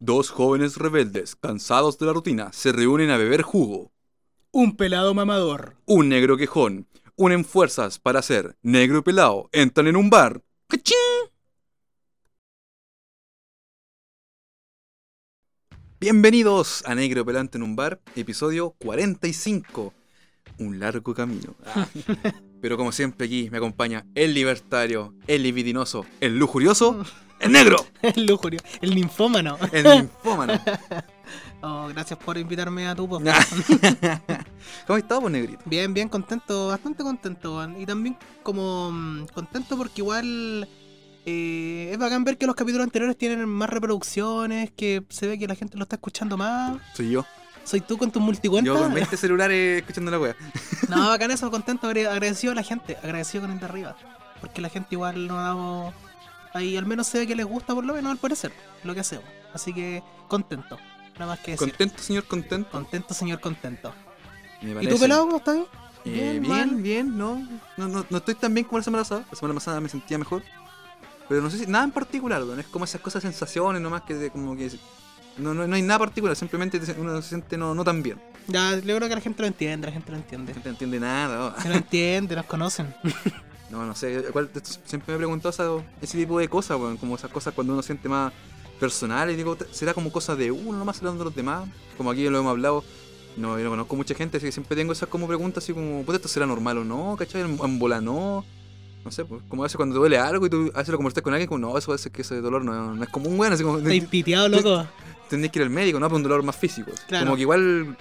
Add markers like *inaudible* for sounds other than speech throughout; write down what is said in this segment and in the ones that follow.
Dos jóvenes rebeldes, cansados de la rutina, se reúnen a beber jugo. Un pelado mamador. Un negro quejón. Unen fuerzas para ser negro y pelado. Entran en un bar. ¡Cachín! Bienvenidos a Negro Pelante en un bar, episodio 45. Un largo camino. Ah. *laughs* Pero como siempre aquí me acompaña el libertario, el libidinoso, el lujurioso, *laughs* el negro, *laughs* El lujurio. El ninfómano. el ninfómano. *laughs* Oh, gracias por invitarme a tu podcast. *laughs* ¿Cómo estás, pues, negrito? Bien, bien contento, bastante contento. Y también como mm, contento porque igual eh, es bacán ver que los capítulos anteriores tienen más reproducciones, que se ve que la gente lo está escuchando más. Soy yo. Soy tú con tus multicuentas. Yo con 20 celulares escuchando la wea. No, bacán eso, contento, agra- agradecido a la gente, agradecido con el de arriba. Porque la gente igual nos ha dado. Ahí al menos se ve que les gusta por lo menos al parecer lo que hacemos. Así que contento, nada más que decir. ¿Contento, señor? ¿Contento? Contento, señor, contento. Me ¿Y tú, pelado, cómo estás? Eh, Bien, bien, mal. bien, no, no, no, no estoy tan bien como la semana pasada. La semana pasada me sentía mejor. Pero no sé si nada en particular, weón. Es como esas cosas, sensaciones nomás que de- como que. No, no, no hay nada particular, simplemente te- uno se siente no, no tan bien. Ya, yo creo que la gente lo entiende, la gente lo entiende. La gente no entiende nada. Se lo entiende, nos conocen. *laughs* No, no sé. ¿cuál de estos- siempre me he preguntado esa- ese tipo de cosas, weón. Como esas cosas cuando uno siente más personal. Y digo, ¿será como cosa de uno nomás, será de los demás? Como aquí lo hemos hablado. No, yo no conozco mucha gente, así que siempre tengo esas como preguntas así como, ¿puede esto será normal o no? ¿Cachai? En, bola no. No sé, pues, como a veces cuando te duele algo y tú a veces lo conversas con alguien, como, no, eso parece que ese dolor no, no es como un weón, así como, Estáis piteado, loco. tendrías que ir al médico, no, pero un dolor más físico. Claro. Como que igual,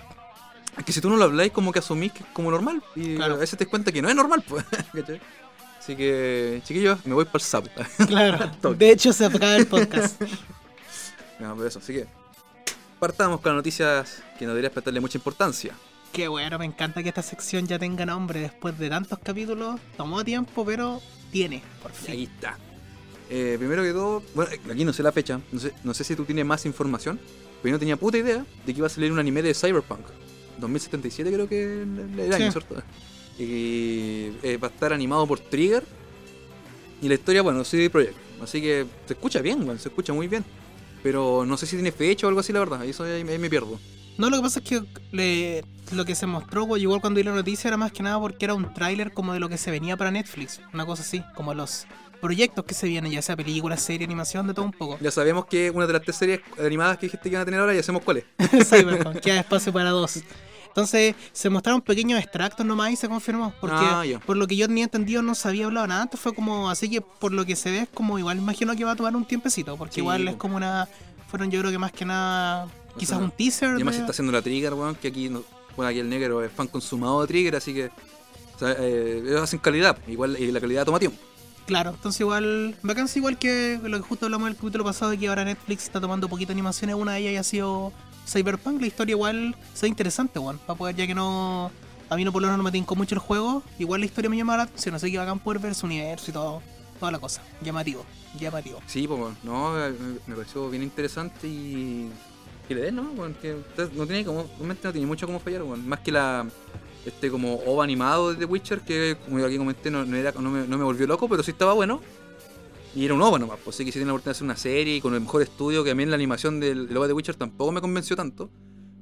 es que si tú no lo habláis, como que asumís que es como normal. Y Claro. a veces te das cuenta que no es normal, pues. *laughs* ¿cachai? Así que, chiquillos, me voy para el sapo. *laughs* Claro. De hecho, se acaba el podcast. *laughs* no, pero eso, así que. Partamos con las noticias que no deberías prestarle mucha importancia. Qué bueno, me encanta que esta sección ya tenga nombre después de tantos capítulos. Tomó tiempo, pero tiene, por Y ahí fin. está. Eh, primero que todo, bueno, aquí no sé la fecha, no sé, no sé si tú tienes más información, pero yo no tenía puta idea de que iba a salir un anime de Cyberpunk. 2077 creo que el, el año, Sí. ¿cierto? Y eh, va a estar animado por Trigger. Y la historia, bueno, CD Projekt. Así que se escucha bien, bueno, se escucha muy bien. Pero no sé si tiene fecha o algo así, la verdad. Eso ahí, ahí me pierdo. No, lo que pasa es que le- lo que se mostró, igual cuando vi la noticia, era más que nada porque era un tráiler como de lo que se venía para Netflix. Una cosa así, como los proyectos que se vienen, ya sea películas, serie, animación, de todo un poco. Ya sabemos que una de las tres series animadas que dijiste que iban a tener ahora, ya sabemos cuál es. *laughs* Cyberpunk, queda espacio para dos. Entonces se mostraron pequeños extractos nomás y se confirmó. Porque Ah, ya. por lo que yo tenía entendido no se había hablado nada antes. Fue como, así que por lo que se ve es como igual imagino que va a tomar un tiempecito. Porque Sí, igual es como una. Fueron yo creo que más que nada. Quizás sea, un teaser. Y además de- se está haciendo la Trigger, weón, que aquí, no- bueno, aquí el negro es fan consumado de Trigger, así que o sea, eh, ellos hacen calidad, igual y la calidad toma tiempo. Claro, entonces igual. Bacán, sí, igual que lo que justo hablamos en el capítulo pasado de que ahora Netflix está tomando poquito animaciones. Una de ellas haya sido Cyberpunk. La historia igual sea interesante, weón. Para poder, ya que no. A mí no por lo menos no me tincó mucho el juego. Igual la historia me llama la atención. Así que bacán poder ver su universo y todo. Toda la cosa. Llamativo. Llamativo. Sí, pues, no, me, pareció bien interesante y. Que le den, ¿no? Bueno, que usted no tiene como, realmente no tiene mucho como fallar, weón. Más que la. Este como OVA animado de The Witcher, que como yo aquí comenté, no, no era, no, me, no me volvió loco, pero sí estaba bueno. Y era un OVA nomás, pues así que si tiene la oportunidad de hacer una serie con el mejor estudio, que a mí en la animación del, OVA de Witcher tampoco me convenció tanto.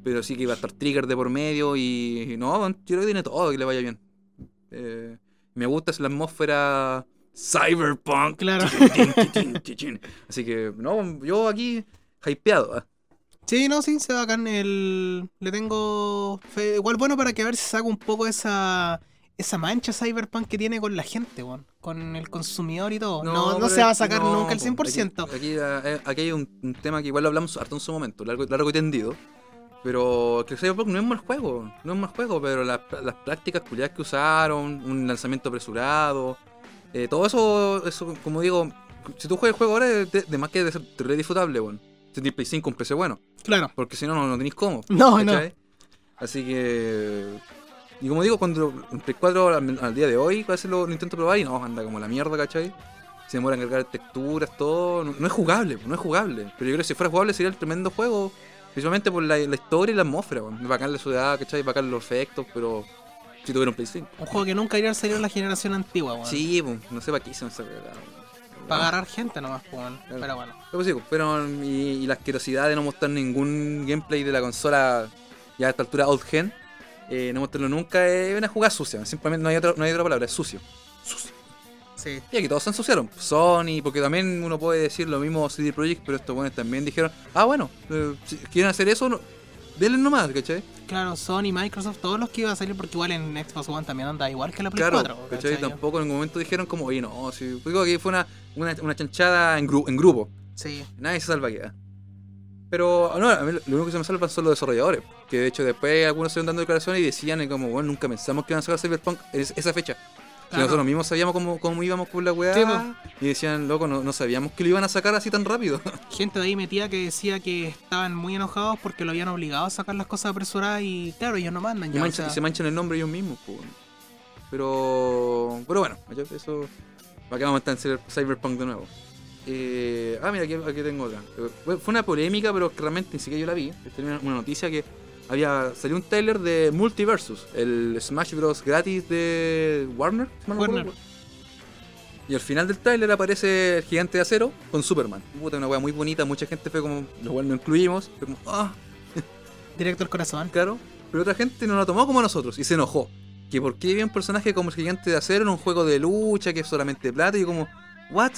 Pero sí que iba a estar Trigger de por medio y, y no, yo creo que tiene todo que le vaya bien. Eh, me gusta es la atmósfera cyberpunk. Claro. Así que, no, yo aquí hypeado. ¿ah? Sí, no, sí, se bacán. El... Le tengo fe. Igual bueno para que a ver si saca un poco esa. Esa mancha Cyberpunk que tiene con la gente. Con el consumidor y todo. No, no, se va a sacar no, nunca el po, 100%. Aquí, aquí, eh, aquí hay un, un tema que igual lo hablamos harto en su momento, largo, largo y tendido. Pero que Cyberpunk no es mal juego, no es mal juego, pero las, las prácticas culiadas que usaron, un lanzamiento apresurado, eh, todo eso, eso, como digo, si tú juegas el juego ahora, de, de más que de ser re disfrutable. Si tienes Play 5 un precio bueno, Claro. porque si no, no, no tenéis cómo. No, no. Así que. Y como digo, cuando en Play 4 al, al día de hoy, a veces lo, lo intento probar y no, anda como la mierda, ¿cachai? Se demora en cargar texturas, todo. No, no es jugable, no es jugable. Pero yo creo que si fuera jugable sería el tremendo juego. Principalmente por la, la historia y la atmósfera, weón. Bacán la ciudad, ¿cachai? Bacán los efectos, pero. Si tuviera un Play 5. Un juego que nunca iría a salir en la generación antigua, weón. Sí, pues, no sé para qué hicieron esa. Para agarrar gente nomás, weón. Claro. Pero bueno. Pero pues sí, pero y, y la asquerosidad de no mostrar ningún gameplay de la consola ya a esta altura old gen, eh, no mostrarlo nunca, es una jugada sucia. Simplemente no hay, otra, no hay otra palabra, es sucio. Sucio. Sí. Y aquí todos se ensuciaron. Sony, porque también uno puede decir lo mismo CD Projekt, pero estos buenos también dijeron, ah bueno, eh, si quieren hacer eso, no, denle nomás, ¿cachai? Claro, Sony, Microsoft, todos los que iban a salir, porque igual en Xbox One también anda igual que la Play Claro, 4. ¿cachai? ¿cachai? Tampoco en ningún momento dijeron como, oye, no, si, digo que fue una, una, una chanchada en, gru- en grupo. Sí. Nadie se salva queda. Pero no, a mí lo único que se me salvan son los desarrolladores. Que de hecho después algunos se iban dando declaraciones y decían eh, como, bueno, nunca pensamos que iban a sacar Cyberpunk es- esa fecha. Claro. nosotros mismos sabíamos cómo, cómo íbamos con la weá. Sí, po. y decían, loco, no, no sabíamos que lo iban a sacar así tan rápido. *laughs* Gente de ahí metida que decía que estaban muy enojados porque lo habían obligado a sacar las cosas apresuradas y claro, ellos no mandan y, ya. o manchan- sea, y se manchan el nombre ellos mismos. po. Pero pero bueno, eso... ¿Para qué vamos a estar en Cyber- Cyberpunk de nuevo? Eh, ah, mira, aquí, aquí tengo otra. Eh, Fue una polémica, pero realmente ni siquiera yo la vi. Tenía una, una noticia que había salió un trailer de Multiversus, el Smash Bros. gratis de Warner. no Warner. Y al final del trailer aparece el gigante de acero con Superman. Puta, una wea muy bonita, mucha gente fue como, lo cual no incluimos, fue como, ah, *laughs* directo al corazón. claro. Pero otra gente no lo tomó como nosotros y se enojó. Que por qué había un personaje como el gigante de acero en un juego de lucha que es solamente plata y como, ¿what?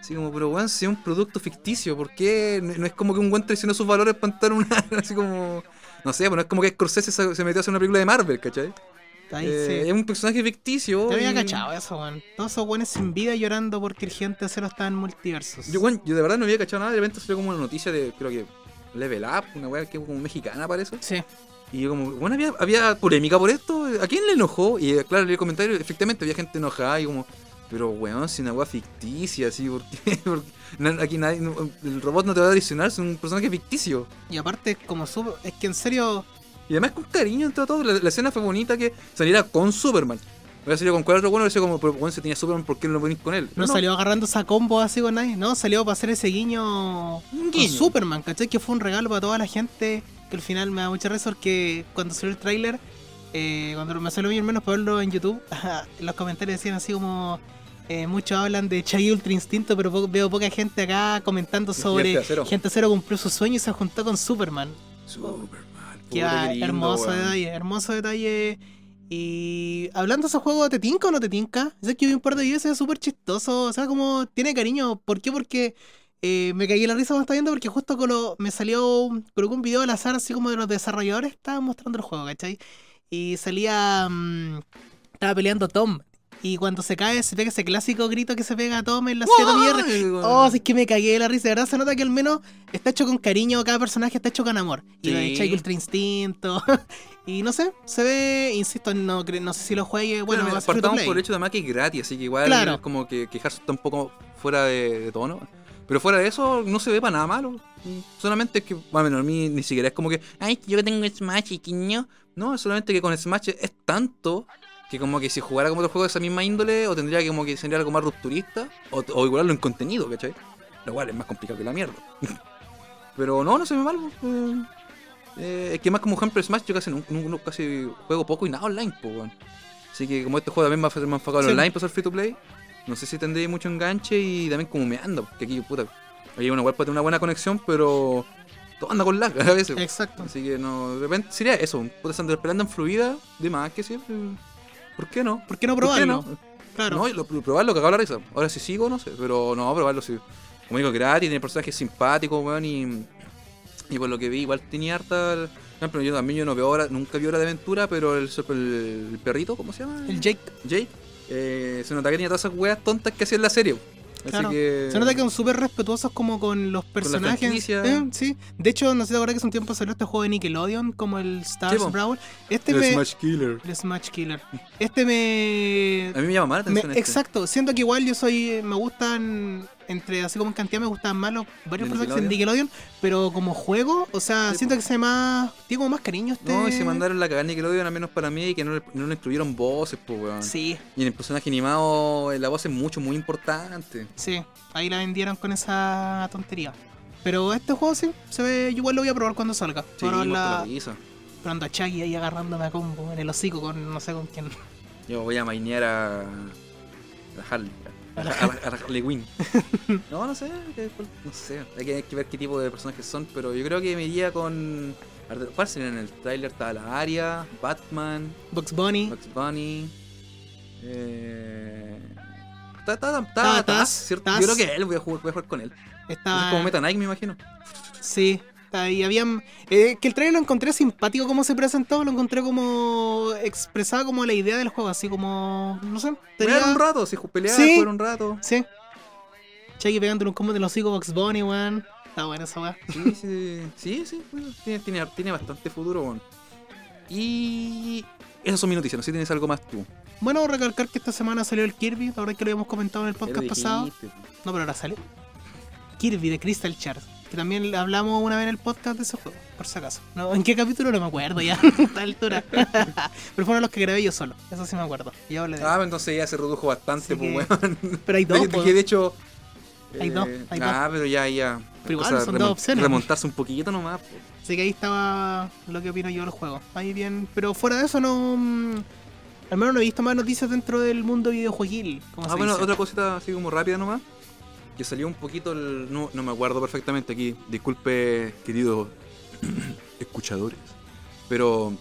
Así como, pero weón, si es un producto ficticio, ¿por qué? No no es como que un weón traicionó sus valores para entrar una. *laughs* Así como. No sé, pues no es como que Scorsese se se metió a hacer una película de Marvel, ¿cachai? Ahí Eh, sí. Es un personaje ficticio. Te había y- cachado eso, weón. Todos esos buenos sin vida llorando porque el gigante cero estaba en multiversos. Yo, weón, yo de verdad no había cachado nada, de repente salió como una noticia de, creo que, Level Up, una weá que es como mexicana parece. Sí. Y yo como, bueno, había, había polémica por esto, ¿a quién le enojó? Y eh, claro, leí el comentario, efectivamente había gente enojada y como, pero weón, si una weá ficticia, así, ¿por qué? *laughs* Porque na- aquí nadie, el robot no te va a traicionar, es un personaje ficticio. Y aparte, como sub... es que en serio, Y además con cariño entre todo, la, la escena fue bonita que saliera con Superman. Hubiera salido con otro bueno, hubiera como, pero weón, si tenía Superman, ¿por qué no lo ponís con él? no, salió agarrando esa combo así con nadie. No, salió para hacer ese guiño Un con guiño. Superman, ¿cachai? Que fue un regalo para toda la gente. Que al final me da mucha risa porque cuando salió el tráiler, eh, cuando me salió bien menos para verlo en YouTube, *laughs* los comentarios decían así como. Eh, muchos hablan de Chai Ultra Instinto, pero po- veo poca gente acá comentando sobre. Gente Cero cumplió su sueño y se juntó con Superman. Superman. Qué lindo, hermoso detalle, hermoso detalle. Y hablando de ese juego, ¿te tinca o no te tinca? Es que vi un par de videos y es súper chistoso. O sea, como tiene cariño. ¿Por qué? Porque eh, me caí en la risa cuando estaba viendo porque justo colo- me salió coloqué un video al azar así como de los desarrolladores estaban mostrando el juego, ¿cachai? Y salía... mm, estaba peleando Tom. Y cuando se cae, se pega ese clásico grito que se pega a Tom en la 7 Ay, weón. Oh, sí, es que me cagué de la risa. De verdad se nota que al menos está hecho con cariño, cada personaje está hecho con amor. Y lo de. Chai Ultra Instinto. *laughs* y no sé, se ve, insisto, no, no sé si lo juegue. Bueno, to partamos por el hecho de que es gratis, así que igual Claro. es como que quejarse está un poco fuera de, de tono. Pero fuera de eso, no se ve para nada malo. Solamente es que, bueno, a mí ni siquiera es como que, ay, yo tengo Smash, chiquiño. No, es solamente que con Smash es tanto que como que si jugara como otro juego de esa misma índole, o tendría que como que sería algo más rupturista, o, o igualarlo en contenido, ¿cachai? Lo cual es más complicado que la mierda. *laughs* Pero no, no se ve mal. eh, eh, es que más como ejemplo Smash, yo casi, nunca, nunca- casi juego poco y nada online, pues, weón. Así que como este juego también va a ser más enfocado en Sí. online para ser free to play, no sé si tendré mucho enganche y también como me anda, porque aquí, puta, hay una web para tener una buena conexión, pero todo anda con lag *laughs* a veces. Exacto. Así que no, de repente sería eso, puta, estar esperando en fluida, de más que siempre. ¿Por qué no? ¿Por qué no ¿Por qué probarlo? no? Claro. No, lo- probarlo, cagado la risa. Ahora si sigo, no sé, pero no, probarlo sí. Como digo, gratis, tiene personajes simpáticos, weón, y, y por lo que vi, igual tenía harta. Por ejemplo, yo también yo no veo hora, nunca vi hora de aventura, pero el, el, el perrito, ¿cómo se llama? El Jake. Jake. eh, se nota que tenía todas esas weas tontas que hacía en la serie. Así Claro. que. Se nota que son súper respetuosos como con los personajes. Eh, sí. De hecho, no sé si te que hace un tiempo salió este juego de Nickelodeon como el Stars Sí. Brawl. Este El me. Smash Killer. El Smash Killer. Este me. A mí me llama más la Me- atención. este. exacto, siento que igual yo soy. Me gustan. Entre así como en cantidad me gustan más los varios ¿De personajes en Nickelodeon. Pero como juego, o sea, Sí, siento po. que se ve más. Tiene como más cariño este. No, y se mandaron la cagada lo al menos para mí, y que no le, no le incluyeron voces, pues, weón. Sí, Y en el personaje animado, eh, la voz es mucho, muy importante. sí. Ahí la vendieron con esa tontería. Pero este juego sí, se ve. Yo igual lo voy a probar cuando salga. Sí, la risa. Esperando a Chucky ahí agarrándome a combo en el hocico con no sé con quién. Yo voy a mainear a. a Harley. A la, a la- a la Harley Quinn. *laughs* No, no sé, no sé. Hay que, hay que ver qué tipo de personajes son, pero yo creo que me iría con. ¿Cuál sería en el tráiler? Estaba la Aria, Batman, Bugs Bunny. Bugs Bunny. Eh. Está, está, está, ¿cierto? Yo creo que él, voy a jugar, voy a jugar con él. Está, Es como Meta Knight, me imagino. Sí, ahí. Habían. eh, que el trailer lo encontré simpático como se presentó, lo encontré como. expresaba como la idea del juego, así como. no sé. Pelear tenía- un rato, si pelear, Sí. un rato. Sí. Chucky pegándole un combo de los hocico Bugs Bunny, weón. Está buena esa weá. Sí, sí, sí, sí, bueno, tiene, tiene, tiene bastante futuro, weón. Y esas son mis noticias, no sé si tienes algo más tú. Bueno, recalcar que esta semana salió el Kirby, la verdad que lo habíamos comentado en el podcast pasado. No, pero ahora sale. Kirby de Crystal Shards. Que también hablamos una vez en el podcast de ese juego, por si acaso. No, ¿En qué capítulo? No me acuerdo ya, *laughs* a esta altura. *laughs* pero fueron los que grabé yo solo, eso sí me acuerdo. Yo hablé de Ah, pues entonces ya se redujo bastante, Así pues, que- weón. Pero hay *laughs* dos, De- que de hecho. Hay dos, hay dos. ah, pero ya, ya. Pero igual son dos opciones. Remontarse un poquito nomás. po. Así que ahí estaba lo que opino yo del juego. Ahí bien. Pero fuera de eso no. mm, Al menos no he visto más noticias dentro del mundo videojueguil. Como Ah, se bueno, dice. otra cosita así como rápida nomás. Que salió un poquito el. No, me acuerdo perfectamente aquí. Disculpe, queridos *clears throat* escuchadores. Pero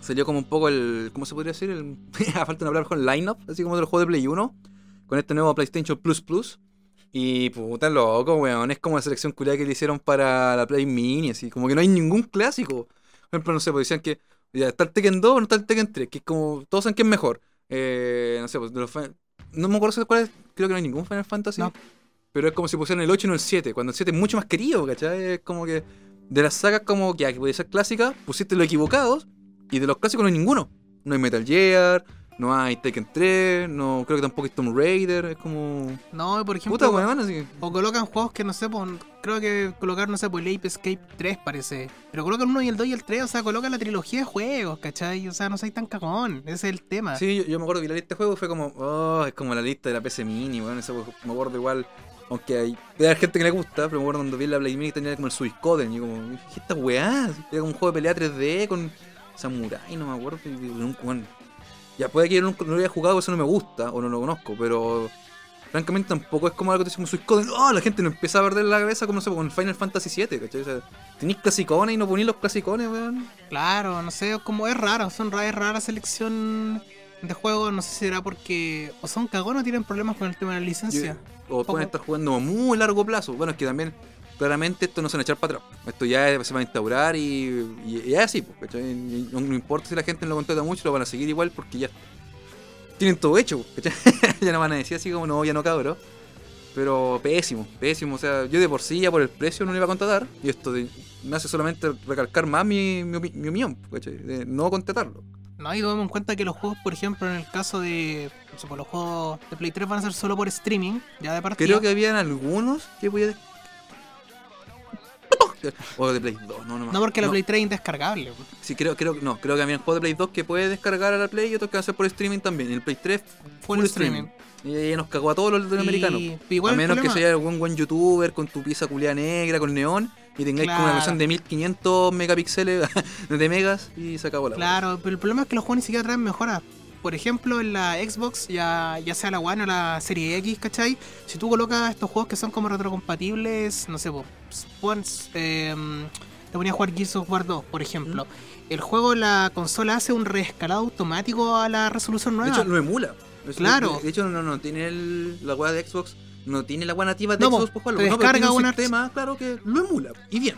salió como un poco el. ¿Cómo se podría decir? El, *laughs* a falta de hablar con line-up, así como de los juegos de Play 1. Con este nuevo PlayStation Plus Plus. Y puta loco, weón. Es como la selección culiada que le hicieron para la Play Mini, así. Como que no hay ningún clásico. Por ejemplo, no sé, pues decían que. Ya está el Tekken 2 o no está el Tekken 3. Que es como. Todos saben quién es mejor. Eh, no sé, pues de los No me acuerdo cuál es. Creo que no hay ningún Final Fantasy. No. Pero es como si pusieran el 8 y no el 7. Cuando el 7 es mucho más querido, ¿cachai? Es como que. De las sagas como que, que puede ser clásica, pusiste los equivocados. Y de los clásicos no hay ninguno. No hay Metal Gear. No hay Tekken 3. No, creo que tampoco hay Tomb Raider. Es como. No, por ejemplo. Puta así. O colocan juegos que no sé, pues, creo que colocar, no sé, pues el Ape Escape 3 parece. Pero colocan uno y el 2 y el 3, o sea, colocan la trilogía de juegos, ¿cachai? O sea, no soy tan cagón, ese es el tema. Sí, yo, yo me acuerdo que la lista de juegos fue como, oh, es como la lista de la PC Mini, weón. Eso me acuerdo igual, aunque hay, haber gente que le gusta, pero me acuerdo cuando vi la Play Mini tenía como el Suicoden, y como, ¿qué esta weá? Era como un juego de pelea 3D con Samurai, no me acuerdo. y- bueno, ya puede que yo no lo haya jugado, eso no me gusta, o no lo conozco, pero francamente tampoco es como algo que te dice como oh, la gente no empieza a perder la cabeza como, no sé, con Final Fantasy VII, ¿cachai? O sea, tenéis clasicones y no ponéis los clasicones, weón. Claro, no sé, como es raro, son ra- es rara selección de juegos, no sé si será porque o son cagones o tienen problemas con el tema de la licencia. O pueden estar jugando a muy largo plazo. Bueno, es que también, claramente, esto no se van a echar para atrás. Esto ya se va a instaurar y, y- así. pues, no, no importa si la gente no lo contrata mucho, lo van a seguir igual porque ya tienen todo hecho. *laughs* ya no van a decir así como, no, ya no cabrón. Pero pésimo, pésimo. O sea, yo de por sí ya por el precio no lo iba a contratar. Y esto de- me hace solamente recalcar más mi, mi, mi opinión, ¿cachai? De no contratarlo. No, y tomemos en cuenta que los juegos, por ejemplo, en el caso de no sé, pues, los juegos de Play 3 van a ser solo por streaming, ya de partida. Creo que habían algunos que podía... *laughs* O de Play 2, no, no me No, porque la no. Play 3 es indescargable. Sí, creo, creo que no, creo que había juegos de Play 2 que puedes descargar a la Play y otros que van a ser por streaming también. El Play 3 Full, Full streaming. y nos cagó a todos los latinoamericanos. Y- igual a el menos que sea algún buen youtuber con tu pieza culiada negra, con neón, y tengáis como una versión de 1500 megapíxeles *laughs* de megas y se acabó la. Claro, pero el problema es que los juegos ni siquiera traen mejoras. Por ejemplo, en la Xbox, ya, ya sea la One o la Serie X, ¿cachai? Si tú colocas estos juegos que son como retrocompatibles, no sé, pues, eh, te ponía a jugar Gears of War 2, por ejemplo. El juego, la consola hace un reescalado automático a la resolución De nueva. hecho, lo emula. Es- Claro. De, de hecho, no, no tiene el- la wea de Xbox, no tiene la wea nativa de No, jugarlo. te No, tiene descarga un una- sistema, claro, que lo emula. Y bien.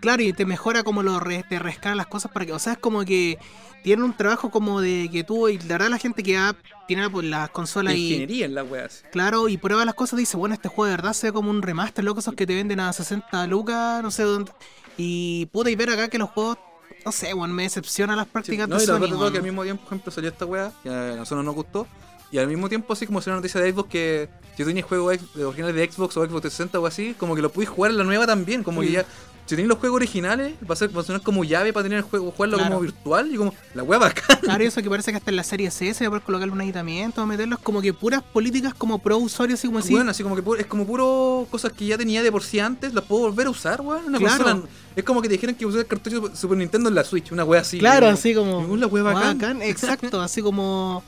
Claro, y te mejora como lo re- te rescala las cosas para que, o sea, es como que tienen un trabajo como de que tú, y la verdad la gente que tiene pues, las consolas y Ingeniería en la wea. sí. Claro, y prueba las cosas, dice, bueno, este juego de verdad se ve como un remaster, loco, esos que te venden a 60 lucas, no sé dónde. Y puta, y ver acá que los juegos, no sé, bueno, me decepcionan las Sí, prácticas no, de y la Sony, verdad weón. que al mismo tiempo, por ejemplo, salió esta weá, que a nosotros nos gustó. Y al mismo tiempo, así como salió la noticia de Xbox, que si tenías juegos de originales de Xbox o Xbox 360 o así, como que lo puedes jugar en la nueva también. Como que ya, si tenéis los juegos originales, va a, ser, va a sonar como llave para tener el juego, jugarlo Claro. como virtual y como la weá bacán. Claro, eso que parece que hasta en la serie CS va a poder colocarle un aditamiento, meterlos como que puras políticas como pro usuario, así como así. Bueno, así como que es como puro cosas que ya tenía de por sí antes, las puedo volver a usar, weón. Una Claro. consola- es como que te dijeran que usar el cartucho de Super Nintendo en la Switch, una weá así. claro, como- así como. la weá bacán. exacto, así como.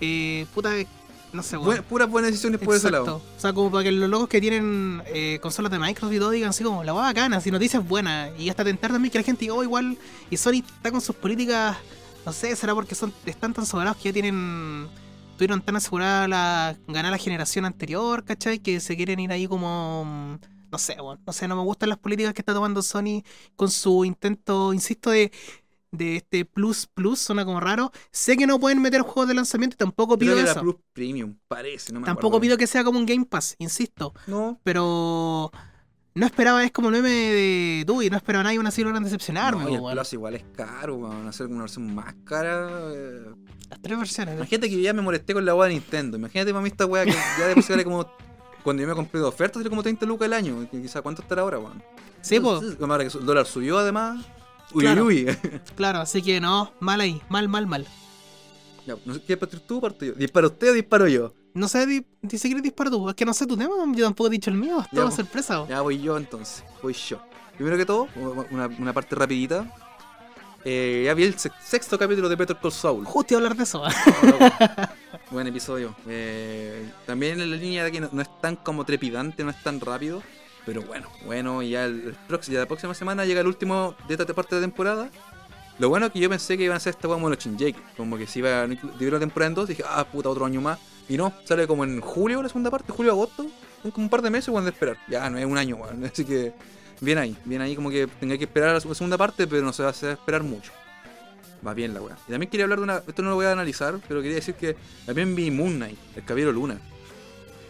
Eh, puta, No sé, weón. Buen- puras buenas decisiones por ese Exacto. lado. O sea, como para que los locos que tienen eh, consolas de Microsoft y todo digan así como, la hueá bacana, si noticias buenas. Y hasta tentar también que la gente diga, oh, igual. Y Sony está con sus políticas, no sé, será porque son están tan sobrados que ya tienen. Tuvieron tan asegurada la, ganar la generación anterior, ¿cachai? Que se quieren ir ahí como. mm, No sé, weón. No sé, no me gustan las políticas que está tomando Sony con su intento, insisto, de. De este Plus Plus, suena como raro. Sé que no pueden meter juegos de lanzamiento y tampoco Creo pido que eso. era Plus Premium, parece, no me Tampoco acuerdo. pido que sea como un Game Pass, insisto. No, Pero no esperaba, es como el meme de Dewey, no esperaba nadie una así logran decepcionarme. no, y el. Plus igual es caro, weón. Hacer una versión más cara. eh. Las tres versiones. ¿no? Imagínate que ya me molesté con la weá de Nintendo. Imagínate para mí esta weá que *laughs* ya de por sí vale como. Cuando yo me compré de oferta, salió como 30 lucas al año. Quizá cuánto estará ahora, weón. Sí, pues, Como ahora que el dólar subió además. Uy, Claro. uy, uy. *laughs* claro, así que no, mal ahí, mal, mal, mal. Ya, no sé, ¿Qué partir tú o parto yo? ¿Disparo usted o disparo yo? No sé, di, di- si quieres disparar tú, es que no sé tu tema, yo tampoco he dicho el mío, es po. sorpresa. Ya voy yo entonces, voy yo. Primero que todo, una, una parte rapidita. Eh, ya vi el se- sexto capítulo de Better Call Saul. Justo iba a hablar de eso. *laughs* Buen episodio. Eh, también en la línea de que no, no es tan como trepidante, no es tan rápido. Pero bueno, bueno, ya, el, ya la próxima semana llega el último de esta parte de temporada. Lo bueno es que yo pensé que iban a hacer esta como los Shinjeki. Como que si iba a dividir la temporada en dos, dije, ah, puta, otro año más. Y no, sale como en julio la segunda parte, julio-agosto. Es como un par de meses cuando de esperar. Ya, no es un año, weón. *laughs* Así que, bien ahí. Bien ahí, como que tenga que esperar la segunda parte, pero no se va a esperar mucho. Va bien la weá. Y también quería hablar de una. Esto no lo voy a analizar, pero quería decir que también vi Moon Knight, el Caballero Luna.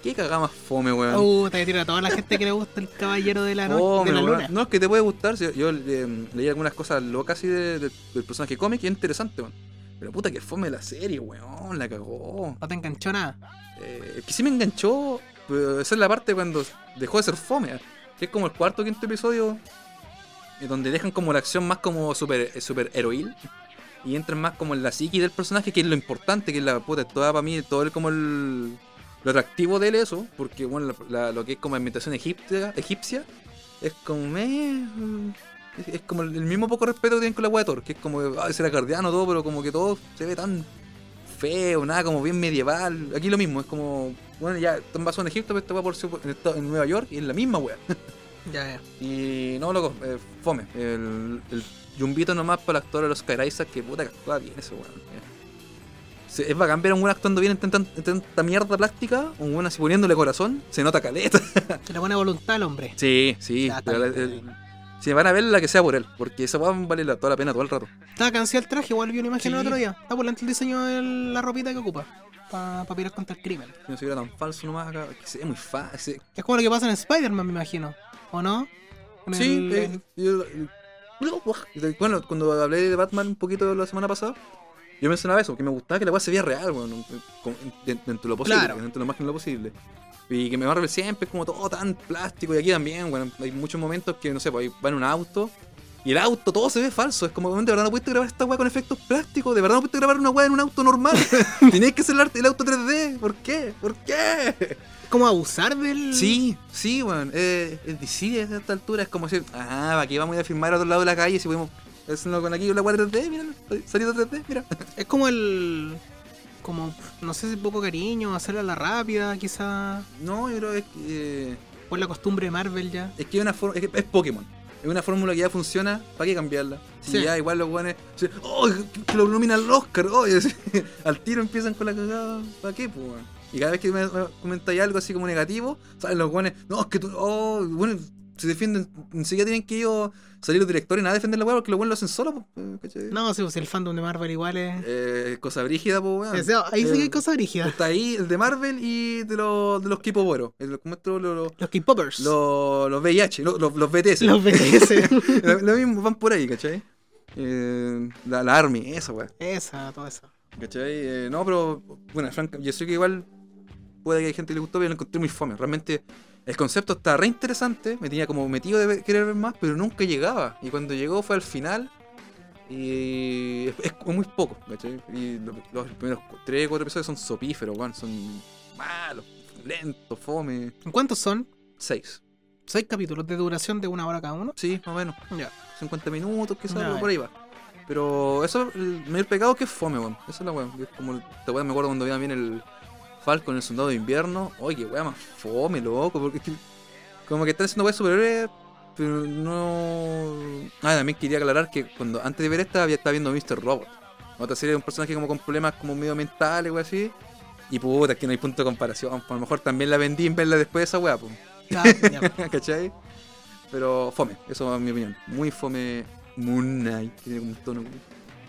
Qué cagada más fome, weón. Uh, te tira a toda la gente que le gusta el caballero de la, no- Fome, de la luna. No, es que te puede gustar. Yo, yo, eh, leí algunas cosas locas así de- de- del personaje cómic y es interesante, weón. Pero puta que fome la serie, weón. La cagó. No te enganchó nada. Eh, es que sí me enganchó. Pero esa es la parte cuando dejó de ser fome. ¿eh? Que es como el cuarto o quinto episodio. eh, donde dejan como la acción más como super, super heroíl. Y entran más como en la psique del personaje, que es lo importante, que es la puta, toda para mí, todo el como el. Lo atractivo de él eso, porque bueno, la- la- lo que es como ambientación egipcia, egipcia es como mm, es, es como el, mismo poco respeto que tienen con la wea de Thor, que es como, ay, será guardiano todo, pero como que todo se ve tan feo, nada, como bien medieval. Aquí lo mismo, es como, bueno, ya están basados en Egipto, pero esta wea por en, en Nueva York y es la misma wea. *laughs* Ya, ya. Y no, loco, eh, fome. El, el yumbito nomás para el actor de los Sky Isaac, que puta que actúa bien ese weón. Eh. Es bacán ver a un weón actuando bien en tanta, en tanta mierda plástica, un weón así poniéndole corazón, se nota caleta. Se le buena voluntad al hombre. Sí, sí. Ya, pero el- el- si van a ver la que sea por él, porque esa weón vale la- toda la pena todo el rato. Estaba cansado el traje, igual vi una imagen el Sí. otro día. Está por el diseño de la ropita que ocupa. Para pelear contra el crimen. Si no se tan falso nomás acá, que se ve muy fácil. Es como lo que pasa en Spider-Man, me imagino. ¿O no? En Sí, el- eh, yo- bueno, cuando hablé de Batman un poquito la semana pasada, yo mencionaba eso, que me gustaba que la weá se veía real, bueno, con- dentro de lo posible, Claro. dentro de lo más que lo posible. Y que me Marvel siempre es como todo tan plástico, y aquí también, bueno, hay muchos momentos que, no sé, pues va en un auto, y el auto todo se ve falso, es como, de verdad no pudiste grabar esta weá con efectos plásticos, de verdad no pudiste grabar una weá en un auto normal, *laughs* tenías que hacer el, auto 3D, ¿por qué? ¿Por qué? como abusar del. Sí, sí, weón. Eh, es DC a esta altura. Es como decir, ah, aquí vamos a ir a filmar a otro lado de la calle si podemos hacerlo con aquí con la 4 3D, mira, salido 3D, mira. *laughs* Es como el. Como, no sé si poco cariño, hacerla a la rápida, quizá. No, yo creo que es eh, es la costumbre de Marvel ya. es que es una forma, es, que es Pokémon. Es una fórmula que ya funciona, ¿para qué cambiarla? Si Sí. ya igual los si- oh, que- lo nominan al Oscar, oh, *laughs* así, al tiro empiezan con la cagada, ¿para qué, pues? Y cada vez que me, me comentáis algo así como negativo, salen los weones, no, es que tú, oh, bueno, se defienden, ni siquiera tienen que ellos salir los directores y nada defender la weá porque los weones lo hacen solo, pues, ¿cachai? No, sí, pues el fandom de Marvel igual es. Eh, cosa brígida, pues, weón. sea, ahí sí que hay Eh, cosas brígidas. Está ahí el de Marvel y de los, de los Buenos. El- ¿Cómo esto? Los, los, Los los, VIH, los, los, los BTS. Los BTS. *laughs* lo, lo mismo, van por ahí, ¿cachai? Eh, la, la Army, esa weá. Esa, todo eso. ¿Cachai? Eh, no, pero, bueno, franca, yo sé que igual puede que hay gente que le gustó, pero lo encontré muy fome. Realmente el concepto está re interesante, me tenía como metido de querer ver más, pero nunca llegaba. Y cuando llegó fue al final y es, es muy poco, ¿cachai? Y lo- los primeros 3, 4 episodios son sopíferos, weón, son malos, lentos, fome. ¿Cuántos son? 6. Seis capítulos de duración de una hora cada uno. Sí, más o menos. Ya. 50 minutos, quizás ya. por ahí va. Pero eso, el mayor pecado que es fome, weón. Esa es la weón. Es como, weón me acuerdo cuando veía bien el, Falcon, el soldado de invierno. Oye, qué weá más fome, loco. Porque es que como que están haciendo weas superhéroes, pero no. Ah, también quería aclarar que cuando antes de ver esta había estado viendo Mr. Robot. Otra serie de un personaje como con problemas como medio mentales o así. Y puta, que no hay punto de comparación. Pues a lo mejor también la vendí en verla después de esa wea, pues. Ya, ya. *laughs* ¿Cachai? Pero fome, eso es mi opinión. Muy fome Moon Knight. Tiene como un tono.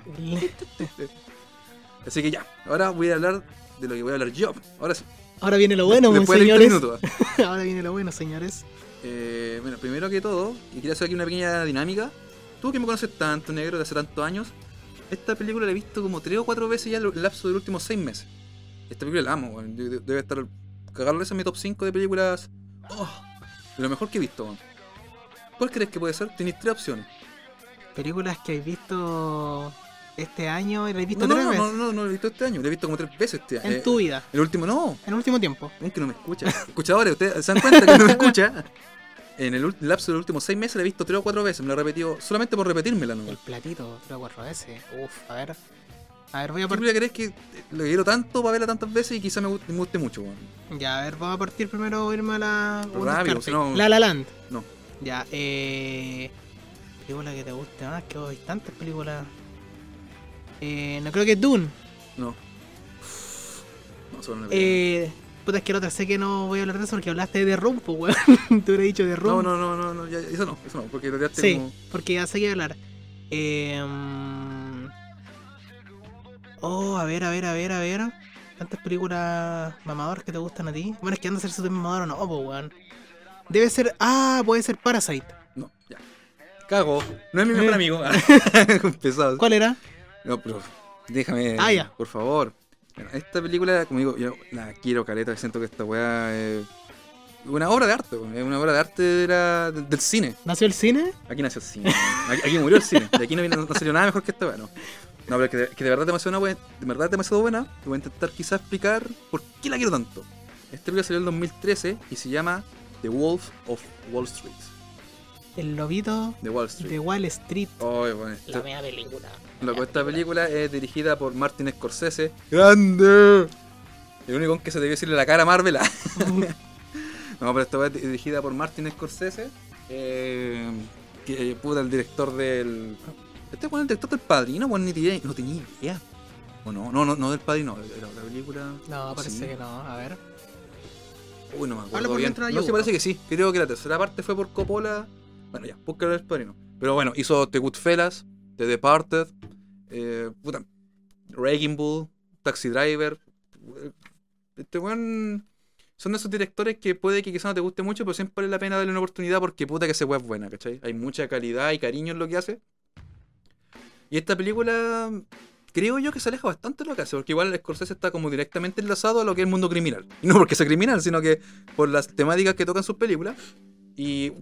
*laughs* Así que ya, ahora voy a hablar de lo que voy a hablar yo. Ahora sí. Ahora viene lo bueno, Después de 30 señores. minutos. *laughs* Ahora viene lo bueno, señores. Eh, bueno, primero que todo, y quería hacer aquí una pequeña dinámica. Tú que me conoces tanto, negro, de hace tantos años, esta película la he visto como tres o cuatro veces ya en el lapso de los últimos seis meses. Esta película la amo, weón. De- de- debe estar cagarle esa en mi top 5 de películas oh, de lo mejor que he visto. weón. ¿Cuál crees que puede ser? Tenéis tres opciones. Películas que has visto este año y las has visto No, no, tres no, veces no, no, no, lo he visto este año, lo he visto como tres veces este año. en tu vida, El último no, en el último tiempo. Es que no me escucha. *laughs* Escuchadores, ustedes se dan cuenta que no me escucha. *laughs* En el lapso de los últimos seis meses la he visto tres o cuatro veces. Me la he repetido solamente por repetírmela, ¿no? El platito, tres o cuatro veces. Uf, a ver. A ver, voy a ¿Qué partir. película crees que lo quiero tanto para verla tantas veces y quizá me guste, me guste mucho, weón? Ya, a ver, vamos a partir primero irme a la. Rápido, si no- La La Land. No. Ya, eh. Película que te guste más, que hay tantas películas. Eh, no creo que es Dune. No. No, película. Eh. Puta, es que la otra sé que no voy a hablar de eso porque hablaste de Room, pues, weón. *laughs* Te hubiera dicho de Room. No, no, no, no, no, ya, eso no, eso no, porque lo tiraste Sí, como. porque ya sé que hablar. Eh, oh, a ver, a ver, a ver, a ver. ¿Tantas películas mamadoras que te gustan a ti? Bueno, es que anda a ser súper mamador o no, pues, weón. Debe ser. Ah, puede ser Parasite. No, ya. Cago. No es mi Eh. mejor amigo. *laughs* *laughs* Pesado. ¿Cuál era? No, pero déjame, Ah, ya. por favor. Bueno, esta película, como digo, yo la quiero caleta, siento que esta weá es una obra de arte, weón, es una obra de arte de la- del cine. ¿Nació el cine? Aquí nació el cine. Aquí, aquí murió el cine. De aquí no, vino- no salió nada mejor que esta weá, no. No, pero que de, que de verdad es demasiado buena, de verdad es demasiado buena. Y voy a intentar quizás explicar por qué la quiero tanto. Esta película salió en el 2013 y se llama The Wolf of Wall Street. El lobito De Wall Street. de Wall Street. Oh, bueno, La esta- mea película. Loco, esta película es dirigida por Martin Scorsese. ¡Grande! El único que se debió decirle la cara a Marvel. *laughs* no, pero esta es dirigida por Martin Scorsese. eh, que puta, el director del. Este es el director del padrino, bueno, ni tenía, no tenía idea. ¿O no? No, no, no del padrino, de la otra película. No, parece Sí. que no. A ver. Uy, no me acuerdo por bien. No yo busco. parece que sí. Creo que la tercera parte fue por Coppola. Bueno, ya, búscalo el padrino. Pero bueno, hizo The Goodfellas, The Departed, eh, puta, Bull, Taxi Driver. Este weón son de esos directores que puede que quizás no te guste mucho, pero siempre vale la pena darle una oportunidad porque puta que ese weón es buena, ¿cachai? Hay mucha calidad y cariño en lo que hace. Y esta película creo yo que se aleja bastante de lo que hace, porque igual Scorsese está como directamente enlazado a lo que es el mundo criminal. Y no porque sea criminal, sino que por las temáticas que tocan sus películas. Y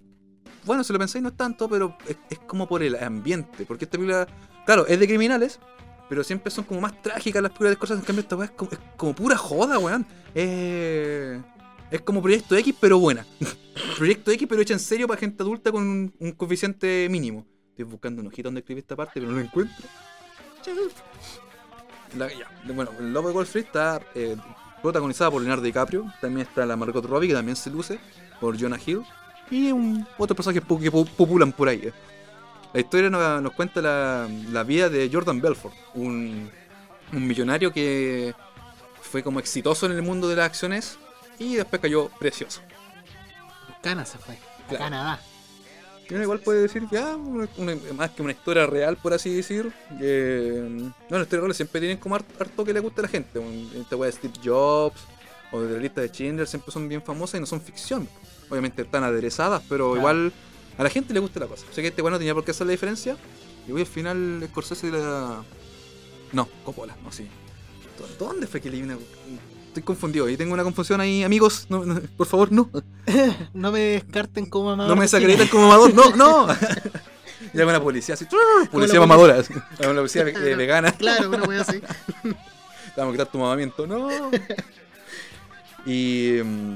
bueno, si lo pensáis no es tanto, pero es, como por el ambiente, porque esta película, claro, es de criminales, pero siempre son como más trágicas las películas de Scorsese, en cambio esta weá es es como pura joda, weón. Eh, es como Proyecto X, pero buena. *laughs* Proyecto X, pero hecha en serio para gente adulta con un, coeficiente mínimo. Estoy buscando un ojito donde escribí esta parte, pero no lo encuentro. La- ya, bueno, Lobo de Wall Street está eh, protagonizada por Leonardo DiCaprio. También está la Margot Robbie, que también se luce, por Jonah Hill. Y un, otros personajes que po- populan por ahí. eh. La historia nos, nos cuenta la, la vida de Jordan Belfort, un, un millonario que fue como exitoso en el mundo de las acciones y después cayó precioso. Cana se fue. A Claro. Canadá. Y uno igual puede decir, ya, una- más que una historia real, por así decir. Que, no, las historias reales siempre tienen como hart- harto que le gusta a la gente. Esta weá de Steve Jobs o de la lista de Schindler siempre son bien famosas y no son ficción. Obviamente están aderezadas, pero Claro. igual a la gente le gusta la cosa. O sea que este weá no tenía por qué hacer la diferencia. Y hoy al final Scorsese la... No, Coppola, no, sí. ¿Dó- ¿Dónde fue que leí una...? Estoy confundido, y tengo una confusión ahí, amigos. No, no, por favor, no. *laughs* No me descarten como mamador. No me de cine. desacreditan como mamador, no, no. *laughs* Y alguna una policía así, policía la mamadora, así. *laughs* Alguna policía eh, vegana, Claro, una wea así. vamos a quitar tu mamamiento, no. Y mm,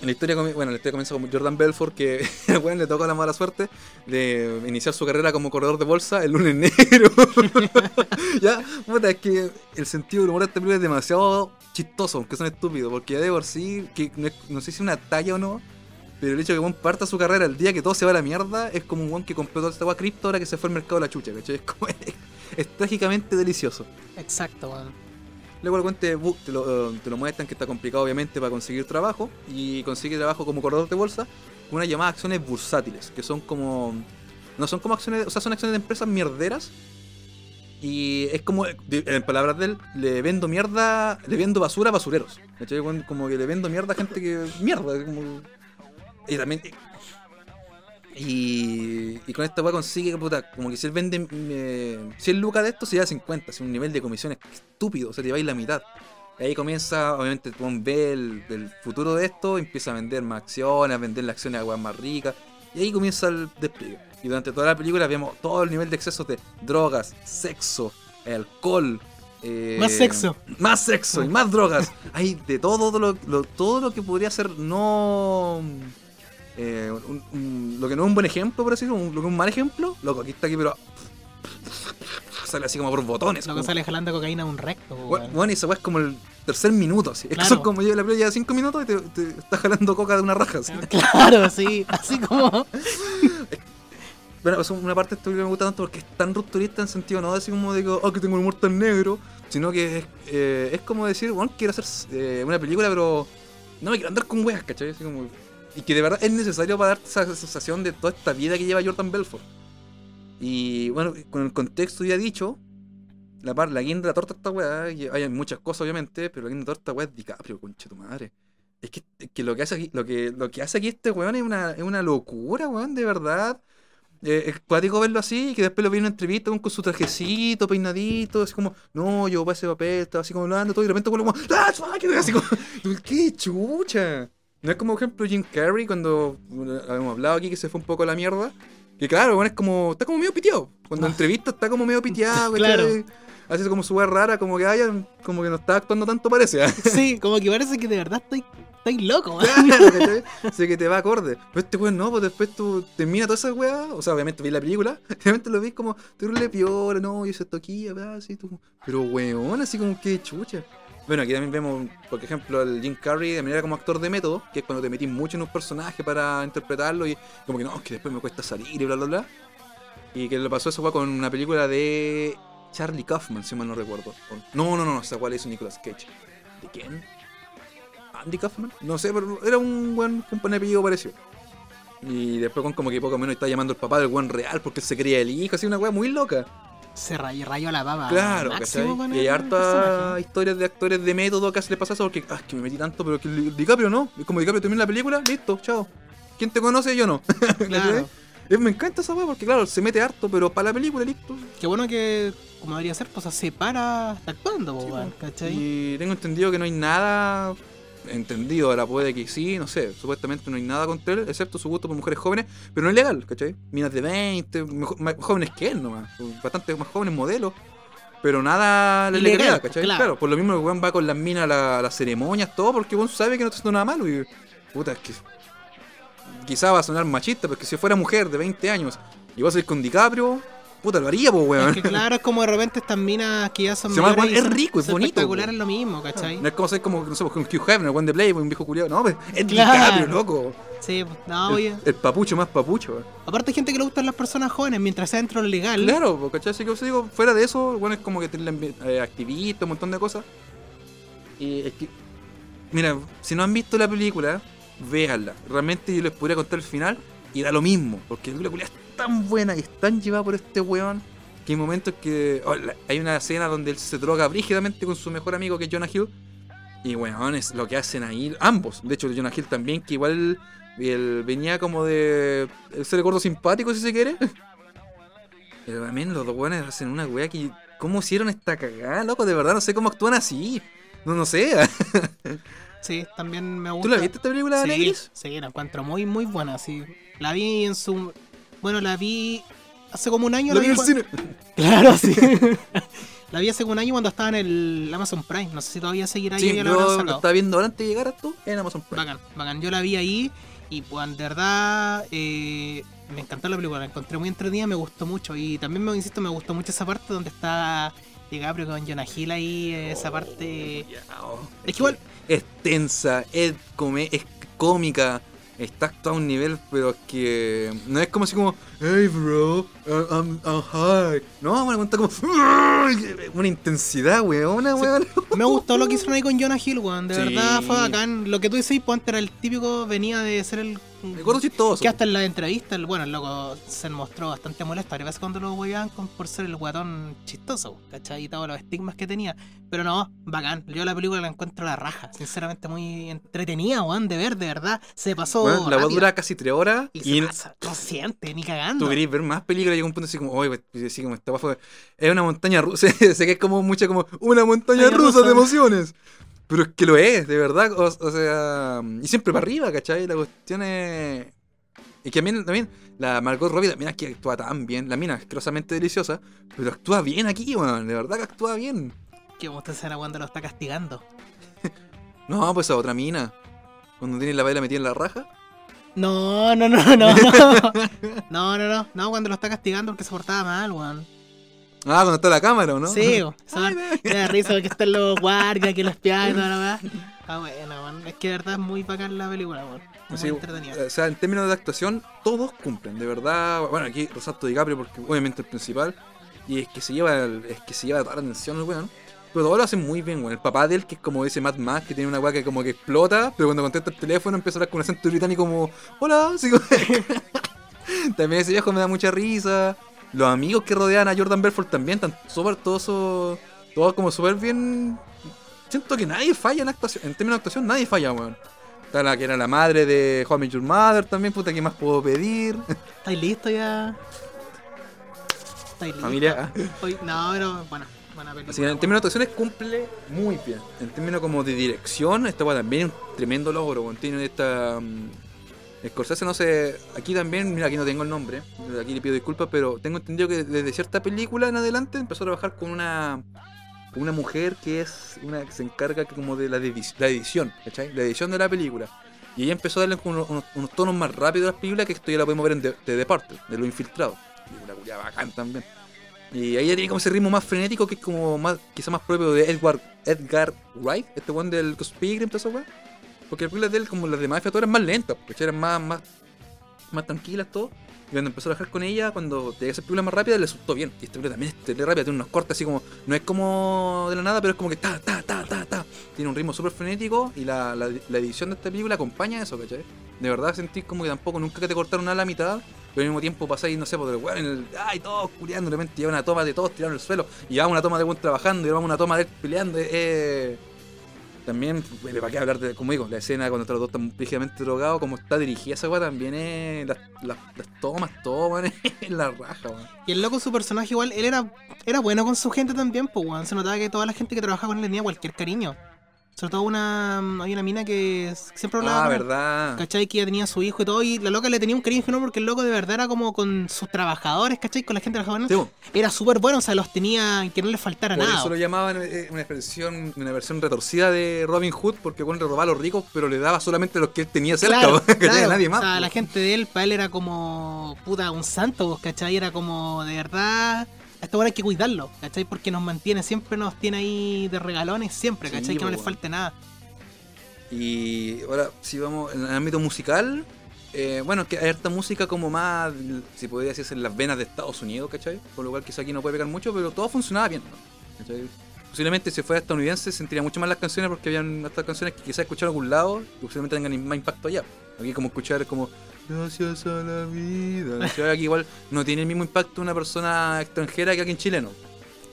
la historia, bueno, la historia comienza con Jordan Belfort, que *laughs* weón le toca la mala suerte de iniciar su carrera como corredor de bolsa el lunes negro. *laughs* ya, puta, es que el sentido del humor de esta película es demasiado chistoso, aunque son estúpidos, porque ya de por sí, que no sé si es una talla o no, pero el hecho de que Juan parta su carrera el día que todo se va a la mierda es como un Juan que compró toda esta agua cripto ahora que se fue al mercado de la chucha, ¿cachai? Es, como, *laughs* es, trágicamente delicioso. Exacto, weón. Luego weón te, te lo, te lo muestran que está complicado obviamente para conseguir trabajo y consigue trabajo como corredor de bolsa con una llamada acciones bursátiles, que son como... No son como acciones, o sea, son acciones de empresas mierderas. Y es como, de- en palabras de él, le vendo mierda, le vendo basura a basureros. Como que le vendo mierda a gente que... Mierda, como... Y también... Y, y con esta weá consigue, puta, como que si él vende eh, 100 lucas de esto, se lleva 50, es un nivel de comisiones estúpido, o sea, te vais la mitad. Y ahí comienza, obviamente, Juan ve el, el futuro de esto, empieza a vender más acciones, a vender las acciones a weas más ricas, y ahí comienza el despliegue. Y durante toda la película vemos todo el nivel de excesos de drogas, sexo, alcohol. eh, Más sexo. Más sexo y más drogas. Hay de todo lo, lo- todo lo que podría ser no. Eh, un- un- lo que no es un buen ejemplo, por decirlo, un- lo que es un mal ejemplo, loco, aquí está aquí, pero. Sale así como por botones. Lo que como- sale jalando cocaína a un recto, Bu- weón. Bueno, y weá es como el tercer minuto, así. Es que Claro. son como yo la lleva cinco minutos y te, te está jalando coca de una raja, así. *laughs* Claro, sí, así como. Bueno, es una parte de esta película me gusta tanto porque es tan rupturista en sentido no así como digo, oh, que tengo un humor tan negro, sino que es, eh, es como decir, bueno, quiero hacer eh, una película, pero no me quiero andar con weas, ¿cachai? Así como, y que de verdad es necesario para darte esa sensación de toda esta vida que lleva Jordan Belfort. Y bueno, con el contexto ya dicho, la, par, la guinda de la torta esta weá, hay muchas cosas obviamente, pero la guinda de la torta weá es DiCaprio, concha tu madre. Es que, que lo que hace aquí, lo que, lo que hace aquí este weón es una, es una locura, weón, de verdad. Eh, es cuático verlo así, que después lo vi en una entrevista con, su trajecito, peinadito, así como, no, yo para ese papel, estaba así como hablando todo, y de repente vuelvo como, ¡ah, como, *laughs* ¡qué chucha! No es como, por ejemplo, Jim Carrey, cuando habíamos hablado aquí que se fue un poco a la mierda, que claro, bueno, es como, está como medio piteado. Cuando Ah. entrevista está como medio piteado, *laughs* Claro. Hace como su rara, como que haya, como que no está actuando tanto, parece. ¿ah? *laughs* Sí, como que parece que de verdad estoy, estoy loco, weón. Claro, *laughs* ¿cachai? Sé que te va acorde. Pero este weón no, pues después tú terminas toda esa weá. O sea, obviamente vi la película. Obviamente lo vi como, tú le piola, no, yo se toquilla, así tú. Pero weón, así como que chucha. Bueno, aquí también vemos, por ejemplo, al Jim Carrey de manera como actor de método, que es cuando te metís mucho en un personaje para interpretarlo y como que no, que después me cuesta salir y bla, bla, bla. Y que le pasó eso fue con una película de Charlie Kaufman, si mal no recuerdo. No, no, no, esa cual hizo Nicolas Cage. ¿De quién? Andy Kaufman. No sé, pero era un buen compañero apellido parecido. Y después con como que poco menos está llamando el papá del buen real porque él se creía el hijo, así una weá muy loca. Se rayó, rayó la baba. claro, máximo con Y hay hartas historias de actores de método que se le pasa eso porque, ah, es que me metí tanto, pero que DiCaprio no. Es como DiCaprio termina la película, listo, chao. ¿Quién te conoce? Yo no. *laughs* Claro. Me encanta esa weá porque, claro, se mete harto, pero para la película, listo. Qué bueno que, como debería ser, pues se para hasta actuando, Sí. ¿cachai? Y tengo entendido que no hay nada. Entendido, ahora puede que sí, no sé. Supuestamente no hay nada contra él, excepto su gusto por mujeres jóvenes, pero no es legal, ¿cachai? Minas de 20, mejor- más jóvenes que él nomás. Bastante más jóvenes modelos. Pero nada Ilegal, legalidad, ¿cachai? claro. Claro. por lo mismo el weón va con las minas a la- a las ceremonias, todo, porque weón sabe que no está haciendo nada malo. Y puta, es que. Quizá va a sonar machista, porque si fuera mujer de 20 años y vas a ir con DiCaprio, puta, lo haría, pues, weón. Es que claro, es como de repente estas minas que ya son Se llama es rico, es bonito, espectacular es lo mismo, ¿cachai? No es como ser como, no sé, con Hugh Hefner, buen de Playboy, un viejo culiado. No, pues, es. DiCaprio, loco. Sí, pues, no, oye. el papucho más papucho. weón. Aparte hay gente que le gustan las personas jóvenes mientras sea dentro legal. Claro, pues, ¿cachai? Así que os digo, fuera de eso, bueno, es como que tienen eh, activistas, un montón de cosas. Y es que, mira, si no han visto la película, véanla. Realmente yo les podría contar el final y da lo mismo, porque la película es tan buena y es tan llevada por este weón que hay momentos que. oh, hay una escena donde él se droga brígidamente con su mejor amigo que es Jonah Hill. Y weón, es lo que hacen ahí, ambos. De hecho, Jonah Hill también, que igual él venía como de ser gordo simpático, si se quiere. *laughs* Pero también los dos weones hacen una wea que. ¿Cómo hicieron esta cagada, loco? De verdad, no sé cómo actúan así. No, no sé. *laughs* Sí, también me gusta. ¿Tú la viste esta película, Sí, Negris? sí, la encuentro muy, muy buena, sí. La vi en su... Bueno, la vi hace como un año. La vi en el cine. *laughs* Claro, sí. *laughs* La vi hace un año cuando estaba en el Amazon Prime. No sé si todavía seguirá ahí. Sí, la habrán yo sacado. estaba viendo antes de llegar a tú en Amazon Prime. Bacán, bacán. Yo la vi ahí y pues de verdad eh, me encantó la película, la encontré muy entretenida, me gustó mucho. Y también me insisto, me gustó mucho esa parte donde está DiCaprio con Jonah Hill ahí, esa parte. Ya, oh. Es que igual, Es tensa, es, come, es cómica, está actuado a un nivel, pero es que no es como así como, hey bro, uh, I'm, I'm high. No, bueno, está como *laughs* una intensidad, weón, weón. me gustó lo que hicieron ahí con Jonah Hill, weón. De Sí. verdad fue bacán. Lo que tú decís, pues antes era el típico, venía de ser el. Me acuerdo chistoso. Que hasta en la entrevista, el, bueno, el loco se mostró bastante molesto. A veces cuando lo hueveaban por ser el guatón chistoso, ¿cachai? Y todos los estigmas que tenía. Pero no, bacán. Yo la película la encuentro a la raja. Sinceramente, muy entretenida, weón, de ver, de verdad. Se pasó. Weón, la voz dura casi tres horas Y y se pasa, no siente, ni cagando. tú querías ver más películas llega un punto así como, oye, así como esta fue- es una montaña rusa, sé que es como mucha como una montaña Montaña rusa rusa. de emociones. Pero es que lo es, de verdad, o, o sea, y siempre para arriba, ¿cachai? La cuestión es... Y que también, también la Margot Robbie también aquí actúa tan bien, la mina es asquerosamente deliciosa, pero actúa bien aquí, weón, de verdad que actúa bien. Que me gusta escena cuando lo está castigando. *laughs* No, pues a otra mina, cuando tiene la baila metida en la raja. No, no, no, no, no. *laughs* No, no, no. No, cuando lo está castigando porque se portaba mal, weón. Ah, cuando está la cámara, ¿o no? Sí, *laughs* Me da risa porque están los *laughs* guardias que los espían y toda la weá. Ah, bueno, weón. Es que de verdad es muy bacán la película, weón. Es Sí, muy entretenida. o sea, en términos de actuación, todos cumplen, de verdad. Bueno, aquí resalto DiCaprio porque obviamente el principal. Y es que se lleva el- es que se lleva toda la atención el weón. Pero todos lo hacen muy bien, weón. El papá de él, que es como ese Mad Max, que tiene una weá que como que explota, pero cuando contesta el teléfono empieza a hablar con un acento británico como, hola, como- *laughs* También ese viejo me da mucha risa. Los amigos que rodean a Jordan Belfort también están súper todos, so- todos como súper bien. Siento que nadie falla en actuación. En términos de actuación, nadie falla, weón. Está la que era la madre de How Your Mother también, puta, ¿qué más puedo pedir? ¿Estáis listos ya? ¿Estáis listos? Familia. Hoy, no, pero bueno, buena película. Así que en términos de actuaciones cumple muy bien. En términos como de dirección, esta weá también es un tremendo logro. Tiene esta. Scorsese, no sé. Aquí también, mira, aquí no tengo el nombre. Aquí le pido disculpas, pero tengo entendido que desde cierta película en adelante empezó a trabajar con una. con una mujer que es una que se encarga como de la, la edición, ¿cachai? La edición de la película. Y ella empezó a darle unos, unos- unos tonos más rápidos a las películas que esto ya la podemos ver en The, The Departed, de los infiltrados. Película culiada bacán también. Y ahí ya tiene como ese ritmo más frenético que es como más, quizá más propio de Edward, Edgar Wright, este one del Conspiracy, toda esa. Porque las películas de él, como las de Mafia, todas eran más lentas, porque eran más, más, más tranquilas, todo. Y cuando empezó a trabajar con ella, cuando tenía esas películas más rápidas, le resultó bien. Y esta película también es rápida, tiene unos cortes así como, no es como de la nada, pero es como que ta, ta, ta, ta, ta. Tiene un ritmo súper frenético y la, la, edición de esta película acompaña eso, ¿cachai? De verdad sentís como que tampoco nunca que te cortaron a la mitad, pero al mismo tiempo pasáis, no sé, por el weón, en el, ay, todos culiando, de repente lleva una toma de todos tirando al suelo, y llevamos una toma de buen trabajando, y llevamos una toma de él peleando, eh, también, ¿para qué hablar de, como digo, la escena cuando están los dos tan rígidamente drogados, como está dirigida esa weá también es, las, las, tomas, todo, man, *laughs* es la raja, weón. Y el loco, su personaje igual, él era, era bueno con su gente también, pues, weón. Se notaba que toda la gente que trabajaba con él tenía cualquier cariño. Sobre todo una, hay una mina que siempre hablaba Ah, él. verdad. ¿Cachai? Que ya tenía su hijo y todo, y la loca le tenía un cariño no porque el loco de verdad era como con sus trabajadores, ¿cachai? Con la gente que trabajaba con él. Sí. Era súper bueno, o sea, los tenía que no les faltara Por nada. eso lo llamaban eh, una versión, una versión retorcida de Robin Hood, porque bueno, le robaba a los ricos, pero le daba solamente a los que él tenía cerca, Claro, ¿cachai? *laughs* claro. A nadie más. O sea, la gente de él, para él era como, puta, un santo, ¿cachai? Era como, de verdad, a este weón hay que cuidarlo, ¿cachai? Porque nos mantiene, siempre nos tiene ahí de regalones, siempre, Sí, ¿cachai? que no po, le weón. falte nada. Y ahora, si vamos en el ámbito musical, eh, bueno, que hay harta música como más, si podría decirse, en las venas de Estados Unidos, ¿cachai? Por lo cual quizá aquí no puede pegar mucho, pero todo funcionaba bien, ¿no? ¿cachai? Posiblemente si fuera estadounidense sentiría mucho más las canciones porque habían estas canciones que quizás escucharon en algún lado y posiblemente tengan más impacto allá. Aquí como escuchar como Gracias a la vida. ¿cachai? Aquí igual no tiene el mismo impacto una persona extranjera que alguien chileno.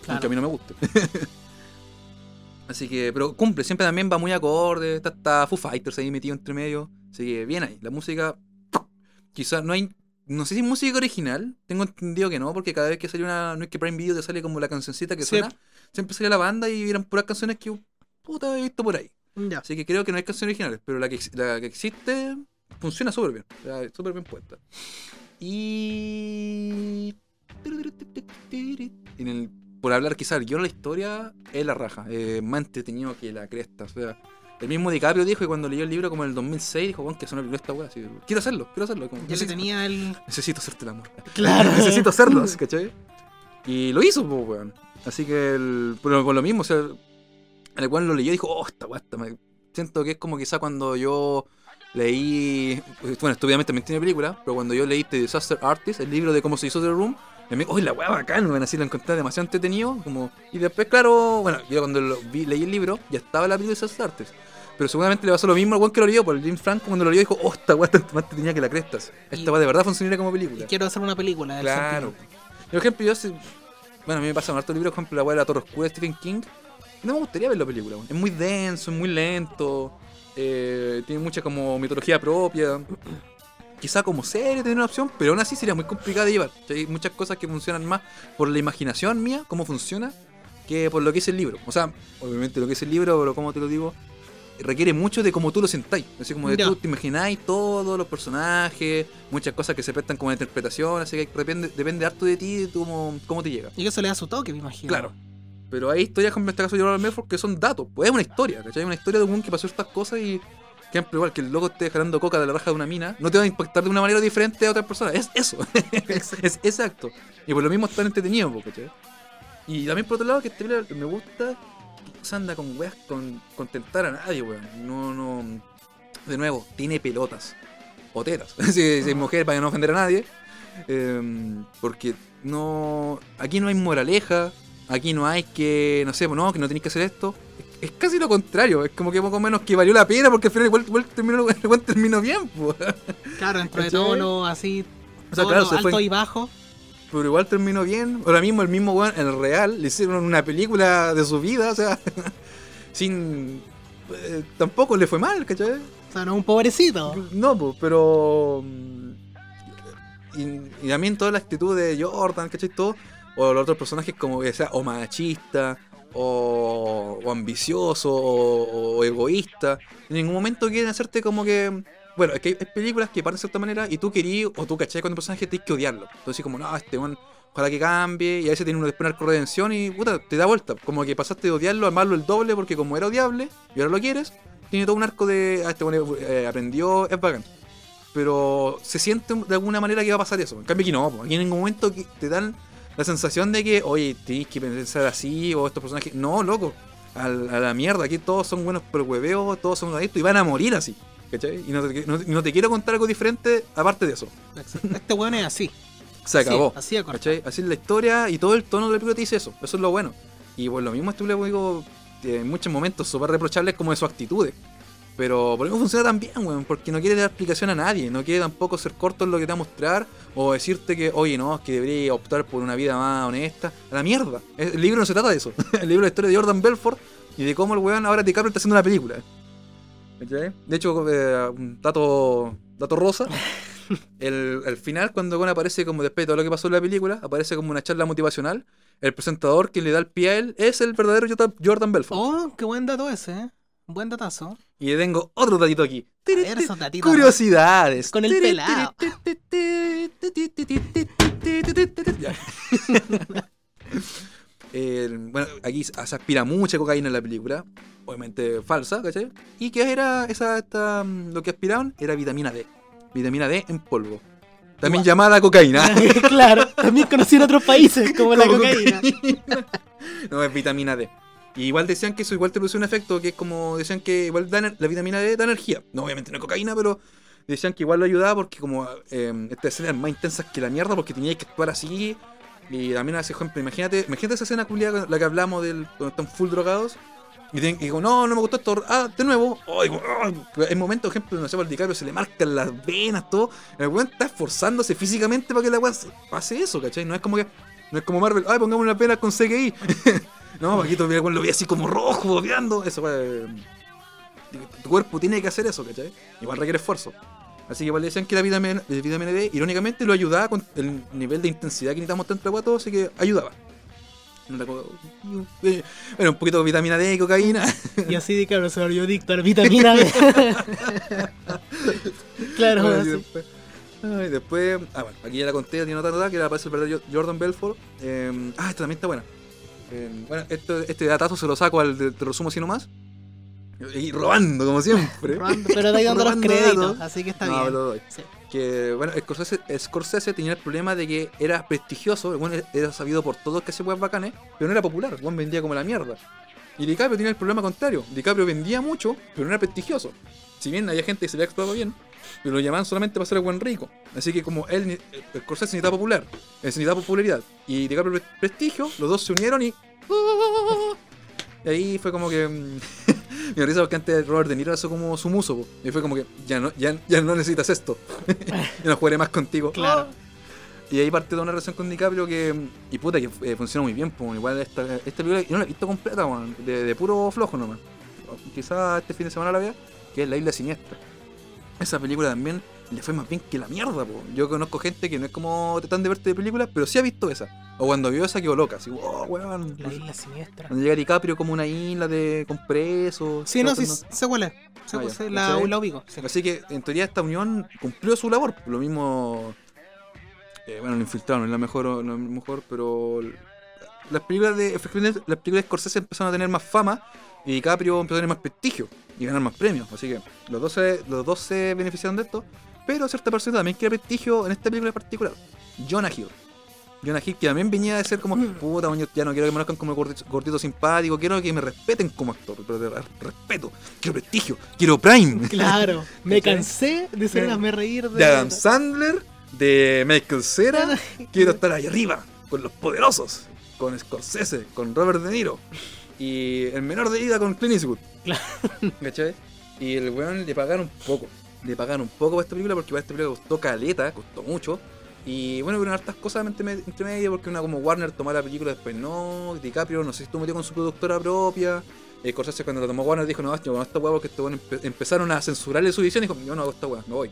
Claro. Aunque a mí no me guste. *laughs* Así que, pero cumple, siempre también va muy acorde. Está, está Foo Fighters ahí metido entre medio. Así que bien ahí. La música, quizás no hay. No sé si es música original. Tengo entendido que no, porque cada vez que sale una. No es que Prime Video te sale como la cancioncita que Sí. suena. Siempre sale la banda y eran puras canciones que puta he visto por ahí. Ya. Así que creo que no hay canciones originales, pero la que, la que existe funciona súper bien. Súper bien puesta. Y. En el por hablar quizás el guion de la historia, es la raja. Eh, más entretenido que la cresta. O sea, el mismo DiCaprio dijo que cuando leyó el libro como en el 2006, dijo, bueno, que es una película esta weá. quiero hacerlo, quiero hacerlo. Como, Ya se tenía el. Necesito hacerte el amor. Claro. *laughs* Necesito hacerlo, ¿cachai? Y lo hizo, pues, weón. Así que, el, pero con lo mismo, o sea, el cual lo leyó y dijo, oh, esta weá, me- siento que es como quizá cuando yo leí, bueno, esto obviamente también tiene película, pero cuando yo leí The Disaster Artist, el libro de cómo se hizo The Room, me, oh, la weá bacán, weón, así lo encontré demasiado entretenido, como, y después, claro, bueno, yo cuando lo vi, leí el libro, ya estaba la película de Disaster Artist. Pero seguramente le pasó lo mismo al que lo leyó, por Jim Franco cuando lo leyó dijo, oh, esta weá *laughs* más tenía que la crestas. Esta weá de verdad funcionaría como película. Y quiero hacer una película. Claro. Por ejemplo, yo sé- bueno, a mí me pasa con hartos libros, por ejemplo, la weá de la Torre Oscura de Stephen King. No me gustaría ver la película, es muy denso, es muy lento, eh, tiene mucha como mitología propia. Quizá como serie tiene una opción, pero aún así sería muy complicada de llevar. Hay muchas cosas que funcionan más por la imaginación mía, cómo funciona, que por lo que es el libro. O sea, obviamente lo que es el libro, pero como te lo digo, requiere mucho de cómo tú lo sentáis. Así como de Ya. tú te imagináis todos los personajes, muchas cosas que se prestan como interpretación, así que depende, depende harto de ti, de cómo, cómo te llega. Y eso le da su toque, me imagino. Claro. Pero hay historias, como en este caso de Jordan Belfort, que son datos. Pues es una historia, ¿cachai? Una historia de un que pasó estas cosas y. Por ejemplo, igual que el loco esté jalando coca de la raja de una mina, no te va a impactar de una manera diferente a otras personas. Es eso. *laughs* es exacto. Y por lo mismo es tan entretenido, po, ¿cachai? Y también por otro lado, que este me gusta que se anda con weas con contentar a nadie, weón. No, no. De nuevo, tiene pelotas. O tetas. si, *laughs* si es mujer, para no ofender a nadie. Em, porque no. Aquí no hay moraleja. Aquí no hay que. No sé, no, que no tenéis que hacer esto. Es, es casi lo contrario. Es como que poco menos que valió la pena porque al final igual, igual terminó, *laughs* igual terminó bien, pues. Claro, dentro de ¿Cachai? todo lo así. O sea, claro, se alto fue- y bajo. Pero igual terminó bien. Ahora mismo el mismo weón, en el real, le hicieron una película de su vida, o sea. *laughs* sin. eh, tampoco le fue mal, ¿cachai? O sea, no un pobrecito. No, pues, pero. mm, Y, y también toda la actitud de Jordan, ¿cachai? Todo. O los otros personajes como que sea o machista, o, ambicioso, o, o egoísta. En ningún momento quieren hacerte como que. Bueno, es que hay, películas que parten de cierta manera y tú querías, o tú cachai con un personaje tienes que odiarlo. Entonces, como, no, este weón, ojalá que cambie. Y a veces tiene uno después una redención y puta, te da vuelta. Como que pasaste de odiarlo a amarlo el doble porque como era odiable y ahora lo quieres, tiene todo un arco de. Ah, este weón eh, aprendió, es bacán. Pero se siente de alguna manera que va a pasar eso. En cambio aquí no, aquí en ningún momento te dan la sensación de que, oye, tienes que pensar así, o estos personajes. No, loco. A la mierda, aquí todos son buenos por hueveo, todos son adictos y van a morir así. ¿Cachai? Y no te, no- y no te quiero contar algo diferente aparte de eso. Este weón es así. Se acabó. Así. ¿Cachai? Así es la historia y todo el tono de la película te dice eso. Eso es lo bueno. Y por lo mismo este digo, en muchos momentos súper reprochables como de sus actitudes. Pero por eso funciona tan bien, weón, porque no quiere dar explicación a nadie, no quiere tampoco ser corto en lo que te va a mostrar, o decirte que, oye, no, es que debería optar por una vida más honesta. A la mierda. El libro no se trata de eso. *laughs* El libro es la historia de Jordan Belfort y de cómo el weón ahora DiCaprio está haciendo una película. ¿Cachai? De hecho, eh, un dato, dato rosa. *laughs* El, al final, cuando el weón aparece como después de todo lo que pasó en la película, aparece como una charla motivacional. El presentador que le da el pie a él es el verdadero Jordan- Jordan Belfort. Oh, qué buen dato ese, ¿eh? Buen datazo. Y le tengo otro datito aquí. Ver esos datitos. Curiosidades. Con el pelado. Bueno, aquí se aspira mucha cocaína en la película. Obviamente falsa, ¿cachai? ¿Y qué era esa, esta, mm, lo que aspiraban? Era vitamina D. Vitamina D en polvo. También llamada cocaína. claro, también conocí en otros países como la cocaína. no, es vitamina D. Y igual decían que eso igual te produce un efecto que es como decían que igual da ener- la vitamina D da energía. No, obviamente no es cocaína, pero decían que igual lo ayudaba porque como eh, estas escenas más intensas que la mierda porque teníais que actuar así. Y también hace ejemplo, imagínate, imagínate esa escena culiada la que hablamos del cuando están full drogados. Y, digo, no, no me gustó esto. Ah, de nuevo. Oh, ah. En momentos, por ejemplo, no sé, al DiCaprio se le marcan las venas, todo. El weón está esforzándose físicamente para que la se- pase eso, ¿cachai? No es como que. No es como Marvel, ay, pongamos una pena con CGI. *laughs* no, Paquito, mira, lo vi así como rojo, bobeando. Eso, weón. Tu cuerpo tiene que hacer eso, ¿cachai? Igual requiere esfuerzo. Así que igual le decían que la vitamina, la vitamina D, irónicamente, lo ayudaba con el nivel de intensidad que necesitamos tanto agua todo, así que ayudaba. Eh, Bueno, un poquito de vitamina D y cocaína. *laughs* Y así de claro, se volvió adicto a vitamina D. *laughs* claro, Bueno, y así. después, ay, después- ah, bueno, aquí ya la conté, tiene otra nota que era aparece el verdadero Jordan Belfort. Eh, ah, esta también está buena. Eh, bueno, esto, este datazo se lo saco al de, te resumo así nomás. Y robando, como siempre. Robando, pero te dando los créditos, así que está No, bien. lo doy. Sí. Que, bueno, Scorsese, Scorsese tenía el problema de que era prestigioso, bueno, era sabido por todos que hacía weas bacanes, pero no era popular, Juan vendía como la mierda. Y DiCaprio tenía el problema contrario. DiCaprio vendía mucho, pero no era prestigioso. Si bien había gente que se le había actuado bien, pero lo llamaban solamente para ser el buen rico. Así que como él, eh, Scorsese necesitaba popular, él necesitaba popularidad. Y DiCaprio pre- prestigio, los dos se unieron y... Y ahí fue como que... mm, *laughs* Me risa porque antes Robert De Niro hizo como su muso. po. Y fue como que ya no, ya, ya no necesitas esto. *laughs* ya no jugaré más contigo. Claro. Y ahí parte de una relación con DiCaprio que. Y puta, que eh, funciona muy bien. Pues, igual esta, esta película, yo no la he visto completa, de, de puro flojo nomás. Quizás este fin de semana la vea, que es La Isla Siniestra. Esa película también le fue más bien que la mierda, po. Yo conozco gente que no es como tan de verte de películas, pero sí ha visto esa. O cuando vio esa quedó loca, así, oh, weón. La isla siniestra. Cuando llega DiCaprio como una isla de con presos. Sí, no, sí, se huele. Se- Ah, se- la, la ubico. sí. Así que en teoría esta unión cumplió su labor. Lo mismo. eh, bueno, lo infiltraron, no es la mejor, no es mejor, pero. Las películas de. Las películas de Scorsese empezaron a tener más fama y DiCaprio empezó a tener más prestigio y ganar más premios. Así que los dos se, los dos se beneficiaron de esto. Pero cierta persona también quiere prestigio en esta película en particular. Jonah Hill. Jonah Hill que también venía de ser como, puta, coño, ya no quiero que me conozcan como gordito, gordito simpático, quiero que me respeten como actor, pero de re- respeto, quiero prestigio, quiero Prime. *laughs* Claro, *laughs* me cansé de ser hazme reír de. de Adam Sandler, de Michael Cera. Quiero estar ahí arriba, con los poderosos, con Scorsese, con Robert De Niro. Y el menor de ida con Clint Eastwood. Claro. ¿Cachai? Y el weón le pagaron poco. Le pagaron un poco para esta película porque para esta película costó caleta, costó mucho. Y bueno, hubieron hartas cosas entre, me- entre medio porque una como Warner tomó la película, después no. DiCaprio no sé si estuvo metido con su productora propia. Eh, cuando lo tomó Warner dijo, no, yo con esta weá porque este weón empe- empezaron a censurarle su visión y dijo, yo no hago esta weá, me voy.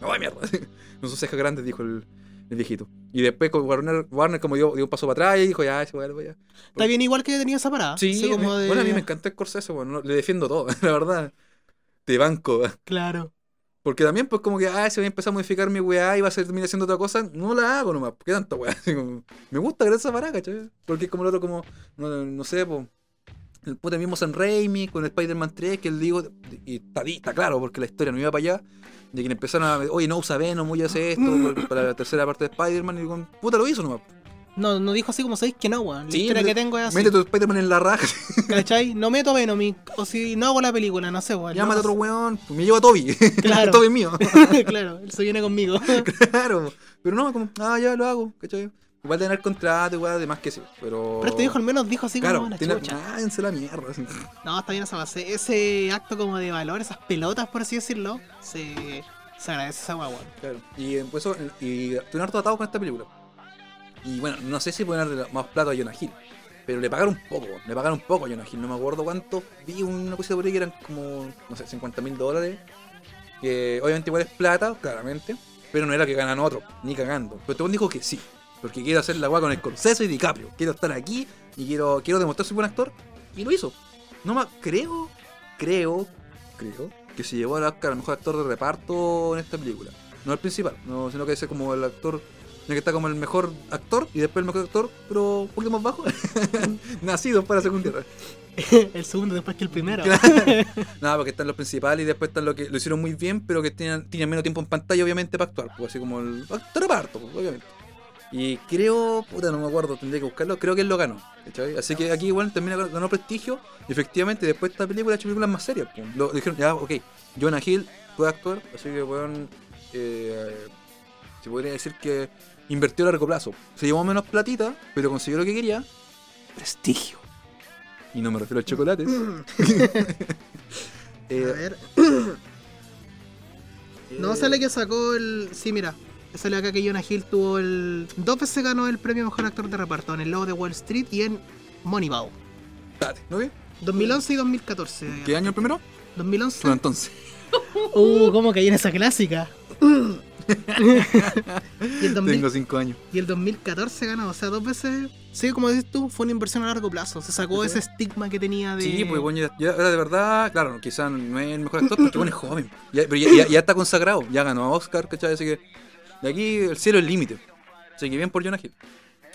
Me voy, mierda. *laughs* con sus cejas grandes, dijo el, el viejito. Y después con Warner, Warner como dio, dio un paso para atrás y dijo, ya, ese weá, lo voy a... Está bien igual que tenía esa parada. Sí, como de- bueno, a mí me encanta Scorsese, bueno, le defiendo todo, *laughs* la verdad. Te banco. Claro. Porque también, pues, como que, ah, si voy a empezar a modificar mi weá y va a terminar haciendo otra cosa, no la hago nomás. ¿Qué tanta weá? *laughs* Como, me gusta ver esa parada, ¿cachai? Porque es como el otro, como, no, no sé, pues. El puta mismo San Raimi con Spider-Man 3, que él digo, y está, está claro, porque la historia no iba para allá, de le empezaron a, oye, no usa Venom, voy a hacer esto, *laughs* para la tercera parte de Spider-Man, y con, puta, lo hizo nomás. No, no dijo así como sabéis que no, weón. La Sí, historia que tengo es así. Mete tu Spider-Man en la raja, *laughs* ¿Cachai? No meto a Venom o si no hago la película, no sé, weón. llámate a no otro weón, pues me llevo a Toby. *laughs* Claro. Toby es mío. claro, él se viene conmigo. claro, pero no, como, ah, ya lo hago, ¿cachai? Igual tener contrato, igual, además que sí, pero. Pero este viejo al menos dijo así Claro, como la tiene. chucha. La mierda. así. No, está bien esa base. Ese acto como de valor, esas pelotas, por así decirlo, se, se agradece esa guagua. Claro. Y pues eso, y estoy harto atado con esta película. Y bueno, no sé si darle más plata a Jonah Hill. Pero le pagaron poco, le pagaron poco a Jonah Hill. No me acuerdo cuánto. Vi una cosita por ahí que eran como, no sé, 50 mil dólares. Que obviamente igual es plata, claramente. Pero no era que ganan otros, ni cagando. Pero este weón dijo que sí. Porque quiero hacer la guay con Scorsese y DiCaprio. Quiero estar aquí y quiero, quiero demostrar soy buen actor. Y lo hizo. No más, creo, creo, creo que se llevó al Oscar al mejor actor de reparto en esta película. No el principal, no, sino que ese como el actor, el que está como el mejor actor y después el mejor actor, pero un poquito más bajo. *laughs* Nacido para Segunda Guerra. *laughs* el segundo después que el primero. *laughs* Nada, porque están los principales y después están los que lo hicieron muy bien, pero que tienen, tienen menos tiempo en pantalla, obviamente, para actuar. Pues así como el actor reparto, pues, obviamente. Y creo, puta, no me acuerdo, tendría que buscarlo, creo que él lo ganó. ¿cachai? Así que aquí igual también ganó prestigio. Y efectivamente, después de esta película ha hecho películas más serias. pues. Lo dijeron, ya, ok, Jonah Hill puede actuar, así que weón, eh, se podría decir que invirtió a largo plazo. Se llevó menos platita, pero consiguió lo que quería, prestigio. Y no me refiero a chocolates. *laughs* Eh, A ver. *coughs* No sale que sacó el. Sí, mira. Sale acá que Jonah Hill tuvo el. Dos veces ganó el premio mejor actor de reparto en El Lobo de Wall Street y en Moneyball. ¿no vi? 2011 y 2014. ¿Qué año el primero? 2011. Bueno, entonces. *laughs* Uh, ¿cómo caí en esa clásica? *laughs* y, el 2000 Tengo 5 años. y el 2014 ganó, o sea, dos veces. Sí, como dices tú, fue una inversión a largo plazo. Se sacó ese estigma que tenía de. Sí, pues bueno, ya, de verdad, claro, quizás no es el mejor actor, porque bueno, es joven. Ya, pero ya, ya- ya está consagrado, ya ganó Oscar, ¿cachai? Así que de aquí el cielo es el límite. Así que bien por Jonah Hill.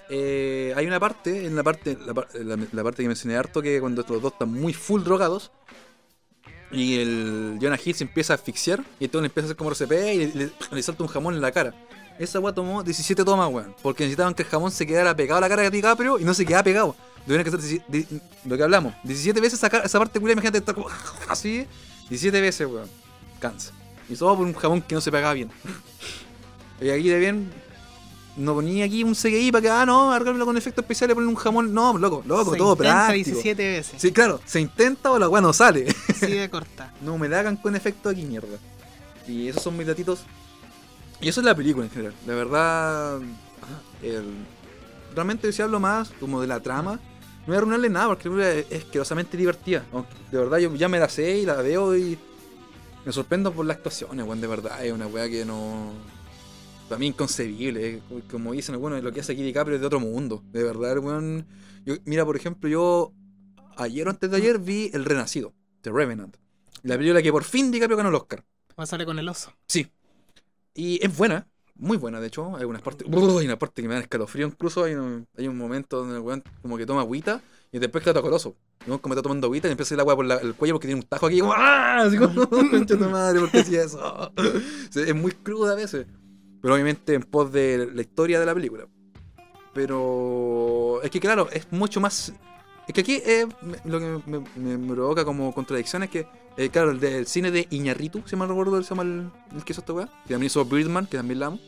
eh, hay una parte, en la parte, la, par- la- la parte que mencioné harto, que cuando los dos están muy full drogados, y el Jonah Hill se empieza a asfixiar, y entonces le empieza a hacer como RCP y le, le- salta un jamón en la cara. Esa weá tomó 17 tomas, weón, porque necesitaban que el jamón se quedara pegado a la cara de DiCaprio y no se quedaba pegado. Tuvieron que hacer 17 di- lo que hablamos, 17 veces esa parte culia, imagínate estar como *laughs* así, 17 veces, weón. Cansa. Y todo por un jamón que no se pegaba bien. Y aquí de bien, no ponía aquí un CGI para que, ah, no, arreglarlo con efectos especiales, poner un jamón. No, loco, loco, Se todo intenta práctico. 17 veces. Sí, claro, se intenta o la weá no sale. De *laughs* corta. no me la hagan con efecto aquí, mierda. Y esos son mis datitos. Y eso es la película en general. La verdad, el- realmente si hablo más como de la trama, no voy a arruinarle nada porque la película es es asquerosamente divertida. Aunque de verdad yo ya me la sé y la veo y me sorprendo por las actuaciones, weón. De verdad, es una weá que no. Para mí inconcebible. Como dicen, bueno, lo que hace aquí DiCaprio es de otro mundo. De verdad, weón. yo- mira, por ejemplo, yo ayer o antes de ayer vi El Renacido, The Revenant. La película que por fin DiCaprio ganó el Oscar. Va a salir con el oso. Sí. Y es buena, muy buena, de hecho. Hay unas partes. Hay una parte que me da escalofrío incluso. Hay un, hay un momento donde el weón como que toma agüita y después queda tocoroso. El weón como está tomando agüita y empieza a ir agua por la- el cuello porque tiene un tajo aquí como ¡Ah! Así como, *laughs* concha tu madre, ¿por qué hacía eso? *laughs* Es muy cruda a veces. Pero obviamente en pos de la historia de la película. Pero es que claro, es mucho más. Es que aquí eh, lo que me, me- me provoca como contradicción es que, eh, claro, el del cine de Iñarritu, si mal recuerdo, se llama el, el que hizo esta weá, que también hizo Birdman, que también la amo.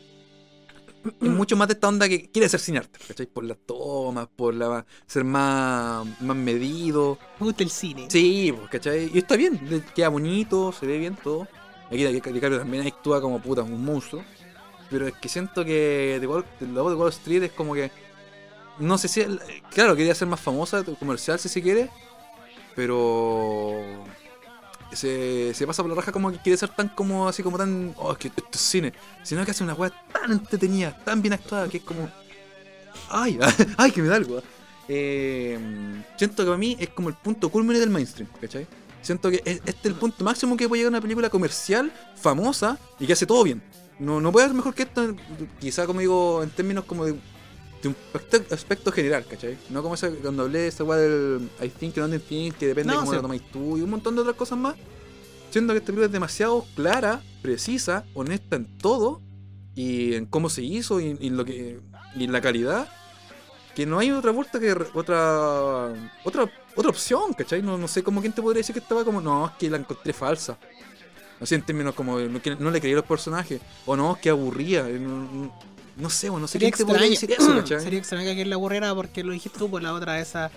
Es mucho más de esta onda que quiere ser cinearte, ¿cachai? Por las tomas, por la, ser más, más medido. Me gusta el cine. Sí, pues, ¿cachai? Y está bien, queda bonito, se ve bien todo. Aquí DiCaprio también actúa como puta, un monstruo. Pero es que siento que The Lobo de Wall Street es como que. No sé si. Claro, quería ser más famosa, comercial si se quiere. Pero. Se, se pasa por la raja como que quiere ser tan como así como tan. Oh, es que esto es cine. Sino que hace una weá tan entretenida, tan bien actuada, que es como. ¡Ay! *laughs* ¡Ay, que me da algo! Eh, siento que para mí es como el punto culmine del mainstream, ¿cachai? Siento que es- este es el punto máximo que puede llegar una película comercial, famosa y que hace todo bien. No, no puede ser mejor que esto, quizá como digo, en términos como de, de un aspecto, aspecto general, ¿cachai? No como esa, cuando hablé de esa weá del I think don't think, que depende No, de cómo sí. lo tomáis tú y un montón de otras cosas más. Siendo que esta película es demasiado clara, precisa, honesta en todo y en cómo se hizo y, y lo que y la calidad que no hay otra vuelta que otra otra otra opción, ¿cachai? No, no sé cómo quién te podría decir que estaba como, no, es que la encontré falsa. Así en términos como, no, no le creí a los personajes, o no, que aburría, no, no- no sé, bueno, no sé Sería te podría extraño. decir eso. Sería extraño que alguien la aburriera porque lo dijiste tú por la otra esa. A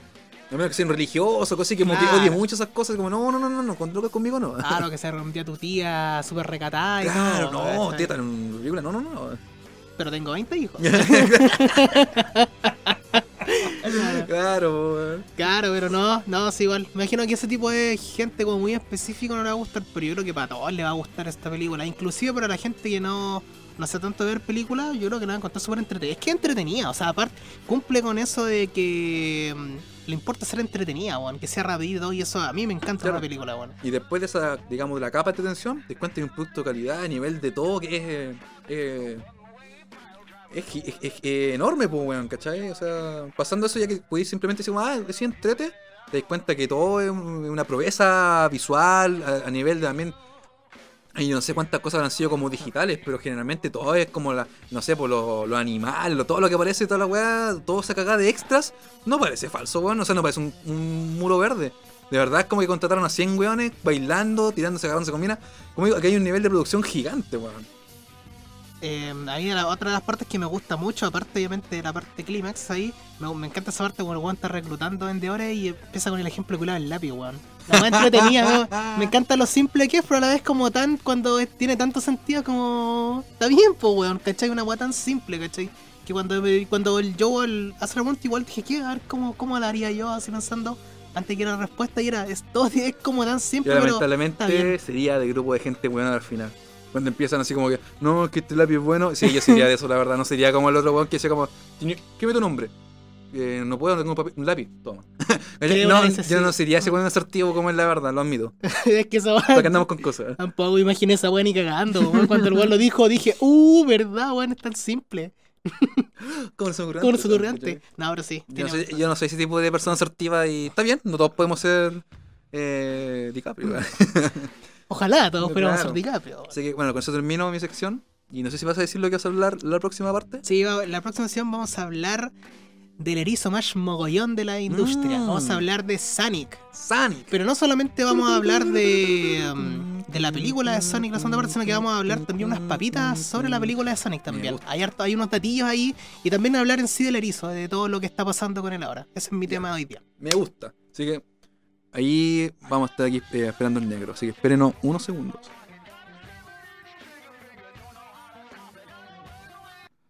menos que sean religiosos, cosas como que Claro. odie mucho esas cosas, como, no, no, no, no, no, con drogas conmigo no. Claro, que se rompió tu tía súper recatada y Claro, todo, no, en una película, no, no, no. Pero tengo 20 hijos. *laughs* *laughs* *laughs* claro, weón. Claro, pero no, no, es igual. Me imagino que ese tipo de gente como muy específico no le va a gustar, pero yo creo que para todos le va a gustar esta película. Inclusive para la gente que no, no hace tanto ver películas, yo creo que la va a encontrar súper entretenida. Es que es entretenida, o sea, aparte, cumple con eso de que mm, le importa ser entretenida, weón, que sea rápido y eso a mí me encanta Claro. una película, weón. Y después de esa, digamos, de la capa de tensión, te cuentas un producto de calidad a nivel de todo que es. eh, eh, es, es- es, enorme, pues, weón, ¿cachai? O sea, pasando eso ya que podéis simplemente decir, ah, sí, entrete, te das cuenta que todo es un- una proeza visual a, nivel de también. Y no sé cuántas cosas han sido como digitales, pero generalmente todo es como la, no sé, por los lo animales, lo- todo lo que aparece, toda la weá, todo esa cagada de extras, no parece falso, weón, o sea, no parece un, un muro verde. De verdad es como que contrataron a 100 weones bailando, tirándose, agarrándose con mina. Como digo, aquí hay un nivel de producción gigante, weón. Eh, a mí la, otra de las partes que me gusta mucho, aparte obviamente de la parte clímax ahí, me, me encanta esa parte cuando el weón está reclutando vendedores y empieza con el ejemplo que del lápiz, weón. La más entretenida, weón. *laughs* Me encanta lo simple que es, pero a la vez como tan, cuando es- tiene tanto sentido como... Está bien, pues, weón, ¿cachai? Una weá tan simple, ¿cachai? Que cuando, cuando el el- hace la pregunta igual dije, ¿qué? A ver, ¿cómo, cómo la haría yo? Así pensando, antes que era la respuesta y era, es, todo es como tan simple, pero... lamentablemente sería de grupo de gente buena al final. Cuando empiezan así como que, no, que este lápiz es bueno. Sí, yo sería de eso, la verdad. No sería como el otro weón que decía como, "Tiene- ¿qué me tu nombre? Eh, no puedo, no tengo un, lápiz. Toma. *laughs* No, yo no sería ese weón asertivo como es la verdad, lo admito. *laughs* es que weá... Porque andamos con cosas. Tampoco imaginé esa weá ni cagando, weón. Cuando el weón lo dijo, dije, uh, verdad, weón, es tan simple. ¿Cómo se ocurrió ¿Cómo no pero sí. Yo no, tiene soy, razón. yo no soy ese tipo de persona asertiva y está bien, no todos podemos ser eh, DiCaprio. *laughs* Ojalá todos No, fuéramos claro. ser DiCaprio. Así que bueno, con eso termino mi sección. Y no sé si vas a decir lo que vas a hablar la próxima parte. Sí, la próxima sesión vamos a hablar del erizo más mogollón de la industria. Mm. Vamos a hablar de Sonic. Sonic. Pero no solamente vamos a hablar de, um, de la película de Sonic la segunda parte, sino que vamos a hablar también unas papitas sobre la película de Sonic también. gusta. Hay, harto- hay unos datillos ahí y también hablar en sí del erizo, de todo lo que está pasando con él ahora. Ese es mi tema de hoy día. Me gusta. Así que ahí vamos a estar aquí eh, esperando el negro. Así que espérenos unos segundos.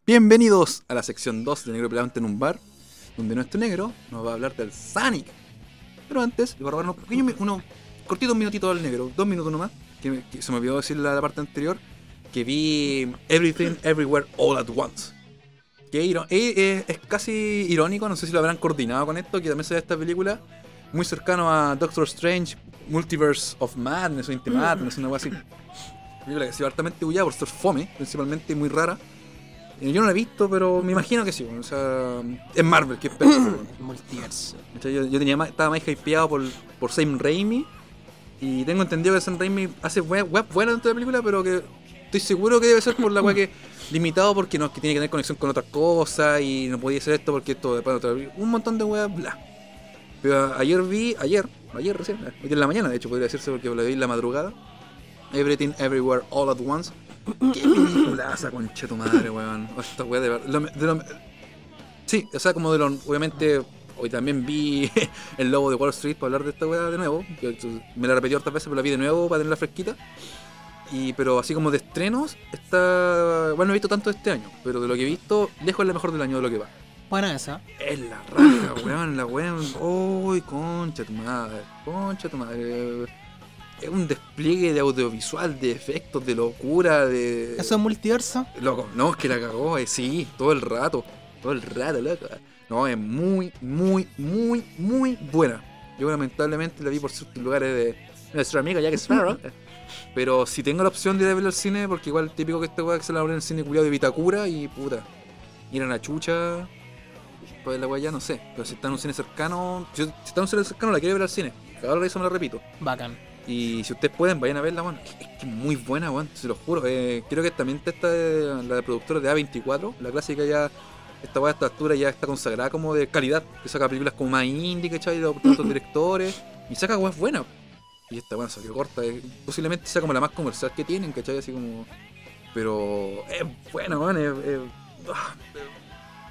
Bienvenidos a la sección 2 de Negro Pelante en un bar, donde nuestro negro nos va a hablar del Sonic. Pero antes, le voy a robar unos pequeños, cortitos minutitos al negro, dos minutos nomás, que, me- que se me olvidó decir la, parte anterior, que vi Everything Everywhere All at Once. Que eh, eh, es casi irónico, no sé si lo habrán coordinado con esto, que también se ve esta película muy cercano a Doctor Strange, Multiverse of Madness o Into Madness, una cosa así. Película que ha sido hartamente bullada por ser fome, principalmente muy rara. Eh, Yo no la he visto, pero me imagino que sí. O sea, es Marvel, que es. *coughs* Multiverso. Yo, yo tenía más- estaba más hypeado por, por Sam Raimi. Y tengo entendido que Sam Raimi hace web, web buena dentro de la película, pero que estoy seguro que debe ser por la web que *coughs* limitado porque no, que tiene que tener conexión con otras cosas y no podía hacer esto porque esto de un montón de weas, bla. Pero ayer vi, ayer, ayer recién, eh, hoy en la mañana de hecho podría decirse porque lo vi en la madrugada. Everything Everywhere All at Once. *clears throat* Qué peliculaza, concha tu madre, weón. Oh, Esta wea de verdad. Sí, o sea, como de lo. Obviamente, hoy también vi *laughs* El Lobo de Wall Street para hablar de esta weá de nuevo. me la repetí otras veces, pero la vi de nuevo para tenerla fresquita. Y, pero así como de estrenos, está. Bueno, no he visto tanto este año, pero de lo que he visto, lejos es la mejor del año de lo que va. Eso. Es la raja, weón, la weón. Uy, concha tu madre, concha tu madre. Es un despliegue de audiovisual, de efectos, de locura, de. Eso es multiverso. Loco, no, es que la cagó, eh, sí, todo el rato, todo el rato, loco. No, es muy, muy, muy, muy buena. Yo lamentablemente la vi por ciertos lugares de nuestra amiga Jack Sparrow. *laughs* Pero si tengo la opción de ir a verla al cine, porque igual típico que este weá que se la abre en el cine culiado de Vitacura y puta, ir a la chucha, pues la weá ya no sé. Pero si está en un cine cercano, si, si está en un cine cercano la quiero ver al cine. Ahora eso me lo repito. Bacán. Y si ustedes pueden, vayan a verla, weón. Es que es muy buena, weón. Se lo juro. Eh, creo que también está la productora de A24. La clásica ya. Esta weá a esta altura ya está consagrada como de calidad. Que saca películas como más indie, ¿cachai? De otros *coughs* directores. Y saca weas buenas. Y esta weá salió corta. eh, posiblemente sea como la más comercial que tienen, ¿cachai? Así como. Pero es buena, weón. Es, ah, es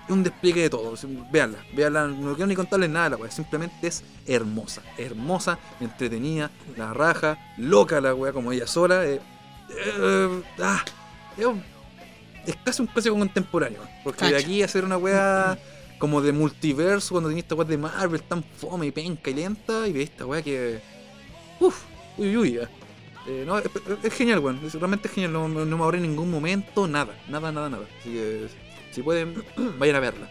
un despliegue de todo. así, Véanla, véanla. No quiero ni contarles nada de la weá. Simplemente es hermosa. Hermosa, entretenida, la raja, loca la weá como ella sola. eh, eh, ah, es, casi un clásico contemporáneo. Porque de aquí a hacer una weá como de multiverso, cuando tenía esta weá de Marvel tan fome y penca y lenta, y ve esta weá que. Uff, uy, uy, ya. Eh, no, es, es genial, weón. Realmente es genial. No, no- no me ahorré en ningún momento nada. Nada, nada, nada. Así que si pueden, *clears throat* vayan a verla.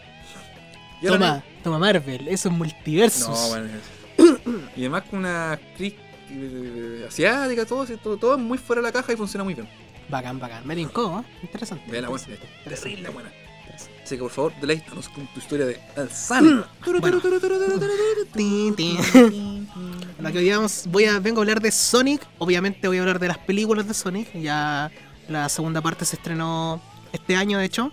Y ahora Toma, toma Marvel. Eso es multiversus. no, bueno. es- *clears throat* Y además con una actriz eh, asiática, todo, todo, todo muy fuera de la caja y funciona muy bien. Bacán, bacán. Me tincó, ¿eh? Interesante. Vean la buena, terrible buena. Así que por favor, deleítanos con tu historia de tin. Bueno, que hoy vamos- voy a, vengo a hablar de Sonic. Obviamente voy a hablar de las películas de Sonic. Ya la segunda parte se estrenó este año, de hecho.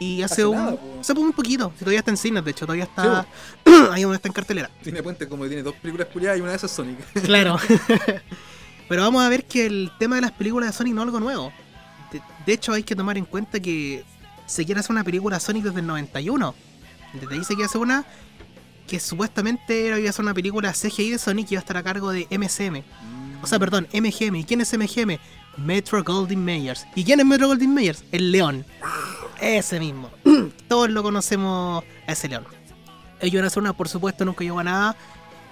Y hace, un, nada, po. hace un poquito. Si todavía está en cines, de hecho, todavía Sí, *clears throat* está ahí donde está en cartelera. Tiene puente como que tiene dos películas culiadas y una de esas es Sonic. *laughs* Claro. *laughs* Pero vamos a ver que el tema de las películas de Sonic no es algo nuevo. De, de hecho, hay que tomar en cuenta que se quiere hacer una película Sonic desde el 91. Desde ahí se quiere hacer una que supuestamente era- iba a ser una película CGI de Sonic y iba a estar a cargo de MCM. O sea, perdón, MGM. ¿Y quién es MGM? Metro Goldwyn Mayers. ¿Y quién es Metro Goldwyn Mayers? El león. Ese mismo. *clears throat* Todos lo conocemos a ese león. Ellos iban a hacer una, por supuesto, nunca llegó a nada.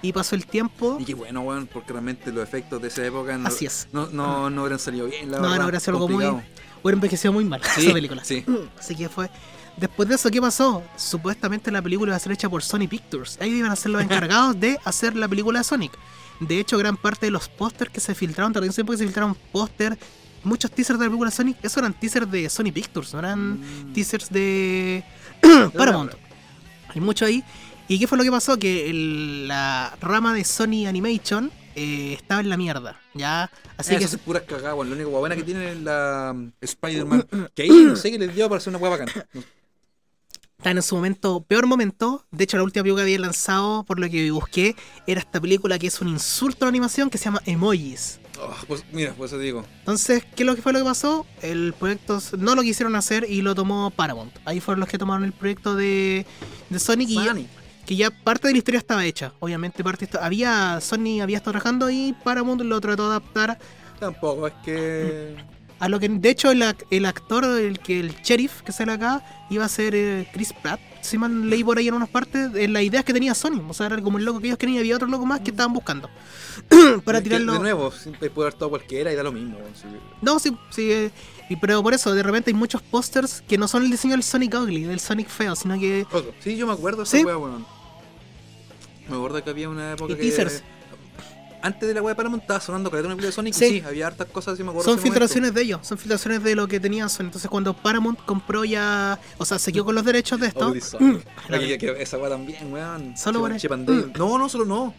Y pasó el tiempo. Y qué bueno, weón, porque realmente los efectos de esa época no, Así es. no, no, no hubieran salido bien, la No, verdad. no, habría sido algo muy. complicado. Hubiera envejecido muy mal Sí, esa película. sí. *clears throat* Así que fue. Después de eso, ¿qué pasó? Supuestamente la película iba a ser hecha por Sony Pictures. Ellos iban a ser los *laughs* encargados de hacer la película de Sonic. De hecho, gran parte de los pósters que se filtraron, también siempre que se filtraron póster muchos teasers de la película Sonic, esos eran teasers de Sony Pictures, no eran Mm. teasers de *coughs* Paramount. bueno, Hay mucho ahí. ¿Y qué fue lo que pasó? Que el- la rama de Sony Animation eh, estaba en la mierda, ¿ya? Así que que es pura cagada, weón. Lo único buena que tiene es la Spider-Man. *coughs* Que ahí no sé qué les dio para hacer una hueá bacana. No- en su momento, peor momento. De hecho, la última película que había lanzado, por lo que busqué, era esta película que es un insulto a la animación que se llama Emojis. Oh, pues mira, pues eso digo. Entonces, ¿qué es lo que fue lo que pasó? El proyecto no lo quisieron hacer y lo tomó Paramount. Ahí fueron los que tomaron el proyecto de, de Sonic y ya- Sonic. que ya parte de la historia estaba hecha. Obviamente, parte había Sony había estado trabajando y Paramount lo trató de adaptar Tampoco, es que. a lo que de hecho el, el actor el que el sheriff que sale acá iba a ser eh, Chris Pratt. Si mal leí por ahí en unas partes, en las ideas que tenía Sony, o sea, era como el loco que ellos querían y había otro loco más que estaban buscando *clears throat* para es tirarlo. De nuevo, siempre puede haber todo cualquiera y da lo mismo. sí. No, sí, sí. eh, y, pero por eso, de repente hay muchos pósters que no son el diseño del Sonic Ugly, del Sonic feo, sino que. Otro. Sí, yo me acuerdo de esa Sí. wea, weón. Me acuerdo que había una época Y que. teasers. Antes de la wea de Paramount estaba sonando caleta una película de Sonic. Sí. y Sí, había hartas cosas, sí me acuerdo. Son filtraciones de ellos, son filtraciones de lo que tenían Sony. Entonces, cuando Paramount compró ya. O sea, se quedó con los derechos de esto. Sonic. que esa wea también, weón. Solo por Dale. No, no, solo no.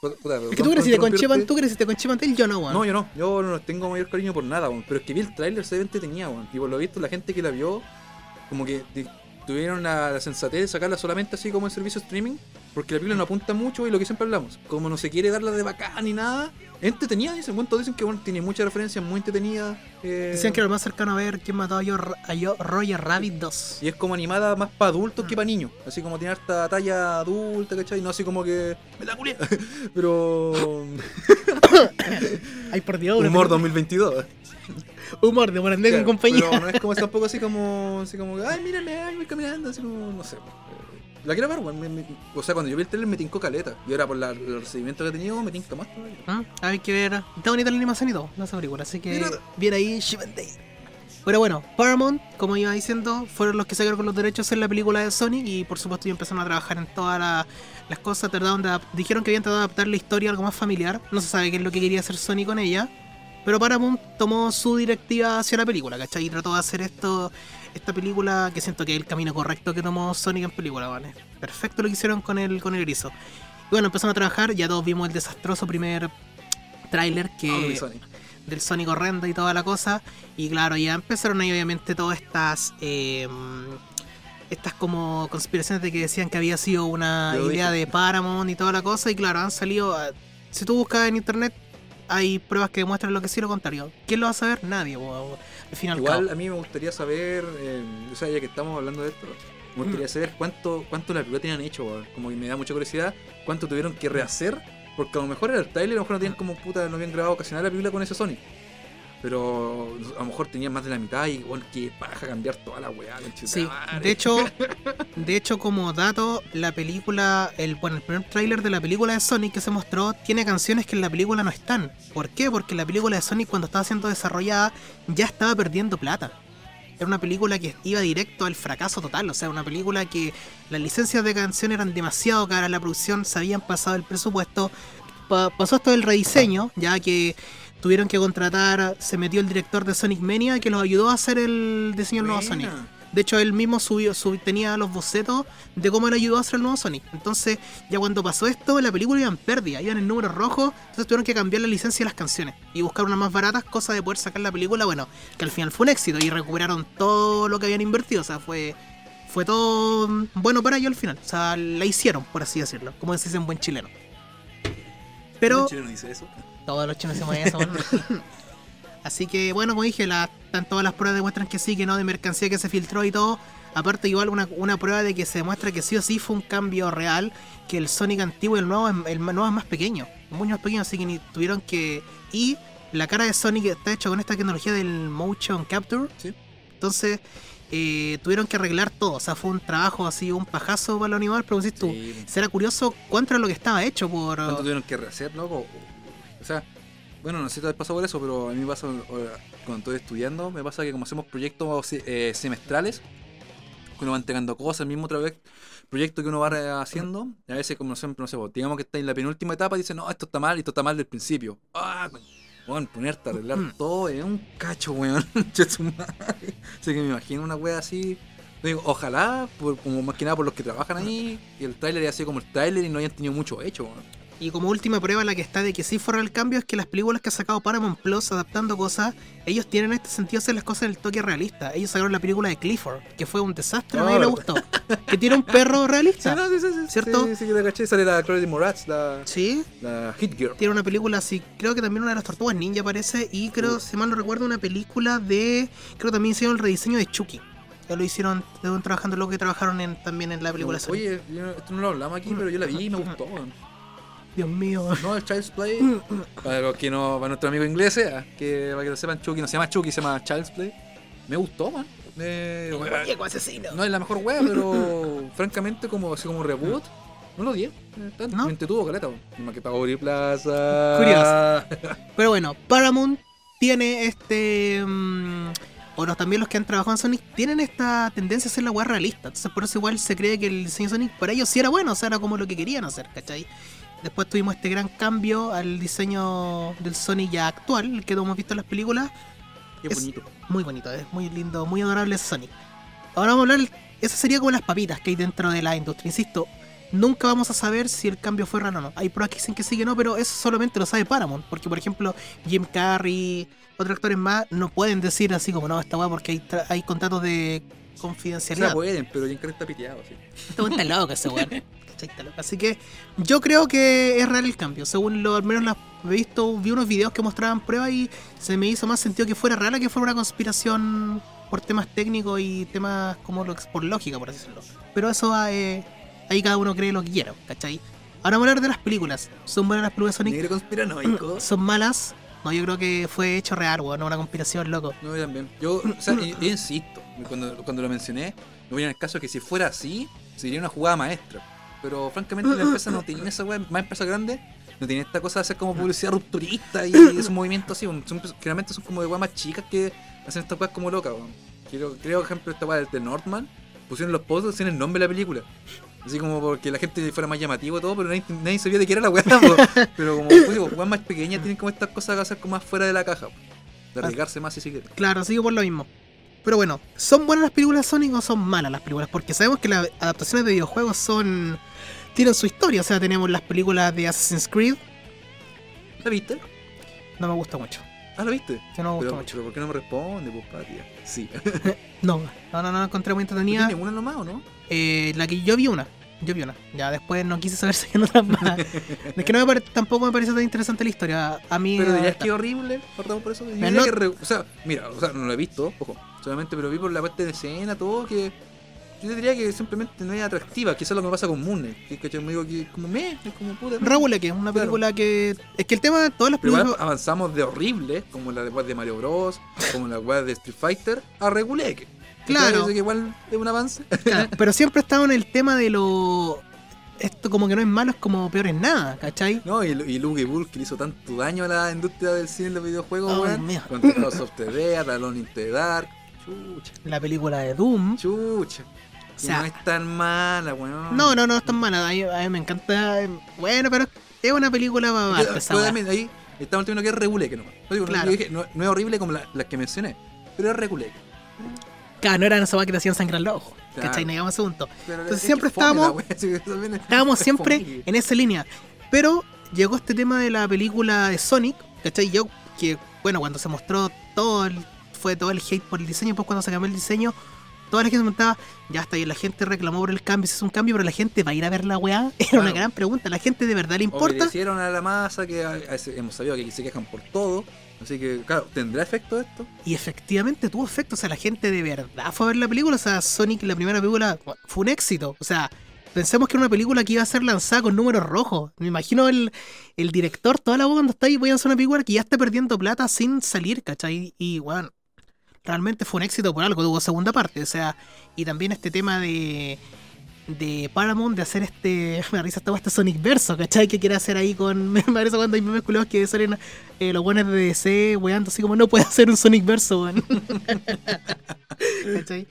Puta, Es que tú creciste con Chip tú creciste con Chip yo no, weón. No, yo no. Yo no tengo mayor cariño por nada, weón. Pero es que vi el tráiler, se ve tenía, weón. Y por lo visto, la gente que la vio, como que tuvieron la, sensatez de sacarla solamente así como en servicio streaming. Porque la película no apunta mucho y lo que siempre hablamos. Como no se quiere darla de bacán ni nada. Entretenida, dicen. Bueno, todos dicen que bueno, tiene muchas referencias, muy entretenida. eh, Decían que lo más cercano a ver quién mató a, yo, a yo- Roger Rabbit 2. Y es como animada más para adultos que para niños. Así como tiene harta talla adulta, ¿cachai? No así como que. Me la culié. *laughs* Pero. *coughs* Ay, por Dios, Humor una- *laughs* 2022. Humor de Morandé Claro, con compañía. Pero no es como tampoco así como, así como, ay, mírame, ay, voy caminando, así como, no sé. eh, La quiero ver, weón. O sea, cuando yo vi el trailer me tincó caleta. Y ahora por la, el recibimiento que ha tenido, me tinca más todavía. ¿Ah? Hay que ver. Está bonita la animación y todo, no se película. Así que bien ahí, Chip and Dale. Pero bueno, Paramount, como iba diciendo, fueron los que se quedaron con los derechos en la película de Sonic y por supuesto ya empezaron a trabajar en todas la- las cosas. Trataron de dijeron que habían tratado de adaptar la historia a algo más familiar. No se sabe qué es lo que quería hacer Sonic con ella. Pero Paramount tomó su directiva hacia la película, ¿cachai? Y trató de hacer esto, esta película que siento que es el camino correcto que tomó Sonic en película, ¿vale? Perfecto lo que hicieron con el, con el erizo. Y bueno, empezaron a trabajar, ya todos vimos el desastroso primer tráiler que Ugly Sonic. del Sonic horrendo y toda la cosa. Y claro, ya empezaron ahí obviamente todas estas eh, estas como conspiraciones de que decían que había sido una idea dije. de Paramount y toda la cosa. Y claro, han salido. ah, Si tú buscas en internet, hay pruebas que demuestran lo que sí lo contrario. ¿Quién lo va a saber? Nadie, po, al final. Igual a mí me gustaría saber, eh, o sea, ya que estamos hablando de esto, me gustaría saber cuánto, cuánto la película tenían hecho, como que me da mucha curiosidad, cuánto tuvieron que rehacer, porque a lo mejor era el trailer, a lo mejor no tenían como puta, no habían grabado casi nada la película con ese Sonic. Pero a lo mejor tenían más de la mitad y bueno, que paja cambiar toda la weá, Sí, de hecho, *laughs* de hecho como dato, la película, el bueno, el primer tráiler de la película de Sonic que se mostró tiene canciones que en la película no están. ¿Por qué? Porque la película de Sonic cuando estaba siendo desarrollada ya estaba perdiendo plata. Era una película que iba directo al fracaso total, o sea, una película que las licencias de canción eran demasiado caras, la producción se habían pasado el presupuesto. Pa- pasó esto del rediseño, ya que tuvieron que contratar, se metió el director de Sonic Mania que los ayudó a hacer el diseño del nuevo. Sonic. De hecho, él mismo subió, sub- tenía los bocetos de cómo él ayudó a hacer el nuevo Sonic. Entonces, ya cuando pasó esto, la película iba en pérdida, iban en números rojos, entonces tuvieron que cambiar la licencia de las canciones y buscar unas más baratas, cosa de poder sacar la película, bueno, que al final fue un éxito y recuperaron todo lo que habían invertido, o sea, fue fue todo bueno para ellos al final, o sea, la hicieron, por así decirlo, como se dice en buen chileno. Pero ¿Un chileno dice eso? Todos los chinos hacemos eso. bueno. Así que, bueno, como dije, la, están todas las pruebas demuestran que sí, que no, de mercancía que se filtró y todo. Aparte, igual una, una prueba de que se demuestra que sí o sí fue un cambio real, que el Sonic antiguo y el nuevo, es- el nuevo es más pequeño, mucho más pequeño, así que ni tuvieron que... Y la cara de Sonic está hecha con esta tecnología del Motion Capture. Sí. Entonces, eh, tuvieron que arreglar todo. O sea, fue un trabajo así, un pajazo para el animal, pero decís tú, Sí. será curioso cuánto era lo que estaba hecho por... ¿Cuánto tuvieron que rehacer, loco? O sea, bueno, no sé si te has pasado por eso, pero a mí me pasa cuando estoy estudiando, me pasa que como hacemos proyectos eh, semestrales, que uno va entregando cosas, el mismo otra vez, proyecto que uno va haciendo, y a veces como siempre, no sé, pues, digamos que está en la penúltima etapa y dice, no, esto está mal y esto está mal del principio. Ah. Weón, ponerte a arreglar Mm. todo es un cacho, weón. *laughs* Así que me imagino una wea así. Digo, ojalá, por- como más que nada por los que trabajan ahí, que el tráiler haya sido como el tráiler y no hayan tenido mucho hecho, weón. Y como última prueba la que está de que sí fue el cambio es que las películas que ha sacado Paramount Plus adaptando cosas, ellos tienen en este sentido hacer las cosas del toque realista. Ellos sacaron la película de Clifford, que fue un desastre, a nadie le Oh. gustó. Que tiene un perro *laughs* realista. sí, sí, sí, ¿Cierto? Sí, sí, que la caché. Sale la Chloe Moratz, la, Sí, la Hit Girl. tiene una película así, creo que también una de las tortugas ninja aparece y creo, si mal no recuerdo, una película de, creo que también hicieron el rediseño de Chucky. Ya lo hicieron, trabajando lo que trabajaron en, también en la película. Oye, yo esto no lo hablamos aquí, pero yo la vi y me gustó. Dios mío. No, el Child's Play. Para los que no, para nuestro amigo inglés, que para que lo sepan, Chucky no se llama Chucky, se llama Child's Play. Me gustó, man. Eh, asesino. no es la mejor wea, pero *laughs* francamente, como así como reboot, no lo di. ¿No? Me entretuvo, caleta. más que abrir plaza. Curioso. *laughs* Pero bueno, Paramount tiene este. mm, o los, también los que han trabajado en Sonic tienen esta tendencia a hacer la weá realista. Entonces, por eso igual se cree que el diseño de Sonic para ellos sí era bueno, o sea, era como lo que querían hacer, ¿cachai? Después tuvimos este gran cambio al diseño del Sonic ya actual, el que hemos visto en las películas. Qué Es- bonito. Muy bonito, es muy lindo, muy adorable Sonic. Ahora vamos a hablar, esas sería como las papitas que hay dentro de la industria. Insisto, nunca vamos a saber si el cambio fue real o no. Hay pruebas que dicen que sí que no, pero eso solamente lo sabe Paramount. Porque, por ejemplo, Jim Carrey, otros actores más, no pueden decir así como no, esta weá porque hay, tra- hay contratos de O confidencialidad. sea, pueden, pero Jim Carrey está piteado, sí. Este weón está loco ese weón. *laughs* Así que yo creo que es real el cambio. Según lo al menos las he visto, vi unos videos que mostraban pruebas y se me hizo más sentido que fuera real a que fuera una conspiración por temas técnicos y temas como lo, por lógica, por así decirlo. Pero eso eh, ahí cada uno cree lo que quiera, ¿cachai? Ahora vamos a hablar de las películas. ¿Son buenas las películas Sonic? Negro conspiranoico. *clears throat* ¿Son malas? No, yo creo que fue hecho real, weón, no una conspiración, loco. No, yo también. Yo, o sea, yo, yo insisto, cuando, cuando lo mencioné, me voy en el caso que si fuera así, sería una jugada maestra. Pero francamente *coughs* la empresa no tiene esa weá, más empresa grande, no tiene esta cosa de hacer como publicidad rupturista y esos movimientos así, son, generalmente son como de weas más chicas que hacen estas weas como locas, weón. Creo, creo, ejemplo, esta wea de Northman, pusieron los posts sin el nombre de la película. Así como porque la gente fuera más llamativo y todo, pero nadie, nadie sabía de qué era la weá. *laughs* Pero como pues, digo, weas más pequeñas tienen como estas cosas que hacer como más fuera de la caja, po. de arriesgarse más si se quiere. Claro, sigue por lo mismo. Pero bueno, ¿son buenas las películas de Sonic o son malas las películas? Porque sabemos que las adaptaciones de videojuegos son. tienen su historia. O sea, tenemos las películas de Assassin's Creed. ¿La viste? No me gusta mucho. Ah, ¿la viste? Que no me gusta Pero, mucho. pero ¿por qué no me responde, pues? Sí. *laughs* No, no, no, no encontré muy entretenida. ¿Tiene una nomás o no? Eh, la que yo vi una. Yo vi una. Ya después no quise saber *laughs* si hay otras más. es que no me pare- tampoco me parece tan interesante la historia. A mí. Pero dirías que horrible, partamos por eso. Yo diría no- que re- o sea, mira, o sea, no lo he visto, ojo, solamente, pero vi por la parte de escena, todo, que yo diría que simplemente no es atractiva, que eso es lo que me pasa con Moon Knight, que ¿cachai? me digo que como me, es como puta. Regular, que es una Claro. película que. Es que el tema de todas las Pero igual películas. avanzamos de horrible, como la de, Mario Bros, como la de Street Fighter, a reguleque. Claro. que igual es un avance. *laughs* Claro, pero siempre he estado en el tema de lo. Esto como que no es malo, es como peor es nada, ¿cachai? No, y, y Luke Bull que le hizo tanto daño a la industria del cine y los videojuegos, Oh, weón. Con House of the Dead, Alone in the Dark. Chucha, La película de Doom. chucha. O Y sea, no es tan mala, weón. no, no, no es tan mala. A mí, a mí me encanta. Bueno, pero es una película para weá. también ahí estamos teniendo que es reguleque nomás. No, digo, no- Claro. yo dije, no, no es horrible como la- las que mencioné, pero es reguleque. Claro, no era esa weá que te hacían sangrar los ojos. Claro. ¿Cachai? No llegamos a punto. Entonces es siempre estábamos- wea, *laughs* Estábamos es *laughs* siempre fome. en esa línea. Pero llegó este tema de la película de Sonic, ¿cachai? Yo, que bueno, cuando se mostró todo el, fue todo el hate por el diseño, pues cuando se cambió el diseño, toda la gente preguntaba, ya está, y la gente reclamó por el cambio, si es un cambio, pero la gente va a ir a ver la weá. *laughs* Era una gran pregunta, ¿la gente de verdad le importa? Obedecieron a la masa que a- a ese- hemos sabido que se quejan por todo. Así que, claro, ¿tendrá efecto esto? Y efectivamente tuvo efecto, o sea, la gente de verdad fue a ver la película, o sea, Sonic, la primera película, fue un éxito, o sea, pensemos que era una película que iba a ser lanzada con números rojos. Me imagino el, el director, toda la boca cuando está ahí, voy a hacer una película que ya está perdiendo plata sin salir, ¿cachai? Y, bueno, realmente fue un éxito por algo, tuvo segunda parte, o sea, y también este tema de de Paramount de hacer este. *laughs* Me risa esta este Sonic Verso, ¿cachai? Que quiere hacer ahí con. *laughs* Me parece cuando hay memes culiados que salen eh, los buenos de DC, weando, así como no puede hacer un Sonic Verso, weón. *laughs* ¿cachai?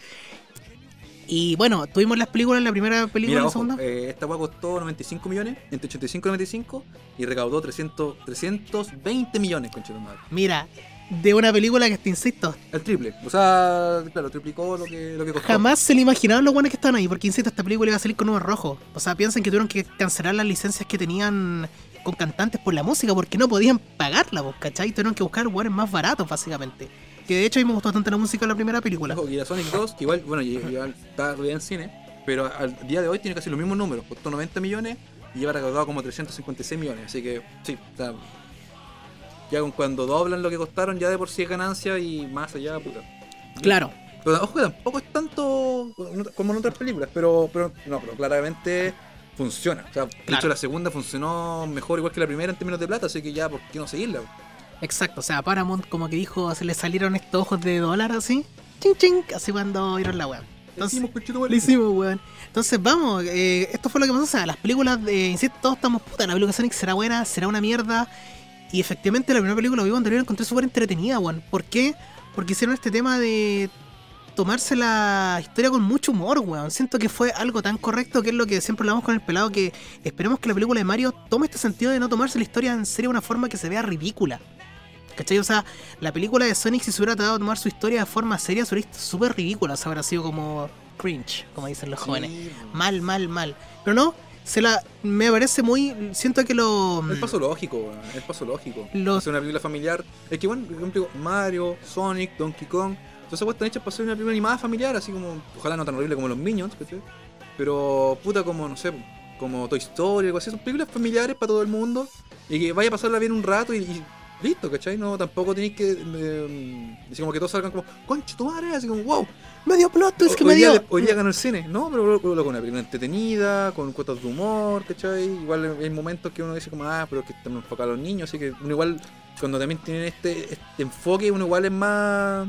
Y bueno, tuvimos las películas, la primera película Mira, la ojo, segunda. eh, esta weá costó 95 millones, entre 85 y 95, y recaudó 300, 320 millones, madre. Mira, de una película que te insisto, El triple. O sea, claro, triplicó lo que, lo que costó. jamás se le imaginaron los buenos que estaban ahí, porque insisto, esta película iba a salir con números rojos. O sea, piensan que tuvieron que cancelar las licencias que tenían con cantantes por la música porque no podían pagarla, pues, ¿cachai? Tuvieron que buscar lugares más baratos, básicamente. Que de hecho a mí me gustó bastante la música de la primera película. Ojo, y la Sonic 2, que igual, bueno, ya está todavía en cine, pero al día de hoy tiene casi los mismos números. Costó 90 millones y lleva recaudado como 356 millones. Así que, sí, o sea, ya con cuando doblan lo que costaron, ya de por sí es ganancia y más allá, puta. Claro. Pero ojo, que tampoco es tanto como en otras películas, pero, pero no, pero claramente funciona. O sea, de Claro. hecho la segunda funcionó mejor igual que la primera en términos de plata, así que ya, ¿por qué no seguirla? Exacto, o sea, Paramount como que dijo, se le salieron estos ojos de dólar así, ching ching, así cuando vieron la weá. Entonces, lo hicimos, weón. Entonces, vamos, eh, esto fue lo que pasó, o sea, las películas, de, insisto, todos estamos, puta, la película Sonic será buena, será una mierda, y efectivamente la primera película que vi anterior la encontré súper entretenida, weón. ¿Por qué? Porque hicieron este tema de tomarse la historia con mucho humor, weón. Siento que fue algo tan correcto que es lo que siempre hablamos con el pelado, que esperemos que la película de Mario tome este sentido de no tomarse la historia en serio de una forma que se vea ridícula. ¿Cachai? O sea, la película de Sonic, si se hubiera tratado de tomar su historia de forma seria, se hubiera visto súper ridícula. O sea, habría sido como cringe, como dicen los jóvenes. Mal, mal, mal. Pero no, se la. Me parece muy. Siento que lo. El paso lógico, el paso lógico. Hacer una película familiar. Es que, bueno, por ejemplo, Mario, Sonic, Donkey Kong. Entonces, pues están hechas para ser una película animada familiar, así como, ojalá no tan horrible como los Minions. Pero, puta, como, no sé, como Toy Story, algo así. Son películas familiares para todo el mundo. Y que vaya a pasarla bien un rato y, y listo, ¿cachai? No, tampoco tenéis que. Eh, decir como que todos salgan como, concha tu madre, así como, wow. Medio plot twist que hoy, me día, dio. hoy día ganó el cine, ¿no? Pero con una película entretenida, con cuotas de humor, ¿cachai? Igual hay momentos que uno dice como, ah, pero es que estamos enfocados a los niños, así que uno igual, cuando también tienen este, este enfoque, uno igual es más...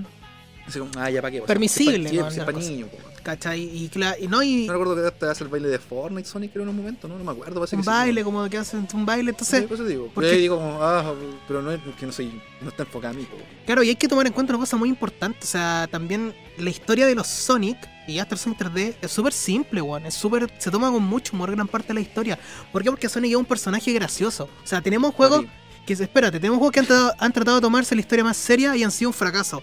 Así como, ah, ya para qué. o sea, Permisible, es para niños. ¿Cachai? Y, no, y No recuerdo que hasta hace el baile de Fortnite Sonic creo en un momento, ¿no? No me acuerdo, parece un que sí, baile, como que hacen un baile. Sí, Entonces, por eso digo. porque- Pero ahí digo como, ah, pero no es que no soy, no está enfocado a mí, claro, y hay que tomar en cuenta una cosa muy importante. O sea, también la historia de los Sonic y el Sonic 3D es súper simple, weón. Es súper. Se toma con mucho humor gran parte de la historia. ¿Por qué? Porque Sonic es un personaje gracioso. O sea, tenemos juegos. Que espérate, tenemos juegos que han tratado, han tratado de tomarse la historia más seria y han sido un fracaso.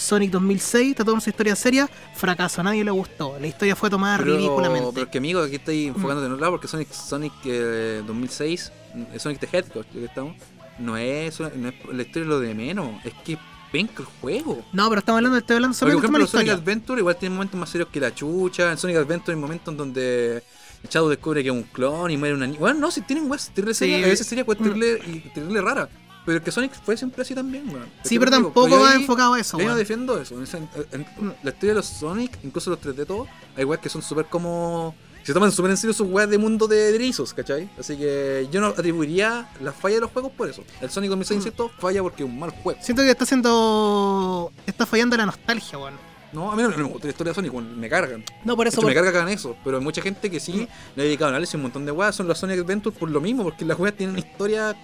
Sonic 2006 trató de su historia seria, fracaso, a nadie le gustó. La historia fue tomada Pero, ridículamente. pero es que amigo, aquí estoy enfocándote en otro lado porque Sonic, Sonic eh, 2006, mm, Sonic the Hedgehog, que estamos, no es, una- no es la historia lo de menos, es que penca el juego. No, pero estamos hablando, estoy hablando solo por ejemplo, Sonic historia. Adventure igual tiene momentos más serios que la chucha. En Sonic Adventure hay momentos en donde Shadow descubre que es un clon y muere una niña. Bueno, no, si tienen weas terrible Sí. a veces sería wea Mm. terrible y terrible rara. Pero que Sonic fue siempre así también, weón. Sí, pero que digo, tampoco yo va ahí- enfocado a eso, yo no weón. defiendo eso. En ese- en- en- la historia de los Sonic, incluso los 3D todos, hay weas que son súper como. Se toman súper en serio sus weas de mundo de erizos, ¿cachai? Así que yo no atribuiría la falla de los juegos por eso. El Sonic 2006, Mm. insisto, falla porque es un mal juego. Siento que está haciendo. Está fallando la nostalgia, weón. No, a mí no, me gusta la historia de Sonic, weón, me cargan. No, por eso. hecho, me por- carga que hagan eso, pero hay mucha gente que sí le ha dedicado análisis un montón de weas. Son las Sonic Adventures por lo mismo, porque las weas tienen historia,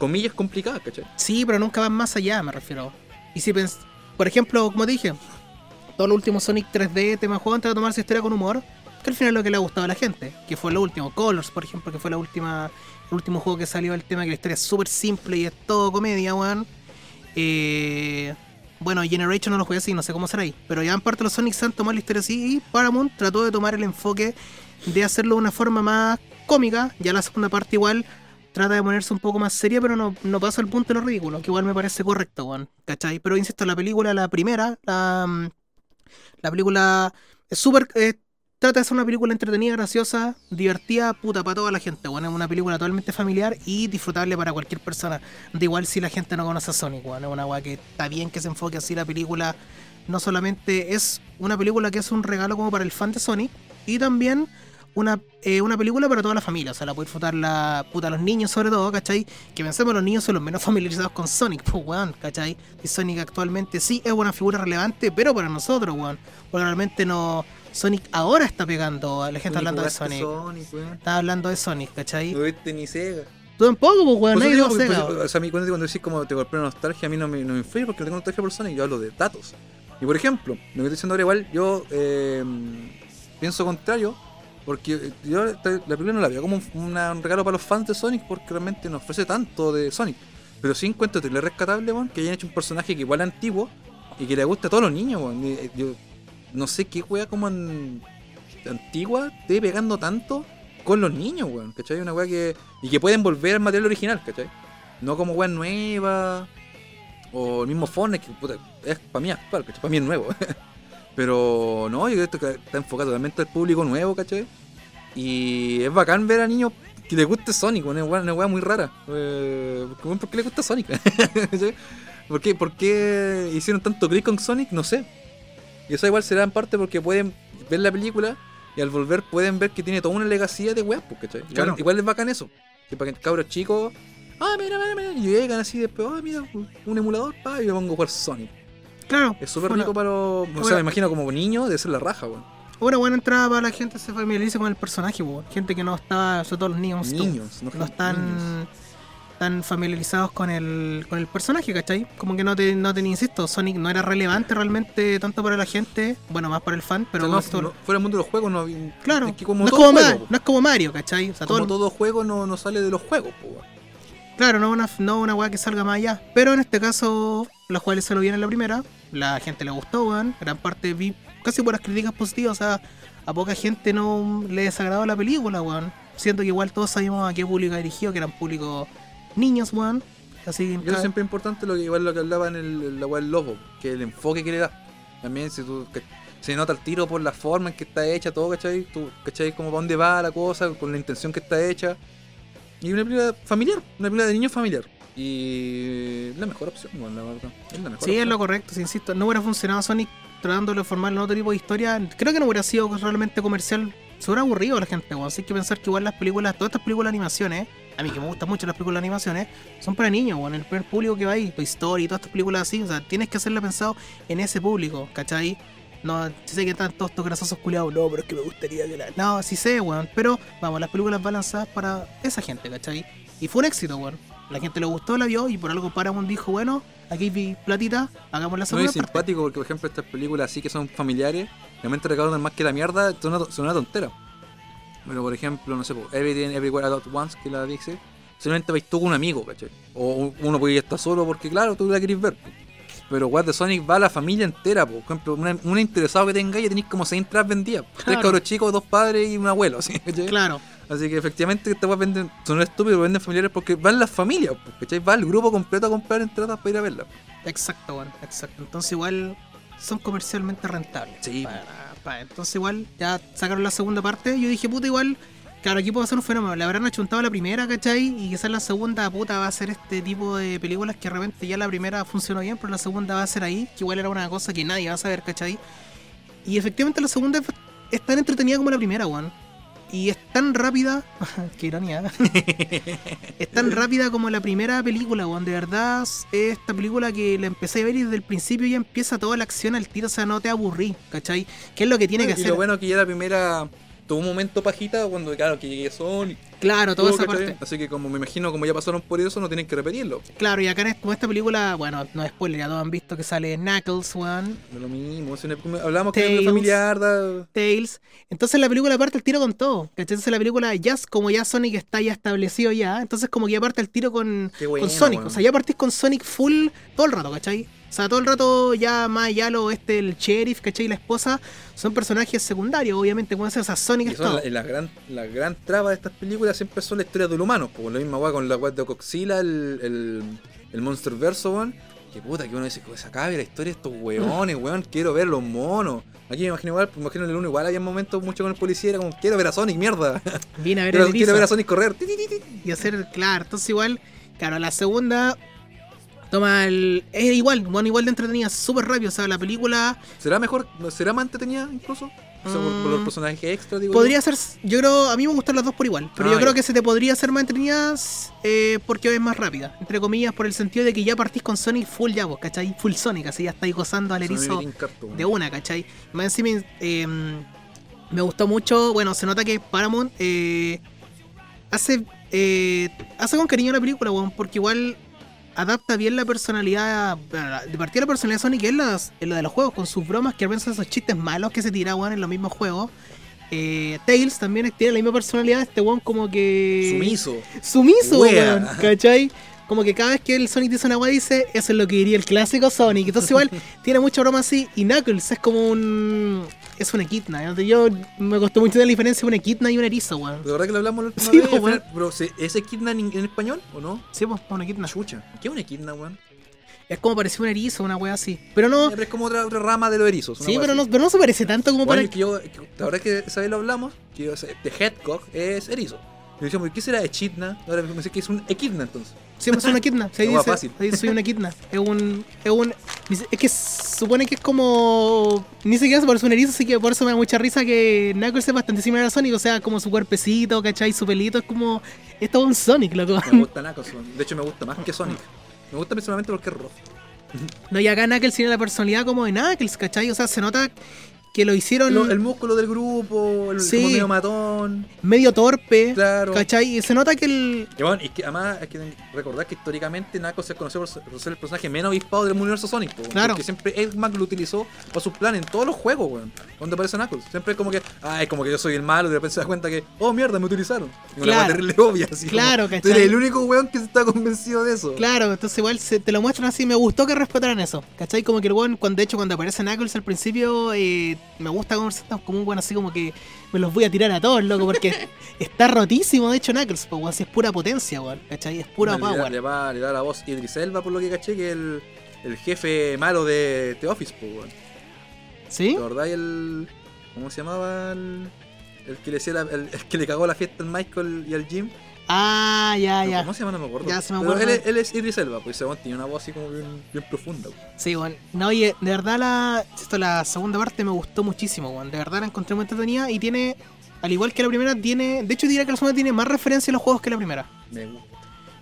comillas, complicadas, ¿cachai? Sí, pero nunca van más allá, me refiero. Y si pens... Por ejemplo, como dije, todos los últimos Sonic 3D, tema juego, tratado de tomar su historia con humor, que al final es lo que le ha gustado a la gente, que fue lo último. Colors, por ejemplo, que fue la última, el último juego que salió el tema que la historia es súper simple y es todo comedia, weón. Eh, bueno, Generation no lo jugué así, no sé cómo será ahí. Pero ya en parte los Sonic han tomado la historia así y Paramount trató de tomar el enfoque de hacerlo de una forma más cómica. Ya la segunda parte igual trata de ponerse un poco más seria, pero no, no pasa al punto de lo ridículo, que igual me parece correcto, weón. ¿Cachai? Pero insisto, la película, la primera, la, mm, la película es súper... eh, trata de ser una película entretenida, graciosa, divertida, puta, para toda la gente, weón. Es una película totalmente familiar y disfrutable para cualquier persona. Da igual si la gente no conoce a Sonic, weón. Es una weá que está bien que se enfoque así la película. No solamente es una película que es un regalo como para el fan de Sonic, y también una, eh, una película para toda la familia. O sea, la puede disfrutar la puta los niños sobre todo, ¿cachai? Que pensemos los niños son los menos *laughs* familiarizados con Sonic, pues weón, ¿cachai? Y Sonic actualmente sí es una figura relevante, pero para nosotros, weón. Porque realmente no. Sonic ahora está pegando, la gente está hablando de Sonic. Sonic, weón. Está hablando de Sonic, ¿cachai? No viste ni Sega. Tú tampoco, pues weón, nadie digo, lo porque, Sega. pues, o sea, a mí cuando, cuando decís como te golpea nostalgia, a mí no me, no me influye porque no tengo nostalgia por Sonic, yo hablo de datos. Y por ejemplo, lo que estoy diciendo ahora igual, yo eh, pienso contrario, porque eh, yo la película no la veo como un, regalo para los fans de Sonic, porque realmente no ofrece tanto de Sonic. Pero sí encuentro terrible rescatable, weón, que hayan hecho un personaje que igual es antiguo y que le gusta a todos los niños. Y, eh, Yo no sé qué wea como an- antigua esté pegando tanto con los niños, weón, ¿cachai? Una wea que. Y que pueden volver al material original, ¿cachai? No como weas nuevas. O el mismo Fortnite, que puta, es para mí actual, ¿cachai? Para mí es nuevo. *laughs* Pero no, yo creo que está enfocado totalmente al público nuevo, ¿cachai? Y es bacán ver a niños que les guste Sonic, una wea, una muy rara. Eh, porque, ¿Por qué les gusta Sonic? *laughs* ¿Por qué, ¿Por qué hicieron tanto clic con Sonic? No sé. Y eso igual será en parte porque pueden ver la película y al volver pueden ver que tiene toda una legacía de weas, ¿cachai? Igual, Claro. igual es bacán eso. Que para que cabros chicos, ah, mira, mira, mira, y llegan así después, ah, mira, un emulador, pa, y me pongo a jugar Sonic. Claro. Es súper rico para los. O sea, me imagino como niño de ser la raja, weón. Una buena entrada para la gente se familiarice con el personaje, po. gente que no está, sobre todo los niños, Niños, no, no están tan familiarizados con el, con el personaje, ¿cachai? Como que no te, no te insisto, Sonic no era relevante realmente tanto para la gente, bueno, más para el fan, pero O sea, no, esto- no- fuera del mundo de los juegos, no. claro, es que como no, es todo como juego, Ma- no es como Mario, ¿cachai? O sea, como todo- todo juego no, no sale de los juegos, po. Claro, no una, no una weá que salga más allá. Pero en este caso, los cuales se lo vieron en la primera, la gente le gustó, weón. Gran parte vi casi puras críticas positivas, o sea, a poca gente no le desagradó la película, weón. Siento que igual todos sabíamos a qué público dirigió, que eran públicos niños, weón. Así Y eso siempre es importante, lo que igual lo que hablaba en el, la weá del lobo, que el enfoque que le da. También si tú que- se nota el tiro por la forma en que está hecha todo, ¿cachai? Tú, ¿cachai? Como para dónde va la cosa, con la intención que está hecha. Y una película familiar, una película de niños familiar. Y la mejor opción, weón, la verdad. Es la mejor Sí, es opción. lo correcto, sí, insisto. No hubiera funcionado Sonic tratándolo de formar otro tipo de historia. Creo que no hubiera sido realmente comercial. Se hubiera aburrido a la gente, weón. Así que pensar que igual las películas, todas estas películas de animaciones, a mí que me gustan mucho las películas de animaciones, son para niños, weón. El primer público que va ahí, Toy Story, todas estas películas así. O sea, tienes que hacerla pensado en ese público, ¿cachai? No, sí sé que están todos estos grasosos culiados, no, pero es que me gustaría que la. No, sí sé, weón. Pero, vamos, las películas van lanzadas para esa gente, ¿cachai? Y fue un éxito, weón. La gente le gustó, la vio y por algo Paramount dijo, bueno, aquí vi platita, hagamos la No, segunda es parte. simpático porque, por ejemplo, estas películas así que son familiares, realmente recaudan más que la mierda, son una, son una tontera. Pero, por ejemplo, no sé, Everything Everywhere All At Once, que la dice, solamente vais tú con un amigo, ¿cachai? O uno puede estar solo porque, claro, tú la querés ver. Pero What de Sonic va a la familia entera, po. por ejemplo, una interesado que tengáis, ya tenéis como seis entradas vendidas. Tres cabros chicos, dos padres y un abuelo, *laughs* ¿sí? ¿cachai? Claro, Así que efectivamente esta weá venden, son estúpidos, venden familiares porque van las familias, po, ¿cachai? Va el grupo completo a comprar entradas para ir a verla. exacto, weón, exacto. Entonces igual son comercialmente rentables. Sí. Para- para- entonces igual ya sacaron la segunda parte. Yo dije, puta, igual, claro, aquí puede ser un fenómeno. Le habrán achuntado la primera, ¿cachai? Y quizás la segunda, puta, va a ser este tipo de películas que de repente ya la primera funcionó bien, pero la segunda va a ser ahí, que igual era una cosa que nadie va a saber, ¿cachai? Y efectivamente la segunda es- es tan entretenida como la primera, weón. Y es tan rápida. *laughs* Qué ironía. *laughs* es tan rápida como la primera película, weón. De verdad, es esta película que la empecé a ver y desde el principio ya empieza toda la acción al tiro, o sea, no te aburrí, ¿cachai? ¿Qué es lo que tiene que y hacer? lo bueno que ya la primera tuvo un momento pajita cuando, claro, que llegué Sonic. Claro, toda esa parte. Así que como me imagino, como ya pasaron por eso, no tienen que repetirlo. Claro, y acá en como esta película, bueno, no es spoiler, ya todos han visto que sale Knuckles, weón, Es lo mismo, hablamos que es una familiar, da- Tails. Entonces la película parte el tiro con todo, ¿cachai? Entonces la película ya, como ya Sonic está ya establecido ya, entonces como que ya parte el tiro con, bueno, con Sonic. O sea, ya partís con Sonic full todo el rato, ¿cachai? O sea, todo el rato ya más allá lo este, el sheriff, ¿cachai? Y la esposa son personajes secundarios, obviamente, como se o sea, Sonic Y son todo. la, la gran, la gran traba de estas películas siempre son la historia del humano. Como la misma weá con la weá de Coxila, el, el, el Monster Verso, weón. Que puta, que uno dice, se acabe la historia de estos weones, *laughs* weón. Quiero ver los monos. Aquí me imagino igual, me imagino en el 1 igual había momentos mucho con el policía, era como, quiero ver a Sonic, mierda. Viene a ver quiero, el quiero ver a Sonic correr. Y hacer, claro, entonces igual, claro, la segunda toma el... Es igual, bueno, igual de entretenida, súper rápido, o sea, la película... ¿Será mejor? ¿Será más entretenida incluso? O sea, por, por los Mm, personajes extra, digo. Podría ser, yo creo, a mí me gustan las dos por igual, pero Ah, yo creo ya. que se te podría hacer más entretenidas eh, porque es más rápida, entre comillas, por el sentido de que ya partís con Sonic full ya vos, ¿cachai? Full Sonic, así ya estáis gozando al erizo de una, ¿cachai? Más encima, eh, me gustó mucho, bueno, se nota que Paramount eh, hace, eh, hace con cariño la película, weón, porque igual adapta bien la personalidad, de partida la personalidad de Sonic es la, es la de los juegos, con sus bromas que a veces esos chistes malos que se tiraban en los mismos juegos. Eh, Tails también tiene la misma personalidad, este weón como que... Sumiso. Sumiso, weón, ¿cachai? Como que cada vez que el Sonic dice una weá dice, eso es lo que diría el clásico Sonic. Entonces igual *laughs* tiene mucha broma así. Y Knuckles es como un... Es un equidna. Entonces, Yo me costó mucho la diferencia entre un equidna y un erizo, weón. ¿De verdad que lo hablamos la última Sí, vez? po, Al final- weón. Pero, ¿se- ¿es equidna en, en español o no? Sí, pues, un equidna. Chucha. ¿Qué es un equidna, weón? Es como parecía un erizo, una weá así. Pero no... Pero es como otra, otra rama de los erizos. una Sí, wea pero no, pero no se parece tanto como Bueno, para... que yo, que la verdad es que esa vez lo hablamos, que yo, Headcock es erizo. Y decíamos, ¿qué será echidna? Ahora me dice que es un equidna entonces. Sí, es una equidna. Se dice, fácil. ahí soy una equidna. Es un... Es un... Es que supone que es como... Ni siquiera se parece un erizo, así que por eso me da mucha risa que Knuckles es bastante similar a Sonic. O sea, como su cuerpecito, ¿cachai? Su pelito es como... Es todo un Sonic, loco. Me gusta *laughs* Knuckles, de hecho me gusta más que Sonic. Me gusta principalmente porque es rojo. No, y acá Knuckles tiene la personalidad como de Knuckles, ¿cachai? O sea, se nota que lo hicieron Lo- el músculo del grupo, el Sí. como medio matón, medio torpe, claro. ¿cachai? Y se nota que el... Y bueno, y que además hay que recordar que históricamente Knuckles se conoce por ser el personaje menos avispado del universo Sonic, po. Claro. Porque siempre Eggman lo utilizó para sus planes en todos los juegos, weón. Donde aparece Knuckles. Siempre es como que, es como que yo soy el malo y de repente se da cuenta que, oh mierda, me utilizaron. Y una Claro. terrible obvia, así. Claro, ¿cachai? eres el único weón que está convencido de eso. Claro, entonces igual se, te lo muestran así. Me gustó que respetaran eso. ¿Cachai? Como que el weón, cuando, de hecho, cuando aparece Knuckles al principio, eh, me gusta cómo se está como un weón así como que me los voy a tirar a todos, loco, porque *laughs* está rotísimo, de hecho, Knuckles, pues, si es pura potencia, weón. ¿Cachai? Es pura Le da- power. Le, va, le da la voz Idris Elba, por lo que caché, que es el, el jefe malo de The Office, po, weón. ¿Sí? ¿Te acordáis el. ¿Cómo se llamaba? El, el que le hacía la- el, el que le cagó la fiesta al Michael y al Jim. Ah, ya, No, ya. ¿Cómo se llama? No me acuerdo. Ya, se me Pero acuerdo. Él, es- él es Idris Elba, pues weón tiene una voz así como bien, bien profunda. weón. Sí, weón. No, oye, de verdad la, esto, la segunda parte me gustó muchísimo, weón. De verdad la encontré muy entretenida y tiene, al igual que la primera, tiene, de hecho diría que la segunda tiene más referencia a los juegos que la primera. Me gusta.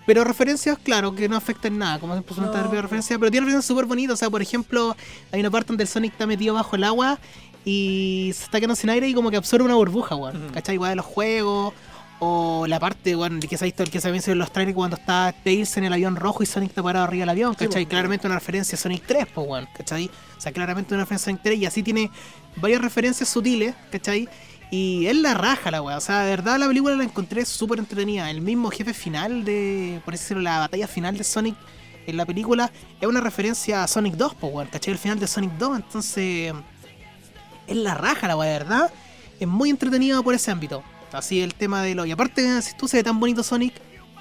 Pero referencias, claro, que no afectan nada, como siempre son No. referencias, pero tiene referencias súper bonitas. O sea, por ejemplo, hay una parte donde el Sonic está metido bajo el agua y se está quedando sin aire y como que absorbe una burbuja, weón. Ujú. ¿Cachai? Igual de los juegos. O la parte, weón, que se ha visto el que se ha visto en los trailers cuando está Tails en el avión rojo y Sonic está parado arriba del avión, Sí, ¿cachai? pues. claramente una referencia a Sonic 3, pues, weón, ¿cachai? O sea, claramente una referencia a Sonic 3 y así tiene varias referencias sutiles, ¿cachai? Y es la raja la weá, o sea, de verdad la película la encontré súper entretenida. El mismo jefe final de, por decirlo, la batalla final de Sonic en la película es una referencia a Sonic 2, pues weón, ¿cachai? El final de Sonic 2, entonces es la raja la weá, de verdad. Es muy entretenido por ese ámbito. Así el tema de lo... Y aparte, si tú se ve tan bonito Sonic,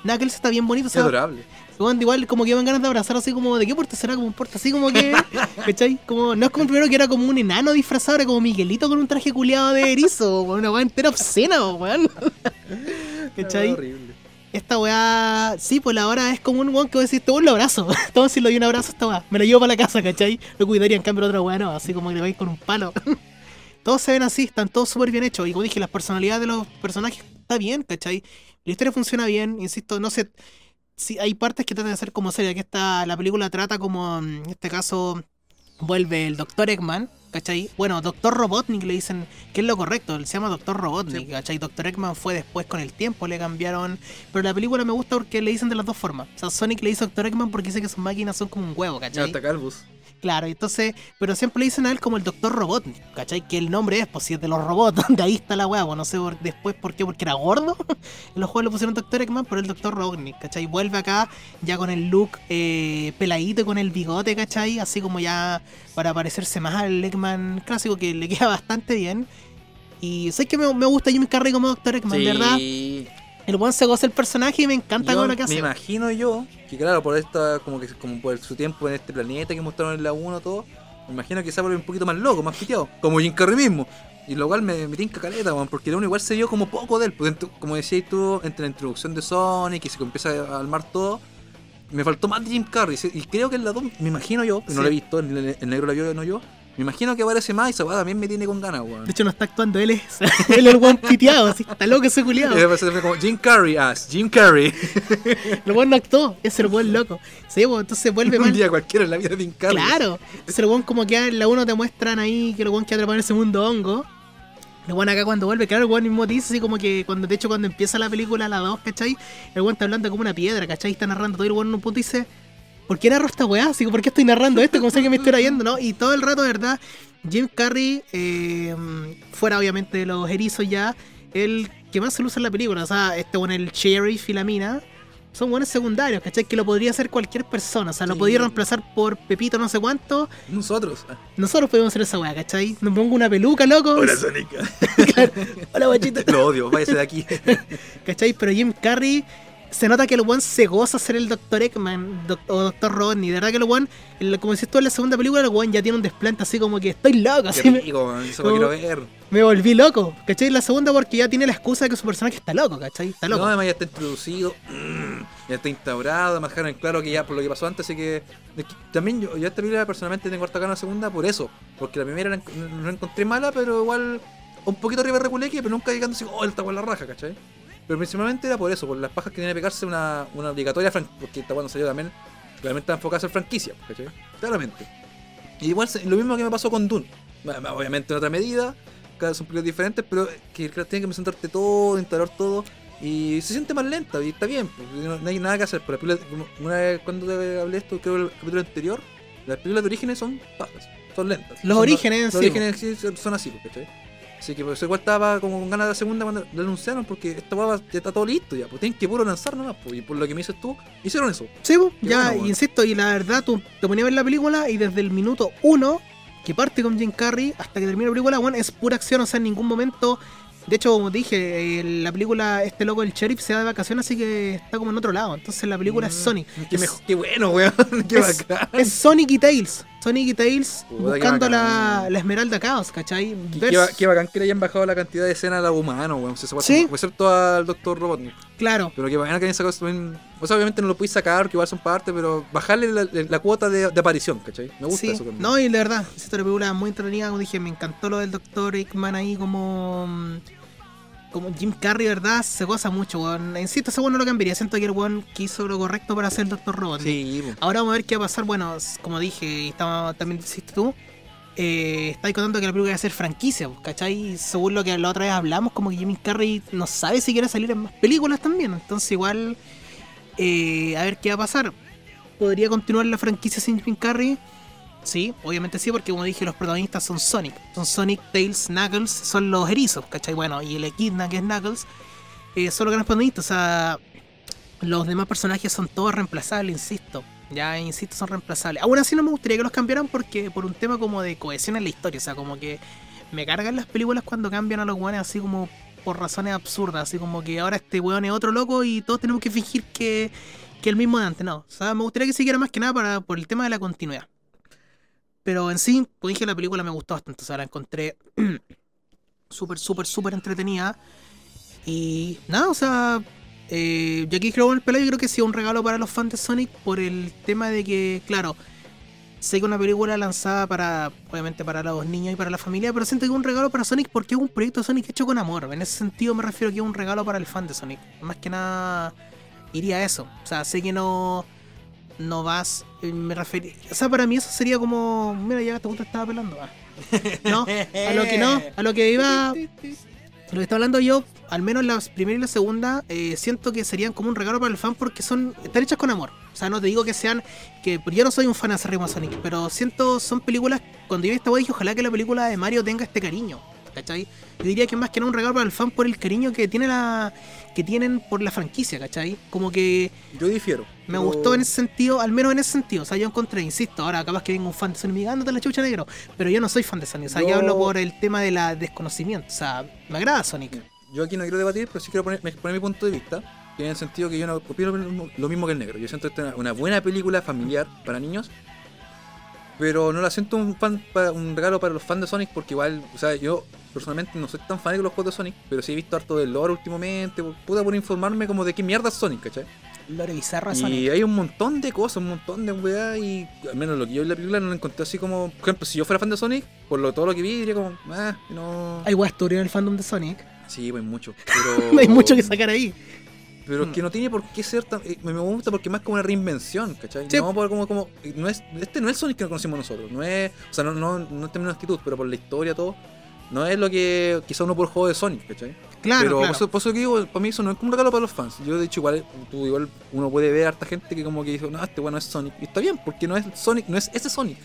Knuckles está bien bonito, o Es sea, adorable. Igual como que dan ganas de abrazar así como de qué porte será como un porte así como que *laughs* ¿cachai? Como no es como el primero que era como un enano disfrazado, era como Miguelito con un traje culiado de erizo, *laughs* una weá entera obscena, weón. *laughs* ¿Cachai? Horrible. Esta weá, sí, pues la hora es como un weón que voy a decir, weón lo abrazo. Todo si lo doy un abrazo a esta weá. Me lo llevo para la casa, ¿cachai? Lo cuidaría en cambio otra weá no, así como que le vais con un palo. Todos se ven así, están todos súper bien hechos. Y como dije, las personalidades de los personajes está bien, ¿cachai? La historia funciona bien, insisto, no sé. Sí, hay partes que tratan de hacer como seria, que esta, la película trata como, mm, en este caso, vuelve el Dr. Eggman, ¿cachai? Bueno, Dr. Robotnik le dicen que es lo correcto, él se llama Dr. Robotnik, Sí. ¿cachai? Dr. Eggman fue después con el tiempo, le cambiaron. Pero la película me gusta porque le dicen de las dos formas. O sea, Sonic le dice Dr. Eggman porque dice que sus máquinas son como un huevo, ¿cachai? está Calvus. Claro, entonces, pero siempre le dicen a él como el Doctor Robotnik, ¿cachai? Que el nombre es, pues si es de los robots, *laughs* de ahí está la weá, pues, no sé por- después por qué, porque era gordo. *laughs* En los juegos le pusieron Doctor Eggman, pero el Doctor Robotnik, ¿cachai? Vuelve acá ya con el look eh, peladito con el bigote, ¿cachai? Así como ya para parecerse más al Eggman clásico, que le *laughs* queda bastante bien. Y sé que me, me gusta Jim Carrey como Doctor Eggman, ¿verdad? El buen se goza el personaje y me encanta Yo con lo que me hace. imagino yo que claro, por esta, como que como por su tiempo en este planeta que mostraron en la 1 todo, me imagino que se vuelve un poquito más loco, más piteado, como Jim Carrey mismo. Y lo cual me, me tinca caleta, weón, porque la 1 igual se vio como poco de él. Pues, como decías tú, entre la introducción de Sonic y se empieza a armar todo, me faltó más de Jim Carrey. Y creo que en la 2, me imagino yo, que no lo he visto, el, el- el negro la vio, no yo, me imagino que aparece más y esa weá también me tiene con ganas, weón. De hecho, no está actuando, él es, *laughs* él es el buen piteado, así, está loco ese culiado. como Jim Carrey as Jim Carrey. *laughs* El buen no actuó, es el buen loco. Sí, pues, entonces vuelve un mal. día cualquiera en la vida de Jim Carrey. Claro. Entonces el buen como que en la 1 te muestran ahí que el buen que atrapado en ese mundo hongo. El buen acá cuando vuelve, claro, el buen mismo dice así como que cuando, de hecho, cuando empieza la película, la 2, ¿cachai? El buen está hablando como una piedra, ¿cachai? Está narrando todo y el buen en un punto dice, ¿por qué narro esta weá? Así, ¿por qué estoy narrando esto? Como sé que me estoy yendo, ¿no? Y todo el rato, de verdad, Jim Carrey, eh, fuera obviamente de los erizos ya, el que más se luce en la película. O sea, este bueno, el Cherry Filamina, son buenos secundarios, ¿cachai? Que lo podría hacer cualquier persona. O sea, lo Sí. podría reemplazar por Pepito no sé cuánto. Nosotros. Nosotros podemos hacer esa weá, ¿cachai? Me pongo una peluca, loco. *laughs* Sonic. Hola, guachito. Lo odio, váyase de aquí. *laughs* ¿Cachai? Pero Jim Carrey se nota que el one se goza ser el Dr. Eggman doc- o Dr. Rodney. De verdad que el one, el- como decís tú en la segunda película, el one ya tiene un desplante así como que estoy loco, así me, rico, man, eso lo quiero ver. me volví loco. ¿Cachai? La segunda porque ya tiene la excusa de que su personaje está loco, ¿cachai? Está loco. No, además ya está introducido, mm, ya está instaurado, además dejaron en claro que ya por lo que pasó antes, así que, es que también yo, yo esta película personalmente tengo harta ganas de la segunda por eso, porque la primera la, en- no la encontré mala, pero igual un poquito arriba de Reculeque, pero nunca llegando así, oh, el con la raja, ¿cachai? Pero principalmente era por eso, por las pajas que tiene que pegarse una, una obligatoria porque esta cuando salió también, realmente está enfocada en franquicia, ¿cachai? Claramente. Y igual lo mismo que me pasó con Dune, obviamente en otra medida, cada son películas diferentes, pero que tienen que presentarte todo, instalar todo. Y se siente más lenta, y está bien, pues, no, no hay nada que hacer. Pero las películas, como una vez cuando te hablé esto, creo el capítulo anterior, las películas de orígenes son bajas, son lentas. Los Son- orígenes en Los sí, orígenes sí son- así, pues, ¿cachai? Así que por eso igual estaba como con ganas de la segunda cuando lo anunciaron, porque esta guapa ya está todo listo ya, pues tienen que puro lanzar nomás, pues, y por lo que me dices tú, hicieron eso. Sí, Qué ya, bueno, weón. insisto, y la verdad, tú te ponías a ver la película y desde el minuto uno, que parte con Jim Carrey, hasta que termina la película, bueno, es pura acción, o sea, en ningún momento. De hecho, como te dije, eh, la película, este loco, el sheriff, se va de vacaciones, así que está como en otro lado. Entonces la película es Mm, Sonic. Qué, Es- mejor- qué bueno, weón, *laughs* qué es, bacán. es Sonic y Tails. Sonic y Tails Puta, buscando la, la Esmeralda Chaos, ¿cachai? Qué, qué qué bacán que le hayan bajado la cantidad de escenas a los humanos, weón. Sí. Excepto al Dr. Robotnik. Claro, Pero qué bacán que hayan sacado también. O sea, obviamente no lo podéis sacar, que igual son parte, pero bajarle la, la cuota de, de aparición, ¿cachai? Me gusta sí. eso también. No, y de verdad, esta película muy entretenida, como dije, me encantó lo del Dr. Eggman ahí como. Como Jim Carrey, ¿verdad? Se goza mucho, weón. Insisto, ese weón no lo cambiaría. Siento que el weón que hizo lo correcto para ser Dr. Robotnik. Sí, po. Ahora vamos a ver qué va a pasar. Bueno, como dije, y también dijiste tú, eh, estáis contando que la película va a ser franquicia, pues, ¿cachai? Según lo que la otra vez hablamos, como que Jimmy Carrey no sabe si quiere salir en más películas también. Entonces, igual, eh, a ver qué va a pasar. ¿Podría continuar la franquicia sin Jim Carrey? Sí, obviamente sí, porque como dije, los protagonistas son Sonic. Son Sonic, Tails, Knuckles, son los erizos, ¿cachai? Bueno, y el Equidna, que es Knuckles, eh, son los grandes protagonistas. O sea, los demás personajes son todos reemplazables, insisto. Ya, insisto, son reemplazables. Aún así no me gustaría que los cambiaran porque por un tema como de cohesión en la historia. O sea, como que me cargan las películas cuando cambian a los weones así como por razones absurdas. Así como que ahora este weón es otro loco y todos tenemos que fingir que, que el mismo de antes. No, o sea, me gustaría que siguiera más que nada para, por el tema de la continuidad. Pero en sí, como dije, la película me gustó bastante. O sea, la encontré *clears throat* súper, súper, súper entretenida. Y nada, o sea, eh, aquí creo en el pelado, yo creo que sí, un regalo para los fans de Sonic por el tema de que, claro, sé que una película lanzada para, obviamente, para los niños y para la familia, pero siento que es un regalo para Sonic porque es un proyecto de Sonic hecho con amor. En ese sentido me refiero que es un regalo para el fan de Sonic. Más que nada, iría a eso. O sea, sé que no, no vas, eh, me refiero, o sea, para mí eso sería como, mira, ya te gusta estaba pelando. ah. No, a lo que no, a lo que iba, lo que está hablando yo, al menos la primera y la segunda, eh, siento que serían como un regalo para el fan porque son están hechas con amor. O sea, no te digo que sean. que Yo no soy un fan de Sonic, pero siento son películas. Cuando yo esta dije, ojalá que la película de Mario tenga este cariño. ¿Cachai? Yo diría que más que nada un regalo para el fan por el cariño que tiene la. que tienen por la franquicia, ¿cachai? Como que Yo difiero. Me gustó en ese sentido, al menos en ese sentido. O sea, yo encontré, insisto, ahora capaz que venga un fan de Sonic y me diga, "Ándate la chucha negro. Pero yo no soy fan de Sonic. O sea, yo, Yo- hablo por el tema de la desconocimiento. O sea, me agrada Sonic. Yo aquí no quiero debatir, pero sí quiero poner, poner mi punto de vista. Que en el sentido que yo no opino lo mismo- que el negro. Yo siento esta una, una buena película familiar para niños. Pero no la siento un fan para, un regalo para los fans de Sonic porque igual, o sea, yo personalmente no soy tan fan de los juegos de Sonic, pero sí he visto harto del lore últimamente, pude por informarme como de qué mierda es Sonic, ¿cachai? Lore bizarro de Y Sonic. hay un montón de cosas, un montón de weá y al menos lo que yo vi en la película no lo encontré así como, por ejemplo, si yo fuera fan de Sonic, por lo, todo lo que vi diría como, ah, no... Hay turbias en el fandom de Sonic. Sí, pues mucho, *laughs* pero... No hay mucho que sacar ahí. Pero es que no tiene por qué ser tan. eh, Me gusta porque más como una reinvención, ¿cachai? Sí. No por como, como. No es, este no es Sonic que conocimos nosotros. No es. O sea, no, no, no en términos de actitud, pero por la historia, todo. No es lo que quizá uno por juego de Sonic, ¿cachai? Claro, Pero claro. Por, eso, por eso que digo, para mí eso no es como un regalo para los fans. Yo de hecho igual, tú, igual uno puede ver a harta gente que como que dice, no, este bueno es Sonic. Y está bien, porque no es Sonic, no es ese Sonic.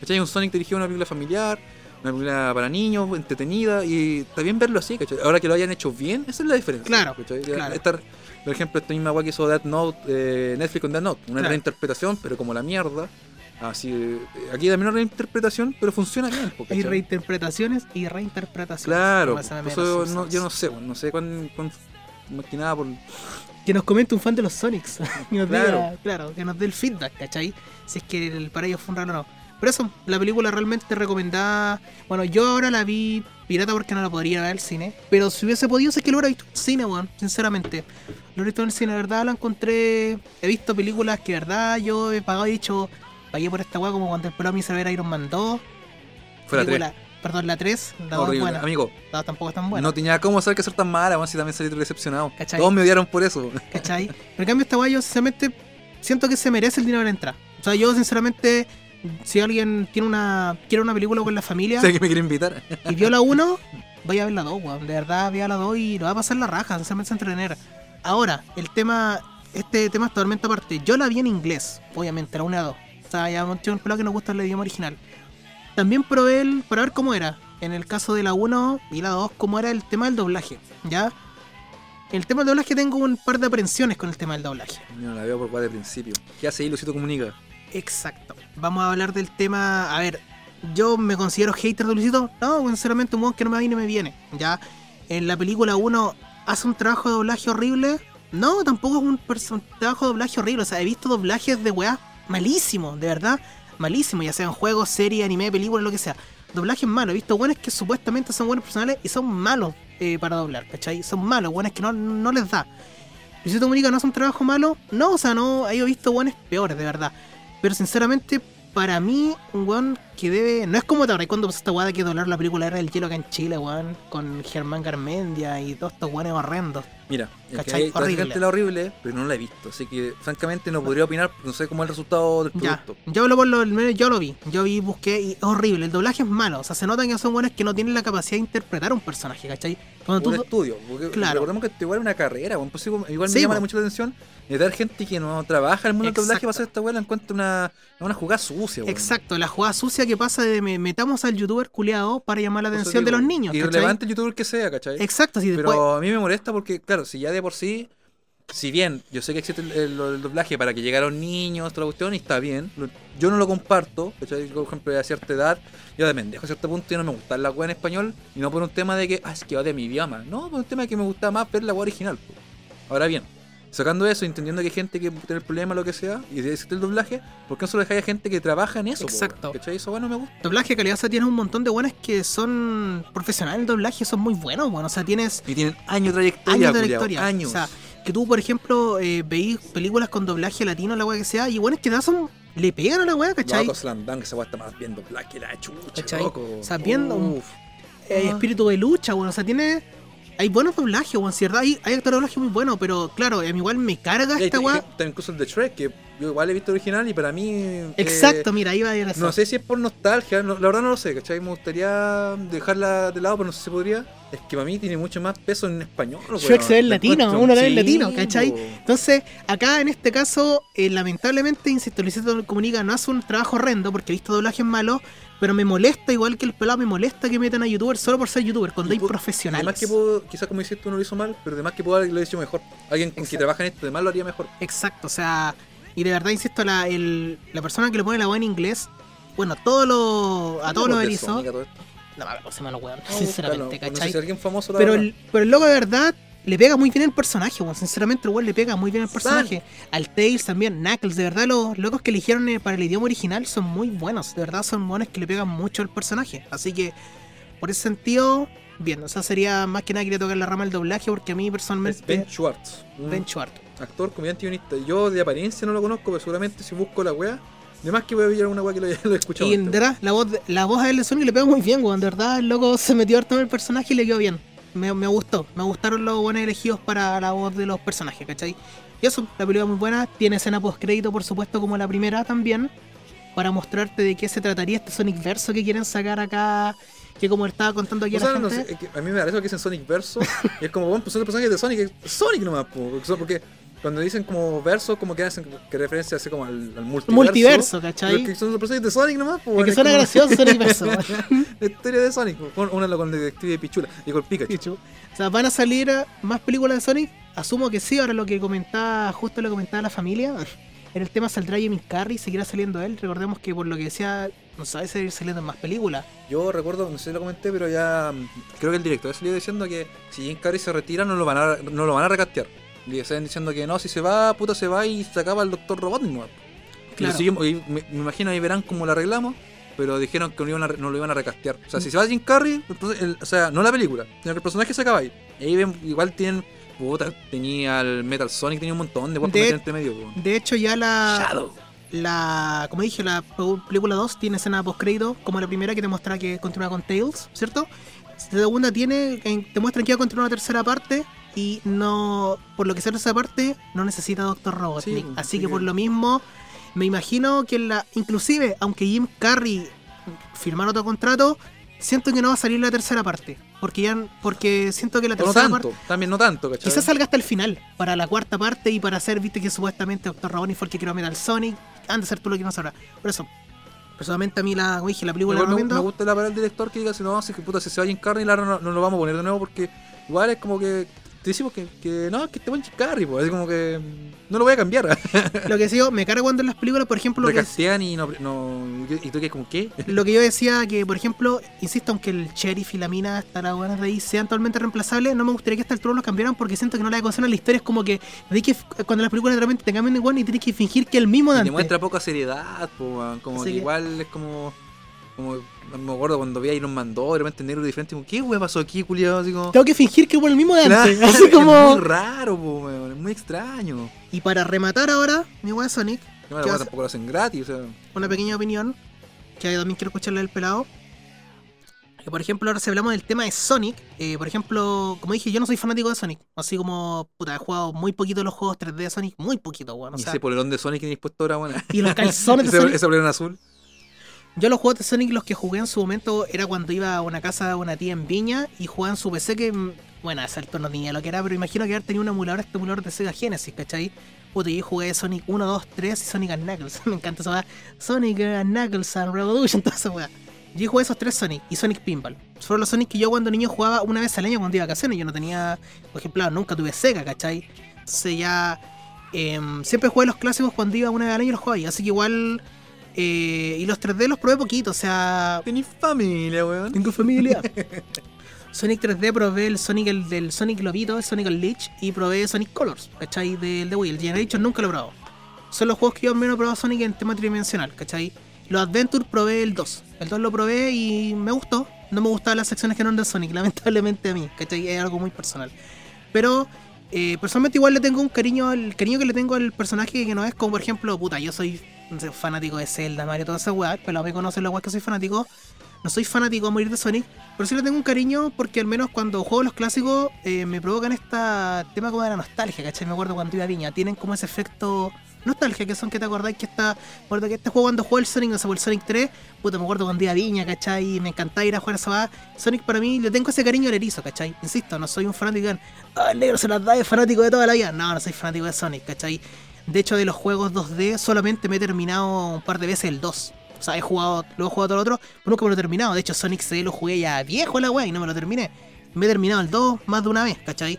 ¿Cachai? Es un Sonic dirigido a una película familiar, una película para niños, entretenida, y está bien verlo así, ¿cachai? Ahora que lo hayan hecho bien, esa es la diferencia. Claro, claro. Esta- por ejemplo, esta misma weá que hizo Death Note, eh, Netflix con Death Note, una Claro. reinterpretación, pero como la mierda. Así, eh, aquí también una reinterpretación, pero funciona bien. Hay reinterpretaciones y reinterpretaciones. Claro, eso no- yo no sé, no sé cuán, cuán- más que nada por... Que nos comente un fan de los Sonics. *laughs* y nos Claro. diga, claro, que nos dé el feedback, ¿cachai? Si es que el, para ellos fue un raro o no. Pero eso, la película realmente recomendada. Bueno, yo ahora la vi pirata porque no la podría ver al cine. Pero si hubiese podido, sé que lo hubiera visto en el cine, weón. Sinceramente. Lo he visto en el cine, de verdad, la encontré. He visto películas que, verdad, yo he pagado y he dicho, pagué por esta weá como cuando el a mí se ver Iron Man 2. Fue la película- Perdón, la 3. La 2 es Horrible. buena. Amigo, La 2 tampoco es tan buena. no tenía cómo saber que ser tan mala, bueno, si también salí decepcionado. ¿Cachai? Todos me odiaron por eso. ¿Cachai? Pero en cambio esta weá yo sinceramente siento que se merece el dinero de la entrada. O sea, yo sinceramente, si alguien tiene una quiere una película con la familia sé que me quiere invitar. y vio la 1, vaya a ver la 2, weón. De verdad, vea la 2 y lo va a pasar la raja, sinceramente se entretener. Ahora, el tema, este tema es totalmente aparte. Yo la vi en inglés, obviamente, la 1 y la 2. O sea, ya un pelado que nos gusta el idioma original. También probé el, para ver cómo era. En el caso de la 1 y la 2, cómo era el tema del doblaje. ¿Ya? El tema del doblaje tengo un par de aprensiones con el tema del doblaje. No la veo por cuál de principio. ¿Qué hace ahí Luisito Comunica? Exacto. Vamos a hablar del tema. A ver, yo me considero hater de Luisito. No, sinceramente, un modo que no me ni me viene. Ya, en la película 1 hace un trabajo de doblaje horrible. No, tampoco es un, trabajo de doblaje horrible. O sea, he visto doblajes de weá malísimos, de verdad. Malísimo, ya sean juegos, series, anime, películas, lo que sea. Doblajes malos. He visto buenos que supuestamente son buenos personales y son malos eh, para doblar, ¿cachai? Son malos, buenos que no, no les da. Luisito Comunica no hace un trabajo malo. No, o sea, no, he visto buenos peores, de verdad. Pero sinceramente, para mí, un weón que debe. No es como te acordás cuando pasó esta weá de que doblar la película era el hielo acá en Chile, weón. Con Germán Garmendia y todos estos weones horrendos. Mira, ¿Cachai? Horrible. gente la horrible, pero no la he visto. Así que, francamente, no podría opinar. No sé cómo es el resultado del Ya. producto. Yo hablo por lo yo lo vi. Yo vi, busqué y es horrible. El doblaje es malo. O sea, se nota que son buenos que no tienen la capacidad de interpretar a un personaje, ¿cachai? Cuando Un tú. estudio. Porque Claro. recordemos que igual es una carrera. bueno, pues, igual me Sí, llama mucho la atención. Y dar gente que no trabaja en el mundo del doblaje para hacer esta weá, la encuentro una, una jugada sucia. Exacto, la jugada sucia que pasa de me- metamos al youtuber culiado para llamar la atención de los niños. Irrelevante el youtuber que sea, ¿cachai? Exacto, si Pero después. a mí me molesta porque, claro, si ya de por sí, si bien yo sé que existe el, el- el doblaje para que llegaran niños, toda la cuestión, y está bien, lo- yo no lo comparto, ¿cachai? Yo, por ejemplo, a cierta edad, yo de pendejo a cierto punto ya no me gusta la weá en español, y no por un tema de que, ah, es que va de mi idioma, no, por un tema de que me gusta más ver la weá original. Ahora bien, sacando eso, entendiendo que hay gente que tiene el problema, lo que sea, y existe el doblaje, ¿por qué no se lo dejáis a gente que trabaja en eso? Exacto. ¿Cachai? Eso bueno me gusta. Doblaje calidad, o sea, tienes un montón de buenas que son profesionales en doblaje, son muy buenos, bueno, o sea, tienes Y tienen años de trayectoria, años de trayectoria. años. O sea, que tú, por ejemplo, eh, veís películas con doblaje latino, la weá que sea, y buenas que te son, le pegan a la weá, ¿cachai? Loco Slam Dunk, esa weá está más bien doblada que la chucha, ¿Cachai? loco. O sea, viendo un-. Hay Ah. espíritu de lucha, bueno, o sea, tiene... Hay buenos doblajes, weón, cierto, hay, hay actores de doblaje muy buenos, pero claro, a mí igual me carga esta weá. Incluso el de Shrek, que yo igual he visto original y para mí. eh, Exacto, mira, ahí va a ir eso. No sé si es por nostalgia, no- la verdad no lo sé, ¿cachai? Me gustaría dejarla de lado, pero no sé si podría. Es que para mí tiene mucho más peso en español. Shrek se ve en latino, encuentro- uno lo ve en latino, ¿cachai? Entonces, acá en este caso, eh, lamentablemente, insisto, Luisito Comunica no hace un trabajo horrendo porque he visto doblajes malos, pero me molesta, igual que el pelado, me molesta que metan a youtubers solo por ser youtuber, cuando Y hay profesionales. Además que puedo, quizás como hiciste uno lo hizo mal, pero además que puedo haberlo hecho mejor. Alguien con que Exacto. trabaja en esto, además lo haría mejor. Exacto, o sea, y de verdad, insisto, la, el- la persona que le pone la voz en inglés, bueno, todo lo, a todos los erizos, no me se me lo weón, No, sinceramente, búscalo, No sé ¿cachai? si alguien famoso la Pero verdad. el, pero el loco de verdad le pega muy bien el personaje, weón. Sinceramente, el weón le pega muy bien el personaje. Al Tails también, Knuckles, de verdad, los locos que eligieron eh, para el idioma original son muy buenos. De verdad, son buenos que le pegan mucho al personaje. Así que, por ese sentido, bien. O sea, sería más que nada quería tocar la rama del doblaje porque a mí Es personalmente. Ben Schwartz. Ben Schwartz. Actor, comediante y guionista. Yo de apariencia no lo conozco, pero seguramente si busco la wea, además que voy a ver alguna wea que lo, *laughs* haya- lo he escuchado. Y en verdad, la voz, la voz a él de Sonic le pega muy bien, weón. De verdad, el loco se metió harto en el personaje y le quedó bien. Me, me gustó. Me gustaron los buenos elegidos para la voz de los personajes, ¿cachai? Y eso, la película es muy buena. Tiene escena post crédito, por supuesto, como la primera también. para mostrarte de qué se trataría este Sonic Verso que quieren sacar acá. Que como estaba contando aquí O a la sea, no sé, es a mí me parece que dicen Sonic Verso y es como, bueno, pues son los personajes de Sonic, es Sonic nomás, po, porque cuando dicen como verso, como que hacen que referencia así como al, al multiverso. multiverso, ¿cachai? que son los personajes de Sonic nomás, po, Es que suena como- gracioso Sonic *laughs* Verso. La historia de Sonic, po, con- una con el detective Pichula y con Pikachu. O sea, ¿van a salir más películas de Sonic? Asumo que sí, ahora lo que comentaba, justo lo comentaba la familia, en el tema saldrá Jimmy Carrey, seguirá saliendo él. Recordemos que por lo que decía, no sabe seguir saliendo en más películas. Yo recuerdo, no sé si lo comenté, pero ya mm, creo que el director ha salido diciendo que si Jim Carrey se retira no lo van a, no lo van a recastear. Y están diciendo que no, si se va, puta se va y se acaba el Doctor Robotnik. Y Claro. y me, me imagino ahí verán cómo lo arreglamos, pero dijeron que no, iban a no lo iban a recastear. O sea, si se va Jim Carrey, entonces, el- o sea, no la película, sino que el personaje se acaba ahí. Ahí ven, igual tienen, puta, tenía el Metal Sonic, tenía un montón de meter entre medio. De hecho, ya la, Shadow. la como dije, la película 2 tiene escena post crédito, como la primera que te muestra que continúa con Tails, ¿cierto? La segunda tiene, en- te muestran que va a continuar una tercera parte y no, por lo que sea esa parte, no necesita Doctor Robotnik. Sí, así que por lo mismo, me imagino que la, inclusive, aunque Jim Carrey firmara otro contrato, siento que no va a salir la tercera parte, porque ya, porque siento que la O no tercera parte tanto, también no tanto, ¿cachai? Quizás salga hasta el final, para la cuarta parte y para hacer, viste que supuestamente Dr. Robotnik fue el que creó Metal Sonic, antes de ser tú lo que no sabrás. Por eso, personalmente a mí la, como dije, la película la Igual me, recomiendo. me gusta la palabra del director que diga si no, si que puta, si se va Jim Carrey, la, no, no lo vamos a poner de nuevo porque igual es como que te decimos que, que no, que este buen Jim Carrey, pues, es como que no lo voy a cambiar. *laughs* Lo que digo, me carga cuando en las películas, por ejemplo, lo que, Recastean y no, no y tú que como qué? lo que yo decía, que por ejemplo, insisto, aunque el sheriff y la mina buenas de ahí sean totalmente reemplazables, no me gustaría que hasta el trono lo cambiaran porque siento que no la conocen la historia. Es como que, que cuando las películas realmente te cambian de igual y tienes que fingir que el mismo de Y antes. demuestra poca seriedad, pues, weón, como que- igual es como como me acuerdo cuando vi a Iron Man 2, de repente negro diferente, como, ¿qué weón pasó aquí, culiado? Así como Tengo que fingir que fue el mismo de Claro, antes. Así Es como. muy raro, weón, es muy extraño. Y para rematar ahora, mi weá Sonic, Que ¿Qué bueno, hace? tampoco lo hacen gratis, o sea. una pequeña opinión que también quiero escucharle del pelado. Que, por ejemplo, ahora si hablamos del tema de Sonic, eh, por ejemplo, como dije, yo no soy fanático de Sonic. Así como, puta, he jugado muy poquito los juegos 3D de Sonic, muy poquito, weón. o y sea, ese polerón de Sonic que tenéis puesto ahora, bueno. y los calzones *laughs* de ese, Sonic. ese polerón azul. Yo los juegos de Sonic los que jugué en su momento era cuando iba a una casa de una tía en Viña y jugaba en su PC que, mm, bueno, a ese alto no tenía lo que era, pero imagino que haber tenido un emulador, este emulador de Sega Genesis, ¿cachai? Puta, yo jugué Sonic 1, 2, 3 y Sonic and Knuckles. *laughs* Me encanta esa weá. Sonic and Knuckles and Revolution, *laughs* toda esa weá. Yo jugué esos tres Sonic y Sonic Pinball. Fueron los Sonic que yo cuando niño jugaba una vez al año cuando iba a vacaciones. Yo no tenía, por ejemplo, nunca tuve Sega, ¿cachai? Entonces ya em, siempre jugué los clásicos cuando iba una vez al año y los jugaba. Así que igual. Eh, y los 3D los probé poquito, o sea. Tenéis familia, weón. Tengo familia. *laughs* Sonic 3D probé el Sonic el del Sonic Lobito, el Sonic Unleashed y probé Sonic Colors, ¿cachai? Del de Wii. El Generation nunca lo he probado. Son los juegos que yo al menos he probado Sonic en tema tridimensional, ¿cachai? Los Adventure probé el 2. El 2 lo probé y me gustó. No me gustaban las secciones que no eran de Sonic, *laughs* lamentablemente a mí, ¿cachai? Es algo muy personal. Pero eh, personalmente igual le tengo un cariño, el cariño que le tengo al personaje que no es como por ejemplo, puta, yo soy fanático de Zelda, Mario, toda esa weá, pero me conocen la weá que soy fanático. No soy fanático a morir de Sonic, pero sí le tengo un cariño porque al menos cuando juego los clásicos eh, me provocan este tema como de la nostalgia, ¿cachai? Me acuerdo cuando iba a Viña, tienen como ese efecto nostalgia, que son que te acordáis que está, acuerdo que este juego cuando jugué el Sonic, no sé, por el Sonic 3, puta, me acuerdo cuando iba a Viña, ¿cachai? Y me encantaba ir a jugar a esa. Sonic para mí le tengo ese cariño al erizo, ¿cachai? Insisto, no soy un fanático ah, el negro se las da, es fanático de toda la vida. No, no soy fanático de Sonic, ¿cachai? De hecho, de los juegos 2D, solamente me he terminado un par de veces el 2. O sea, he jugado, luego he jugado todo lo otro, pero nunca me lo he terminado. De hecho, Sonic CD lo jugué ya viejo la weá y no me lo terminé. Me he terminado el 2 más de una vez, ¿cachai?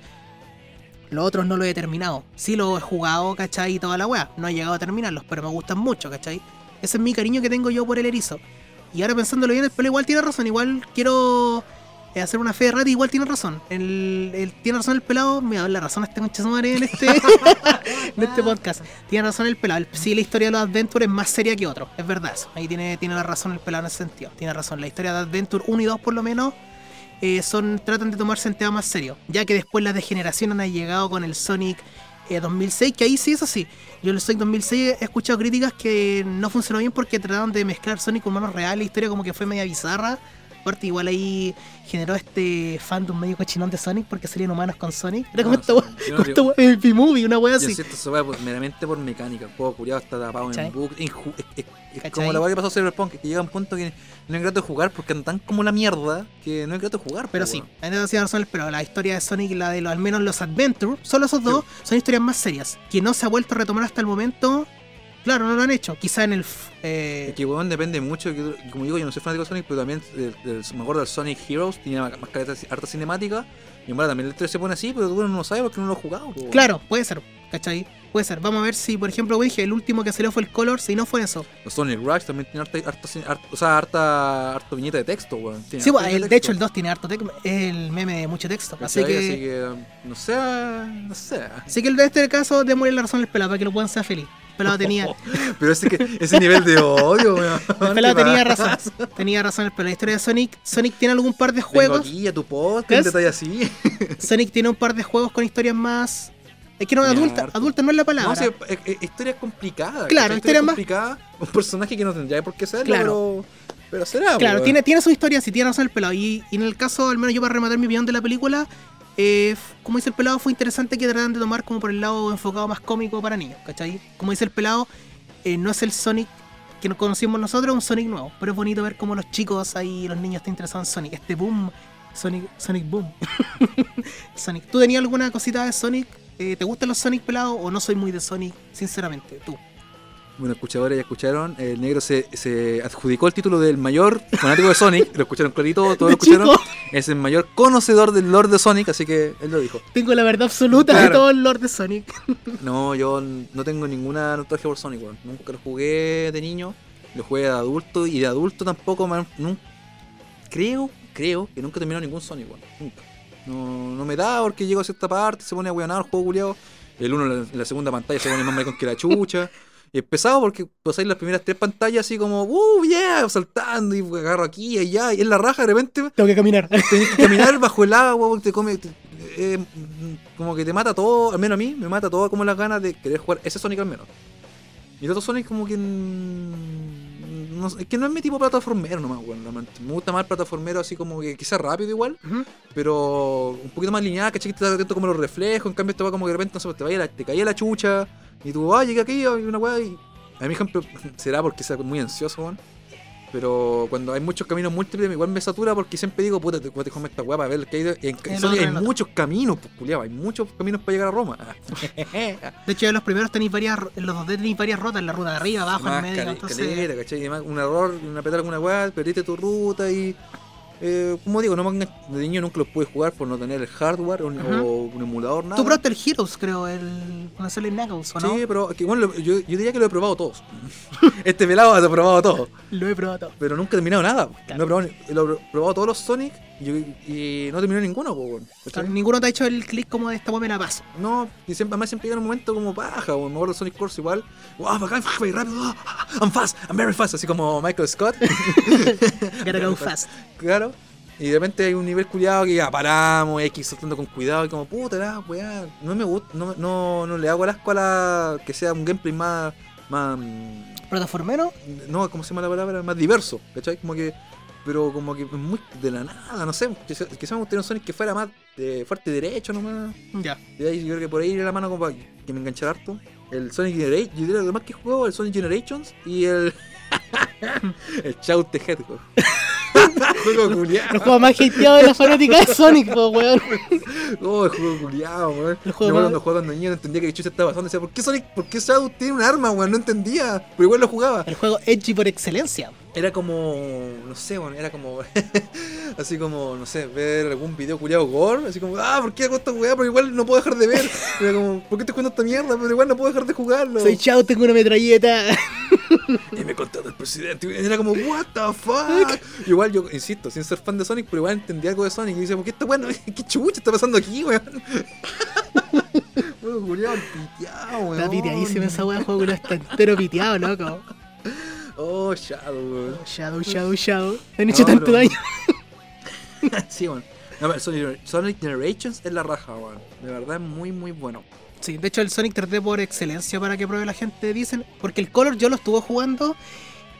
Los otros no los he terminado. Sí los he jugado, ¿cachai? Toda la weá. No he llegado a terminarlos, pero me gustan mucho, ¿cachai? Ese es mi cariño que tengo yo por el erizo. Y ahora pensándolo bien, el pelo igual tiene razón. Igual quiero hacer una fe de rata, igual tiene razón. El, el- tiene razón el pelado. Me da la razón a este concha su madre en este, *laughs* en este podcast. Tiene razón el pelado. El- sí, la historia de los Adventure es más seria que otro. Es verdad eso. Ahí tiene, tiene la razón el pelado en ese sentido. Tiene razón. La historia de Adventure 1 y 2 por lo menos eh, son tratan de tomarse en tema más serio. Ya que después las degeneraciones han llegado con el Sonic eh, 2006, que ahí sí, eso sí. Yo en el Sonic 2006 he escuchado críticas que no funcionó bien porque trataron de mezclar Sonic con humanos reales. La historia como que fue media bizarra. Igual ahí generó este fandom medio cochinón de Sonic porque salían humanos con Sonic. Era como No, esta wea- yo no como esta digo- wea de movie una wea Yo así. siento eso va meramente por mecánica. El juego curiado está tapado ¿Cachai? en bug. inju- es, es- es ¿cachai? como la weá que pasó a Cyberpunk, que llega un punto que no es grato jugar porque andan como la mierda que no es grato jugar. Pero po, sí, en sí razón, pero la historia de Sonic y la de los, al menos los Adventure, solo esos dos, son historias más serias, que no se ha vuelto a retomar hasta el momento. Claro, no lo han hecho. Quizá en el. eh, Es que weón depende mucho, como digo, yo no soy fanático de Sonic, pero también del- del- me acuerdo del Sonic Heroes, tenía más, harta cinemática, y en verdad también el 3 se pone así, pero tú no lo sabes porque no lo has jugado. weón. Claro, puede ser, ¿cachai? Puede ser. Vamos a ver si, por ejemplo, dije, el último que salió fue el Colors y no fue eso. Los Sonic Rush también tiene harta, harta, harta- o sea, harta, harta viñeta de texto, weón. Tiene Sí, el- de hecho el 2 tiene harto texto, es el meme de mucho texto. Así que, Así que, no sé, no sé. así que en este caso, démosle la razón al pelado para que lo puedan ser feliz. El pelado tenía, *laughs* Pero ese, que, ese nivel de odio, weón. *laughs* el pelado ¿qué tenía razón. Tenía razón el pelado. La historia de Sonic, Sonic tiene algún par de Vengo juegos. aquí a tu podcast, un detalle así. Sonic tiene un par de juegos con historias más. Es que no, adulta, adulta no es la palabra. No, es- es- historia complicada. Claro, historia más- complicada. Un personaje que no tendría por qué serlo, Claro. pero, pero será. Claro, tiene, tiene su historia, sí, tiene razón el pelado. Y, y en el caso, al menos yo para rematar mi opinión de la película, eh, como dice el pelado, fue interesante que tratan de tomar como por el lado enfocado más cómico para niños, ¿cachai? Como dice el pelado, eh, no es el Sonic que nos conocimos nosotros, es un Sonic nuevo. Pero es bonito ver cómo los chicos ahí, los niños están interesados en Sonic. Este boom, Sonic, Sonic Boom. *laughs* Sonic. ¿Tú tenías alguna cosita de Sonic? Eh, ¿Te gustan los Sonic pelados o no soy muy de Sonic, sinceramente? Tú. Bueno, escuchadores ya escucharon. El negro se, se adjudicó el título del mayor fanático de Sonic. Lo escucharon clarito, todos lo *laughs* chico. escucharon. Es el mayor conocedor del Lord de Sonic, así que él lo dijo. Tengo la verdad absoluta de todo el Lord de Sonic. *laughs* No, yo no tengo ninguna nostalgia por Sonic, weón. Nunca lo jugué de niño, lo jugué de adulto y de adulto tampoco nun- creo, creo que nunca terminó ningún Sonic, weón. Nunca. No, no me da porque llego a cierta parte, se pone a weonar el juego culiado. El uno en la, segunda pantalla se pone más maricón que la chucha. Y es pesado porque pasáis las primeras tres pantallas así como, uh, yeah, saltando y agarro aquí y allá. Y en la raja de repente Tengo que caminar. tenés que caminar bajo el agua, te come. te- eh, como que te mata todo, al menos a mí, me mata todo como las ganas de querer jugar ese Sonic al menos. Y el otro Sonic como que. No, es que no es mi tipo de plataformero nomás, weón. realmente. Me gusta más el plataformero así como que quizás rápido igual, pero un poquito más lineal, ¿cachai? Que te atento como los reflejos, en cambio esto va como que de repente no sé, te, vaya la, te caía la chucha, y tú, ah, llegué aquí, hay una weá, y. A mi ejemplo, *laughs* será porque sea muy ansioso, weón. Pero cuando hay muchos caminos múltiples, igual me satura porque siempre digo, puta, te voy a esta weá para ver que hay. de- En, otro, hay muchos caminos, pues, culiao, hay muchos caminos para llegar a Roma. *laughs* De hecho, en los primeros tenéis varias, en los dos tenéis varias rutas, en la ruta de arriba, abajo, en medio, entonces... caleta, ¿cachai? Y además, un error, una petar alguna weá, perdiste tu ruta y. Eh, como digo, no de niño nunca los pude jugar por no tener el hardware o, un emulador, nada. Tú probaste el Heroes, creo, el... Con el Knuckles, ¿o no? Sí, pero que, bueno, lo- yo, yo diría que lo he probado todos. *laughs* este pelado ha probado todo. Lo he probado todo. Pero nunca he terminado nada. Claro. No he probado, lo he probado todos los Sonic y, yo- y no he terminado ninguno, weón. ¿Cachai? Claro, ninguno te ha hecho el click como de esta me la paso. No, y siempre, además siempre llega un momento como paja, o me acuerdo de Sonic Force igual. Wow, bacán, rápido, ah, I'm fast, I'm very fast, así como Michael Scott. *laughs* Gotta go *laughs* fast. claro. Y de repente hay un nivel culiado que ya paramos, X saltando con cuidado, y como puta la weá. No me gusta, no, no, no le hago asco a la. que sea un gameplay más. más. mm, ¿Plataformero? no, ¿cómo se llama la palabra? Más diverso, ¿cachai? Como que. Pero como que muy de la nada, no sé. Quizás quizá me gustaría un Sonic que fuera más de fuerte derecho nomás. Ya. Y ahí yo creo que por ahí iría la mano como para que me enganchara harto. El Sonic Generations, yo diría lo demás que jugado, el Sonic Generations y el. *laughs* el Shout the Hedgehog. *laughs* *laughs* juego culiado. El juego más hateado de la fanática de Sonic, po, weón. *laughs* Oh, el juego culiado, weón. El Yo juego cuando jugaba cuando niño no entendía que chucha estaba pasando. Decía, ¿por qué Sonic, por qué Shadow tiene un arma, weón? No entendía. Pero igual lo jugaba. El juego edgy por excelencia. Era como, no sé, bueno, era como, *laughs* así como, no sé, ver algún video culiado gore, así como, ah, ¿por qué hago esta weá? Pero igual no puedo dejar de ver. Era como, ¿por qué estoy jugando esta mierda? Pero igual no puedo dejar de jugarlo. Soy chao, tengo una metralleta. Y me contó el presidente. Y era como, what the fuck? Igual yo, insisto, sin ser fan de Sonic, pero igual entendía algo de Sonic. Y dice, ¿por qué está bueno? *laughs* ¿Qué chucha está pasando aquí, weón? *laughs* Weón, culiado, piteado, weón. Está piteadísima esa el juego culiao está entero piteado, loco. Oh, Shadow, weón. Shadow, Shadow, Shadow. Han hecho No, tanto pero- daño. *laughs* sí, weón. No, pero Sonic, Sonic Generations es la raja, weón. De verdad es muy, muy bueno. Sí, de hecho el Sonic 3D por excelencia para que pruebe la gente, dicen. Porque el Color yo lo estuve jugando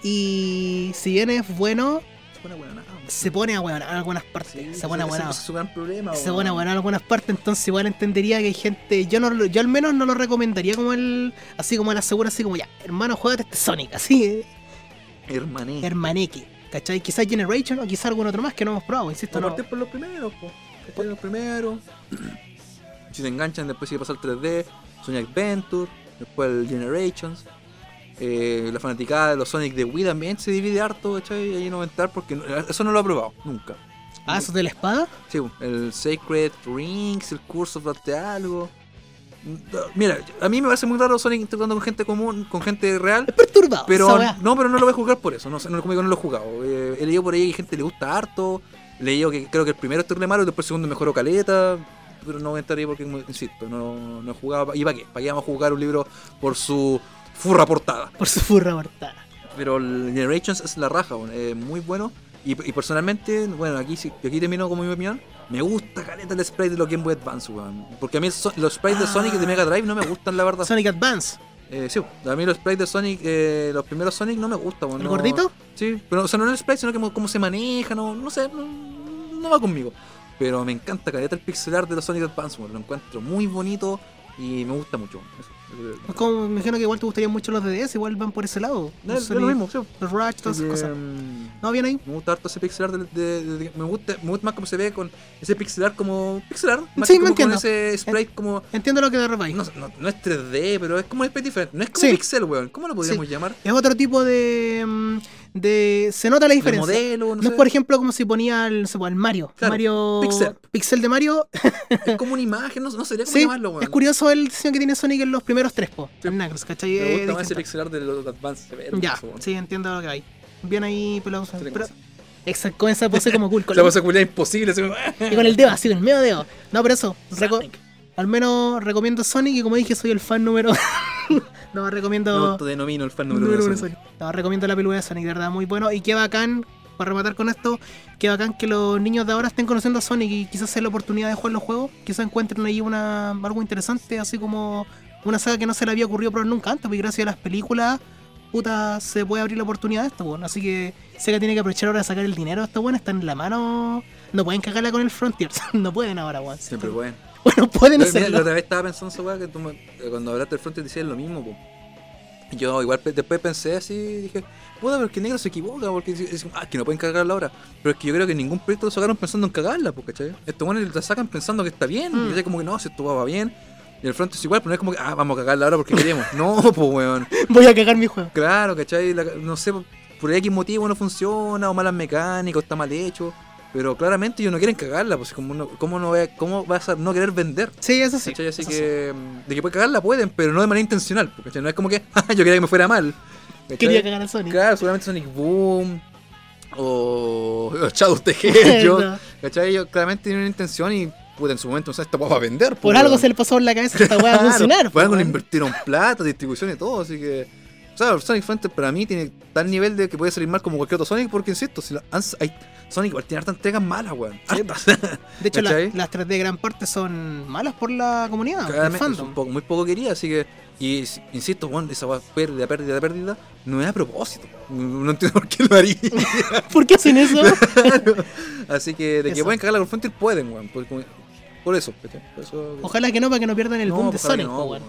y si bien es bueno, bueno, nada. Se pone a weón en algunas partes. se pone a problema, Se weón. pone a en algunas partes, entonces igual entendería que hay gente. Yo no yo al menos no lo recomendaría como el. Así como la segura, así como ya, hermano, juegate este Sonic, así. eh. Hermané. Hermaneque. ¿Cachai? Quizás Generation o quizás algún otro más que no hemos probado, insisto. No. partir por los primeros, po. ¿Cachai? Los primeros. *clears throat* si se enganchan, después sigue pasar el 3D, Sonic Adventure, después el Generations. Eh, la fanaticada de los Sonic de Wii también se divide harto, ¿cachai? Y ahí no va a entrar porque no- eso no lo he probado, nunca. Ah, ¿eso de la espada? Sí, el Sacred Rings, el Curse of Arte algo. Mira, a mí me parece muy raro Sonic interactuando con gente común, con gente real. Es perturbado. Pero no, pero no lo voy a jugar por eso. No, no, como digo, no lo he jugado. Eh, he leído por ahí que gente le gusta harto. He leído que creo que el primero es terrible malo y después el segundo mejoró caleta. Pero no voy a estar ahí porque, insisto, no, no he jugado. ¿Y para qué? ¿Para qué vamos a jugar un libro por su furra portada? Por su furra mortal. Pero el Generations es la raja, bueno, es muy bueno. Y, y personalmente, bueno, aquí aquí termino como mi opinión. Me gusta caleta el sprite de los Game Boy Advance, weón. Porque a mí so- los sprites de Ah. Sonic y de Mega Drive no me gustan, la verdad. Sonic Advance. Eh, sí, a mí los sprites de Sonic, eh, los primeros Sonic no me gustan. weón, ¿El no- gordito? Sí, pero o sea, no el sprite, sino que mo- cómo se maneja, no, no sé, no, no va conmigo. Pero me encanta caleta el pixel art de los Sonic Advance, weón, lo encuentro muy bonito y me gusta mucho. Eso, eh, como, me imagino que igual te gustarían mucho los de DS, igual van por ese lado. no, Los es lo mismo, sí. Los Rush, todas esas Eh, cosas. No, bien ahí. Me gusta harto ese pixel art de, de- de- de- me gusta me gusta más cómo se ve con ese pixel art como pixel art más Sí, que me como con entiendo. ese sprite como Entiendo lo que refieres. no, no, no es 3D pero es como un sprite diferente no es como Sí. pixel weón ¿cómo lo podríamos llamar? Es otro tipo de, mm, de. Se nota la diferencia. modelo no, es por ejemplo como si ponía el, no sé, el Mario. Claro, Mario. pixel. Pixel de Mario. es como una imagen no, no sería como *laughs* sí, llamarlo weón es curioso el diseño que tiene Sonic en los primeros tres, po. Sí. En Knuckles, ¿cachai? me gusta más ese distinto. pixel art de los Advance se ve hermoso, Ya, sí, entiendo lo que hay. Bien ahí, pelado. Tiene Pero, cosa. exacto, con esa pose como cool. *laughs* Con la cosa culia imposible como- *laughs* y con el dedo, así, con el medio dedo. No, pero eso. Sonic. Al menos recomiendo Sonic y como dije, soy el fan número. *laughs* no, recomiendo. autodenomino el fan número Número uno uno de Sonic. Sonic. No, recomiendo la peluda de Sonic, de verdad, muy bueno. Y qué bacán, para rematar con esto, qué bacán que los niños de ahora estén conociendo a Sonic y quizás sea la oportunidad de jugar los juegos. Quizás encuentren ahí una, algo interesante, así como una saga que no se le había ocurrido probar nunca antes, porque gracias a las películas, puta, se puede abrir la oportunidad de esto, bueno. Así que Sega tiene que aprovechar ahora de sacar el dinero. Esto, bueno, está en la mano. No pueden cagarla con el Frontiers. *laughs* no pueden ahora, weón. siempre bueno *laughs* Bueno, pueden Pero, mira, la hacerlo. otra vez estaba pensando esa weá que tú me- cuando hablaste del front decías lo mismo, po. Yo igual después pensé así y dije, puta, pero es que negro se equivoca, porque dice- dice, ah, que no pueden cagarla ahora. Pero es que yo creo que ningún proyecto lo sacaron pensando en cagarla, po, ¿cachai? Estos buenos la sacan pensando que está bien, Mm. y como que no, si esto va bien. Y el front es igual, pero no es como que, ah, vamos a cagarla ahora porque queremos. no, *laughs* pues weón. *laughs* Voy a cagar mi juego. Claro, ¿cachai? La- no sé, por X motivo no funciona, o malas mecánicas, o está mal hecho. Pero claramente ellos no quieren cagarla, pues como no, ¿cómo, no, va- ¿cómo vas a no querer vender? Sí, eso sí. ¿Cachai? Así eso que de que puede cagarla pueden, pero no de manera intencional. ¿cachai? No es como que *laughs* "Ah, yo quería que me fuera mal. ¿cachai? Quería cagar a Sonic. Claro, seguramente Sonic Boom o o Shadow Hedgehog. *laughs* No. ¿Cachai? Ellos claramente tienen una intención y puta, en su momento, o sea, esto va a vender. Por pues, algo weón. se le pasó por la cabeza esta weá a *laughs* Claro, funcionar. Por algo pues, le weón. invirtieron plata, distribución y todo, así que. O sea, Sonic Frontier para mí tiene tal nivel de que puede salir mal como cualquier otro Sonic, porque insisto, si han- hay, Sonic igual tiene hartas entregas malas, weón. Hartas. *laughs* De hecho, la- las 3D gran parte son malas por la comunidad, por el Claramente, es fandom. un poco, muy poco querida, así que. Y si- insisto, bueno, esa pérdida, pérdida, pérdida, no es a propósito. No, entiendo por qué lo haría. *laughs* ¿Por qué hacen eso? *laughs* Claro. Así que de que pueden cagarla con Frontier, pueden, weón. Por, eso. Por eso- Ojalá que no, para que no pierdan el No, boom de Sonic, no, weón.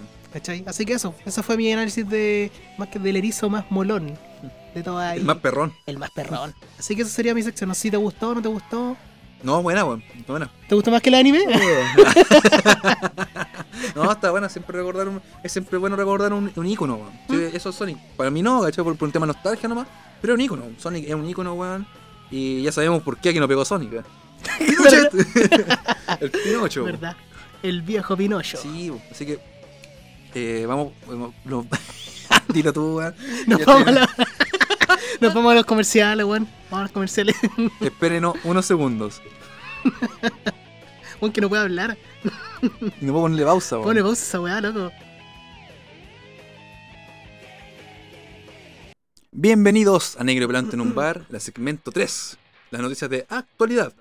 Así que eso, ese fue mi análisis de más que del erizo más molón de toda ahí. El más perrón. el más perrón. Así que esa sería mi sección. No sé si te gustó o no te gustó. No, buena, weón. Buena. ¿Te gustó más que el anime? *laughs* no, está buena, siempre recordar un, es siempre bueno recordar un, un ícono, weón. Sí, ¿Mm? Eso es Sonic. Para mí no, ¿cachai? Por, por un tema de nostalgia nomás, pero es un ícono. Sonic es un ícono, weón. Y ya sabemos por qué aquí no pegó Sonic, weón. *laughs* *laughs* El Pinocho. ¿Verdad? El viejo Pinocho. Sí, así que eh, vamos, vamos lo- dilo tú, weón. Nos, Ya vamos a la- Nos vamos a los comerciales, weón. Vamos a los comerciales. *laughs* Espérenos unos segundos. Weón, que no puede hablar. Y no puedo ponerle pausa, weón. Pone pausa esa weá, loco. Bienvenidos a Negro Pelante en un bar, la segmento 3, las noticias de actualidad.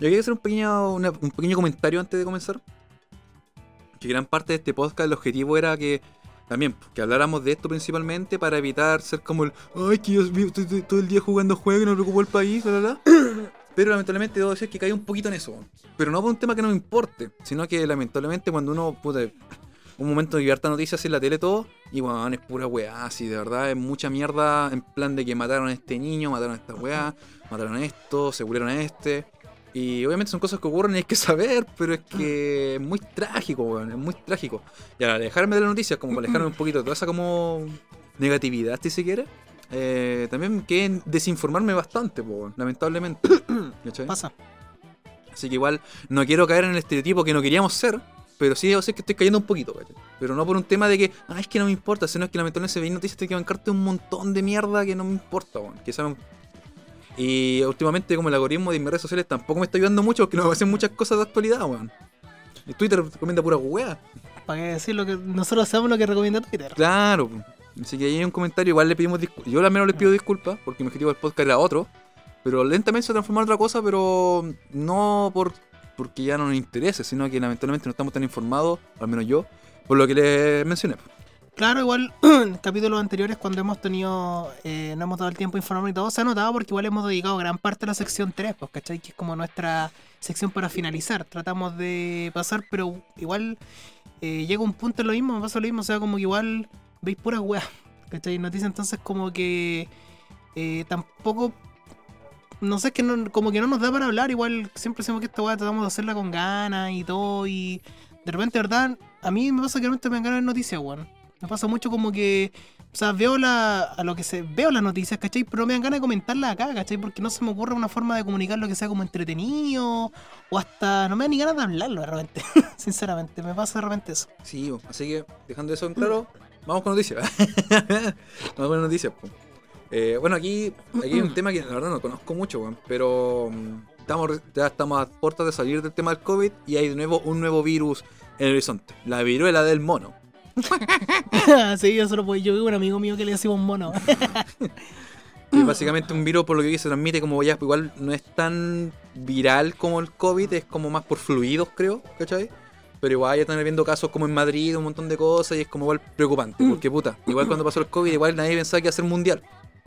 Yo quería hacer un pequeño, una- un pequeño comentario antes de comenzar. Que gran parte de este podcast, el objetivo era que también que habláramos de esto principalmente para evitar ser como el ay que yo estoy, todo el día jugando juegos y no preocupo el país, bla, bla, bla". *coughs* Pero lamentablemente debo decir que caí un poquito en eso. Pero no por un tema que no me importe, sino que lamentablemente cuando uno puta, un momento de harta noticias en la tele todo, y weón, es pura weá, así, de verdad, es mucha mierda en plan de que mataron a este niño, mataron a esta weá, mataron a esto, se murieron a este. Y obviamente son cosas que ocurren y hay que saber, pero es que es muy trágico, weón, es muy trágico. Y al alejarme de las noticias, como para alejarme un poquito de toda esa como negatividad, si se quiere, eh, también que desinformarme bastante, po, weón, lamentablemente. *coughs* Pasa. Así que igual no quiero caer en el estereotipo que no queríamos ser, pero sí debo ser que estoy cayendo un poquito, ¿cachai? Pero no por un tema de que, ah, es que no me importa, sino es que lamentablemente se ven noticias de que bancarte un montón de mierda que no me importa, weón. Que saben. Y últimamente como el algoritmo de mis redes sociales tampoco me está ayudando mucho porque no me hacen muchas cosas de actualidad, weón. Y Twitter recomienda pura weá. ¿Para qué decir lo que nosotros hacemos lo que recomienda Twitter? Claro. Así que ahí hay un comentario, igual le pedimos disculpas. Yo al menos les pido disculpas porque mi objetivo del podcast era otro. Pero lentamente se transformó en otra cosa, pero no por porque ya no nos interese, sino que lamentablemente no estamos tan informados, al menos yo, por lo que les mencioné. Claro, igual *clears throat* en capítulos anteriores cuando hemos tenido, eh, no hemos dado el tiempo de informar y todo, se ha notado porque igual hemos dedicado gran parte a la sección 3, pues, ¿cachai? Que es como nuestra sección para finalizar. Tratamos de pasar, pero igual eh, llega un punto en lo mismo, me pasa lo mismo, o sea, como que igual veis puras weas, *laughs* ¿cachai? Noticias entonces como que eh, tampoco... No sé, es que como que no nos da para hablar, igual siempre decimos que esta weá tratamos de hacerla con ganas y todo, y de repente, ¿verdad? A mí me pasa que realmente me de noticias, weón. Me pasa mucho como que, o sea, veo la, a lo que se, veo las noticias, ¿cachai? Pero me dan ganas de comentarlas acá, ¿cachai? Porque no se me ocurre una forma de comunicar lo que sea como entretenido, o hasta, no me dan ni ganas de hablarlo de repente, *laughs* sinceramente, me pasa de repente eso. Sí, así que dejando eso en claro, vamos con noticias. *laughs* vamos con noticias. Eh, bueno, aquí, aquí hay un tema que la verdad no conozco mucho, weón, pero mm, estamos, ya estamos a puertas de salir del tema del COVID y hay de nuevo un nuevo virus en el horizonte, la viruela del mono. *laughs* sí, yo solo pues, yo vi un amigo mío que le decimos mono. *laughs* Es básicamente un virus, por lo que se transmite como ya, igual no es tan viral como el COVID, es como más por fluidos, creo, ¿cachai? Pero igual ya están habiendo casos como en Madrid, un montón de cosas, y es como igual preocupante, porque puta, igual cuando pasó el COVID, igual nadie pensaba que iba a ser mundial.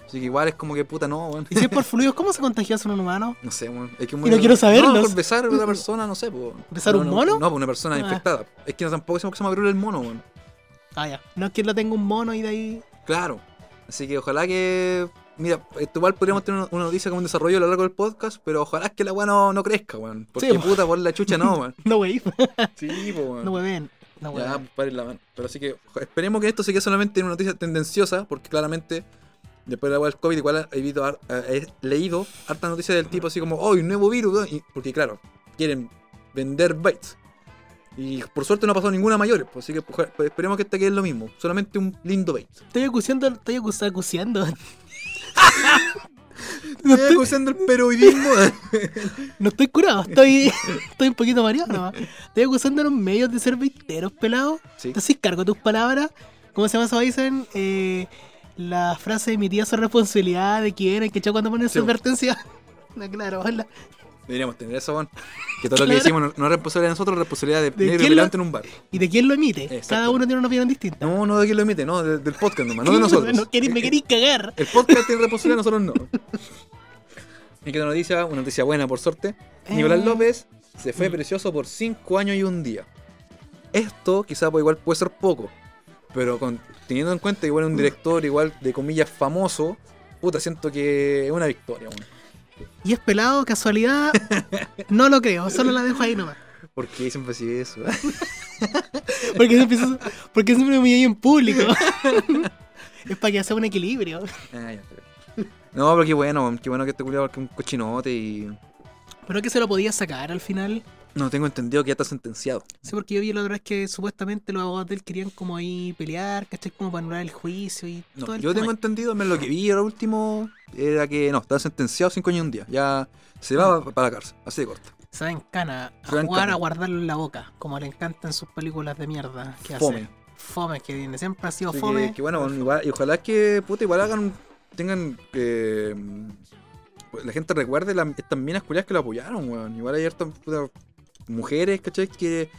Así que igual es como que puta, no, weón. y si es por *laughs* fluidos, ¿cómo se contagia en un humano? No sé, weón. Es que no quiero saberlos. No, por besar a una persona, no sé, po. ¿Besar No, un no, mono? No, pues una persona Ah. infectada. Es que no, tampoco se me abrió el mono, weón. Ah, ya. No es que lo tenga un mono y de ahí. Claro. Así que ojalá que. Mira, esto igual podríamos tener una- noticia como un desarrollo a lo largo del podcast, pero ojalá que la weá no, no crezca, weón. Porque Sí, po. puta, por la chucha no, weón. *laughs* No, wey. Sí, pues, weón. No hueven. No ya, paren la mano. Pero así que esperemos que esto se quede solamente en una noticia tendenciosa, porque claramente después de la del COVID, igual he, visto eh, he leído harta noticias del tipo así como, oh, un nuevo virus, weón", y- porque claro, quieren vender bytes. Y por suerte no ha pasado ninguna mayor, pues, así que ojalá- pues, esperemos que este quede lo mismo, solamente un lindo bait. Estoy acuciando, estoy acuciando. *laughs* Estoy acusando el periodismo. *laughs* No estoy curado, estoy, estoy un poquito mareado nomás. Estoy acusando a los medios de ser veiteros, pelado. Sí. Entonces cargo tus palabras. ¿Cómo se llama eso? Dicen eh, la frase de mi tía su responsabilidad de quién, que echó cuando ponen su Sí. advertencia. *laughs* No, claro, hola. Deberíamos tener eso, weón. Que todo lo que decimos no, no es responsabilidad de nosotros, es responsabilidad de, ¿De negro quién lo- en un bar. ¿Y de quién lo emite? Exacto. Cada uno tiene una opinión distinta. No, no de quien lo emite, no, de- del podcast nomás, no de *laughs* nosotros. No queréis- me queréis cagar. El podcast tiene responsabilidad, nosotros no. *laughs* Y que una noticia, una noticia buena por suerte. Nicolás Eh. López se fue precioso por 5 años y un día. Esto quizá pues, igual puede ser poco, pero con, teniendo en cuenta que igual un director igual de comillas famoso, puta, siento que es una victoria, weón. Y es pelado, casualidad. *laughs* No lo creo, solo la dejo ahí nomás. ¿Por qué siempre así eso? *laughs* Porque siempre, porque siempre me humillé en público. *laughs* Es para que haga un equilibrio. Ah, ya, pero- No, pero qué bueno, qué bueno que este culiado es un cochinote y. Pero que se lo podía sacar al final. No tengo entendido que ya está sentenciado. Sí, porque yo vi la otra vez que supuestamente los abogados de él querían como ahí pelear, ¿cachai? Como para anular el juicio y No, todo el yo tema. tengo entendido, lo que vi ahora último, era que no, estaba sentenciado 5 años y un día. Ya se va para la cárcel, así de corto. Se va en cana a jugar cana. a guardarlo en la boca, como le encantan sus películas de mierda que Fome. hace. Fome que tiene, siempre ha sido fome. que, que bueno, igual- y ojalá que puta, igual hagan, tengan que pues, la gente recuerde las, estas minas culiadas que lo apoyaron, weón. Igual hartas puta, mujeres, ¿cachai? Que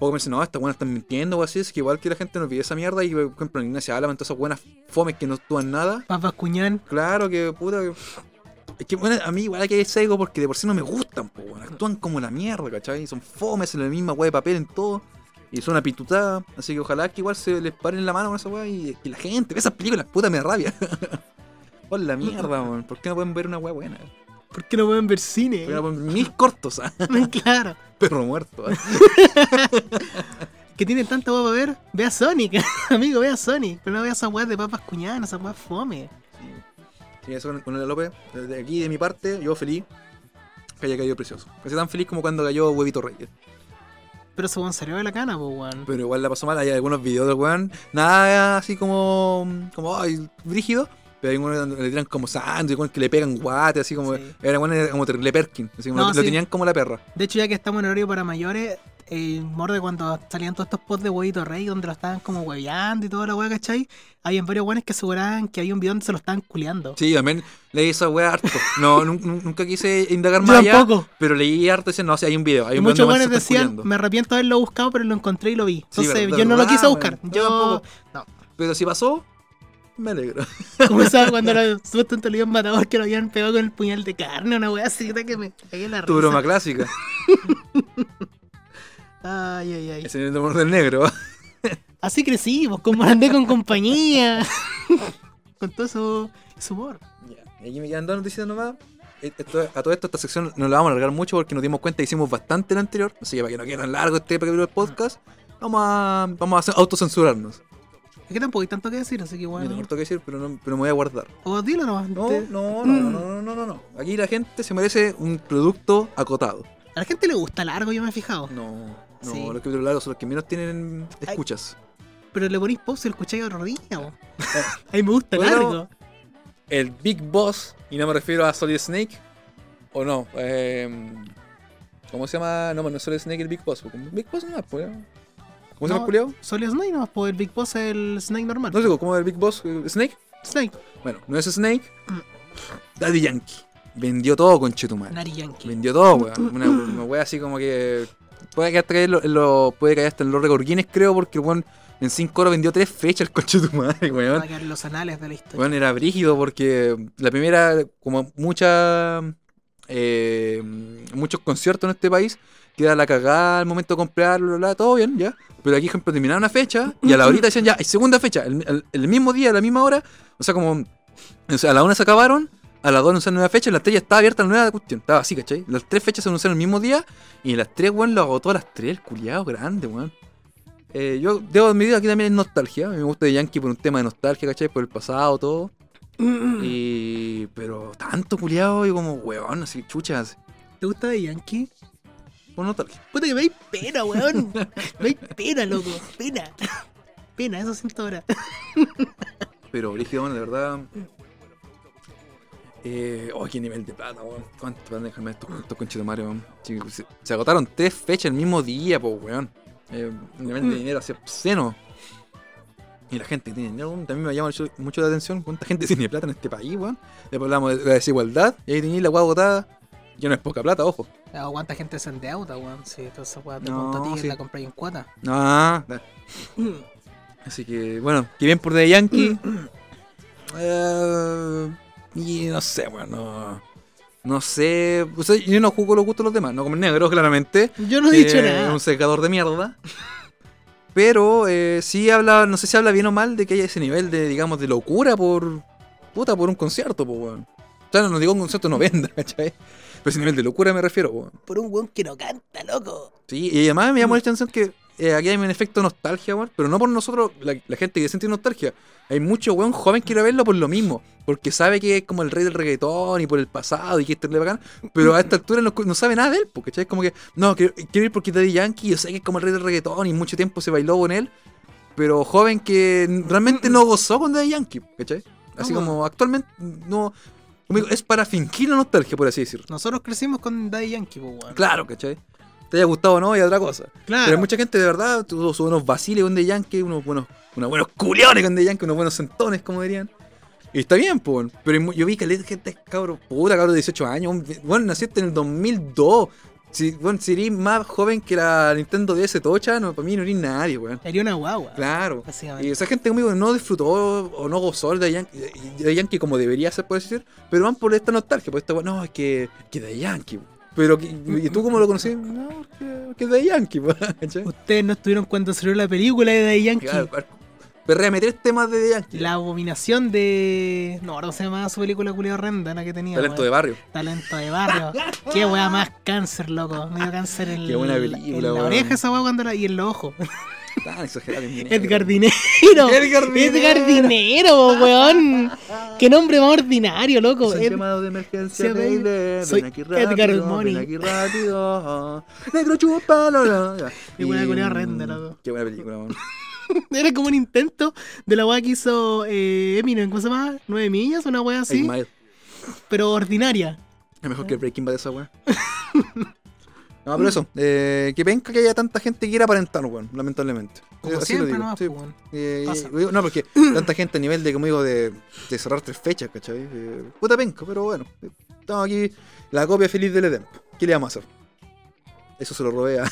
poco me dicen, no, estas buenas están mintiendo o así, es que igual que la gente no olvide esa mierda y por ejemplo en Ignacia Álava, todas esas buenas fomes que no actúan nada. Papas Cuñán. Claro que puta que. Es que bueno, a mí igual que hay sesgo porque de por sí no me gustan, po. Actúan como la mierda, ¿cachai? Son fomes en la misma weá de papel en todo. Y son una pitutada, así que ojalá que igual se les paren la mano con esa weá y que la gente ve esas películas, puta me da rabia. *laughs* Por la mierda, *laughs* weón. ¿Por qué no pueden ver una weá buena? ¿Por qué no pueden ver cine? ¿Por qué no pueden ver mil cortos, ah? *laughs* claro. Perro muerto. ah. *laughs* Que tienen tanta weá para ver. Ve a Sonic, *laughs* amigo, ve a Sonic. Pero no veas esas weas de papas cuñadas, esas weas fome. Sí, eso con, con el López. Desde aquí, de mi parte, yo feliz que haya caído precioso. Casi tan feliz como cuando cayó Huevito Reyes. Pero ese weón salió de la cana, pues weón. Pero igual la pasó mal. Hay algunos videos del weón. Nada así como. como ay, brígido. Pero hay unos donde le tiran como sándwich, que le pegan guate, así como. Sí. Era era como terrible Perkin. Así como No, lo, tenían como la perra. De hecho, ya que estamos en horario para mayores, eh, morde cuando salían todos estos posts de huevito rey donde lo estaban como hueveando y toda la hueá, ¿cachai? Habían varios weones que aseguraban que había un video donde se lo estaban culeando. Sí, también leí esa weá harto. No, *laughs* nun- nun- nunca quise indagar más allá. tampoco. Pero leí harto y decían, no, si hay un video. Hay un muchos está decían, culiando. me arrepiento de haberlo buscado, pero lo encontré y lo vi. Sí, Entonces, yo no lo quise buscar. Yo no. Pero si pasó, me alegro. *laughs* Como estaba cuando lo, supuestamente lo habían matado que lo habían pegado con el puñal de carne, una weá así que me cagué en la Tu risa. broma clásica. Ay, ay, ay. El humor del negro. *laughs* Así crecimos, como andé con compañía. con todo su, su humor. Ya, y aquí me quedan dos noticias nomás. Esto- a todo esto, esta sección no la vamos a alargar mucho porque nos dimos cuenta hicimos bastante en la anterior. Así que para que no quede tan largo este capítulo del podcast, vamos a, vamos a autocensurarnos. Es que tampoco hay tanto que decir, así que Yo tengo bueno. harto que decir, pero, no, pero me voy a guardar. O dilo nomás. No, te- no, no, no, no, no, no, no. Aquí la gente se merece un producto acotado. A la gente le gusta largo, yo me he fijado. No, no, Sí. los capítulos largos son los que menos tienen escuchas. Pero le ponís pause y lo escucháis po. *laughs* A mí me gusta Bueno, largo. El Big Boss, y no me refiero a Solid Snake, o no, eh, ¿cómo se llama? No, no es Solid Snake el Big Boss. Big Boss no es, pues. ¿Cómo se llama el culiao? Solid Snake nomás, pues el Big Boss es el Snake normal. No sé cómo es el Big Boss eh, Snake. Snake. Bueno, no es Snake. Daddy Yankee. Vendió todo con Chetumal. Nari Yankee. Vendió todo, weón. Una, una wea así como que. Puede caer, hasta en lo, en lo- puede caer hasta en los récord Guinness, creo, porque el weón en 5 horas vendió 3 fechas el coche de tu madre, weón. a quedar en los anales de la historia. Bueno, era brígido porque la primera, como mucha, eh, muchos conciertos en este país, queda la cagada al momento de comprarlo, bla, bla, todo bien, ya. Pero aquí, por ejemplo, terminaba una fecha y a la horita decían ya, hay segunda fecha, el, el- el mismo día, a la misma hora, o sea, como, o sea, a la una se acabaron, a las dos anunciaron nueva fecha, y las tres ya estaba abierta la nueva cuestión, estaba así, ¿cachai? Las tres fechas se anunciaron el mismo día y las tres, weón, lo agotó a las tres, el culiado grande, weón. Eh, yo debo admitir aquí también es nostalgia. A mí me gusta de Yankee por un tema de nostalgia, ¿cachai? Por el pasado, todo. *clears throat* Y. Pero tanto culiado y como weón, así chuchas. ¿Te gusta de Yankee? Por nostalgia. Puta que me hay pena, weón. *laughs* Me hay pena, loco. Pena. Pena, eso siento ahora. Pero brígido, bueno, de verdad. Eh, oh, qué nivel de plata, weón. ¿Cuánto van a dejarme estos, estos conchitos madre, weón? Se, se agotaron tres fechas el mismo día, po, weón. Eh, un nivel de dinero así obsceno. Y la gente que tiene dinero, también me llama mucho, mucho la atención. ¿Cuánta gente *laughs* tiene plata en este país, weón? Después hablamos de la desigualdad. Y ahí tenéis la weá agotada. Ya no es poca plata, ojo. Ah, ¿Cuánta gente se endeuda, weón? Sí, toda esa weá te No, a ti sí. la compráis en cuota. No. *clears throat* Así que, bueno, que bien por The Yankee. *clears throat* Eh, y no sé, bueno, no, sé. O sea, yo no jugo los gustos de los demás, no como el negro, *laughs* claramente. Yo no he dicho Eh, nada. Un secador de mierda. Pero eh, sí habla, no sé si habla bien o mal de que haya ese nivel de, digamos, de locura por. Puta, por un concierto, pues, weón. O sea, no, no digo un concierto no venda, *laughs* ¿cachai? Pero ese nivel de locura me refiero, weón. Por un weón que no canta, loco. Sí, y además me llamó la atención que eh, aquí hay un efecto nostalgia, weón. Pero no por nosotros, la, la gente que siente nostalgia. Hay mucho weón joven que quiere verlo por lo mismo. Porque sabe que es como el rey del reggaetón y por el pasado y que esto le bacán. Pero a esta altura no, no sabe nada de él, porque es como que, no, quiero, quiero ir porque Daddy Yankee, yo sé que es como el rey del reggaetón y mucho tiempo se bailó con él. Pero joven que realmente no gozó con Daddy Yankee, ¿cachai? Así como actualmente no. Es para fingir la nostalgia, por así decirlo. Nosotros crecimos con Daddy Yankee, pues, weón. Claro, ¿cachai? Te haya gustado o no, y otra cosa. Claro. Pero hay mucha gente de verdad, tuvo buenos vaciles con The Yankee, unos buenos, unos buenos culiones con The Yankee, unos buenos sentones, como dirían. Y está bien, pues. Pero yo vi que la gente, cabro, puta, cabro de 18 años. Bueno, naciste en el 2002. Si, bueno, si eres más joven que la Nintendo DS Tocha, no, para mí no eres nadie, weón. Sería una guagua. Claro. Y esa gente conmigo no disfrutó o no gozó de Yankee, de Yankee como debería ser, por decir, pero van por esta nostalgia, por esta, no, es que, que de Yankee. Pero, que- ¿y tú cómo lo conocí? No, porque es de Yankee. *laughs* Ustedes no estuvieron cuando salió la película de Daddy Yankee. Claro, claro. Perrea meter temas de Yankee. La abominación de. No, ahora se llamaba su película culia horrenda, la que tenía. Talento de barrio. Talento de barrio. *laughs* Qué wea más cáncer, loco. Me dio cáncer en, Qué buena en película, la oreja esa cuando la, y en los ojos. *laughs* Tan exagerado. *laughs* Edgar Dinero. Edgar Dinero. Edgar Dinero, weón. Qué nombre más ordinario, loco. Es un Ed- llamado de emergencia, baby. Soy Ven aquí Edgar Money. ven aquí rápido. Negro chupalo. Qué buena horrenda, loco. Qué buena película, weón. *laughs* Era como un intento de la weá que hizo eh, Eminem, ¿cómo se llama? ¿Nueve millas? Una weá así, Eight pero ordinaria. Es mejor que Breaking Bad esa weón. *laughs* No, pero eso, eh, que penca que haya tanta gente que quiera aparentar, weón, lamentablemente. Como así siempre, lo digo, ¿no? sí. Pues, weón. Eh, no, porque *clears throat* tanta gente a nivel de, como digo, de, de cerrar tres fechas, ¿cachai? Eh, puta penca, pero bueno. Estamos aquí, la copia feliz del Edem. ¿Qué le vamos a hacer? Eso se lo robé a... *laughs*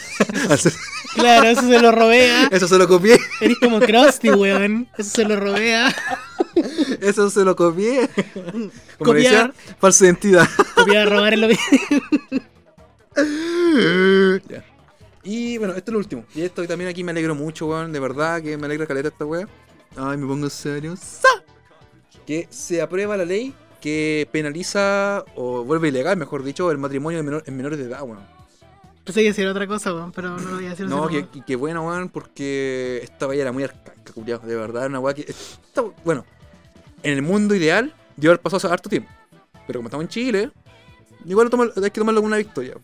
Claro, eso se lo robé a. Eso se lo copié. Eres como Krusty, weón. Eso se lo robé a. Eso se lo copié. *laughs* Como Copiar. decía, falsa identidad. Copiar, robar en lo *laughs* Ya. Y bueno, esto es lo último. Y esto también aquí me alegro mucho, weón. De verdad que me alegra caleta esta weá. Ay, me pongo serio. ¡Sa! Que se aprueba la ley que penaliza o vuelve ilegal, mejor dicho, el matrimonio en, menor- en menores de edad, weón. Pensé que decir otra cosa, weón, pero no lo voy a decir. No, que, que, que bueno, weón, porque esta weá era muy arcaica, culiao. De verdad, una weá que. esta- bueno, en el mundo ideal, dio haber pasado hace harto tiempo. Pero como estamos en Chile, igual toma- hay que tomarlo como una victoria.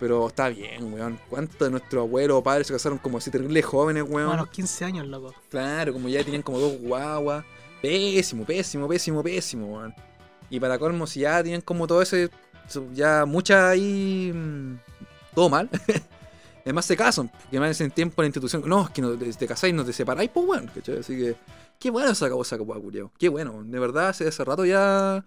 Pero está bien, weón. ¿Cuántos de nuestros abuelos o padres se casaron como así terribles jóvenes, weón? A los 15 años, loco. Claro, como ya tenían como dos guaguas. Pésimo, pésimo, pésimo, pésimo, weón. Y para colmo, si ya tenían como todo ese. Ya mucha ahí. Todo mal. *laughs* Además se casan, porque más en tiempo la institución. No, es que no, te, te casáis, no te separáis, pues bueno, ¿cachai? Así que. Qué bueno se acabó esa copa, culiao. Qué bueno, de verdad, hace, hace rato ya.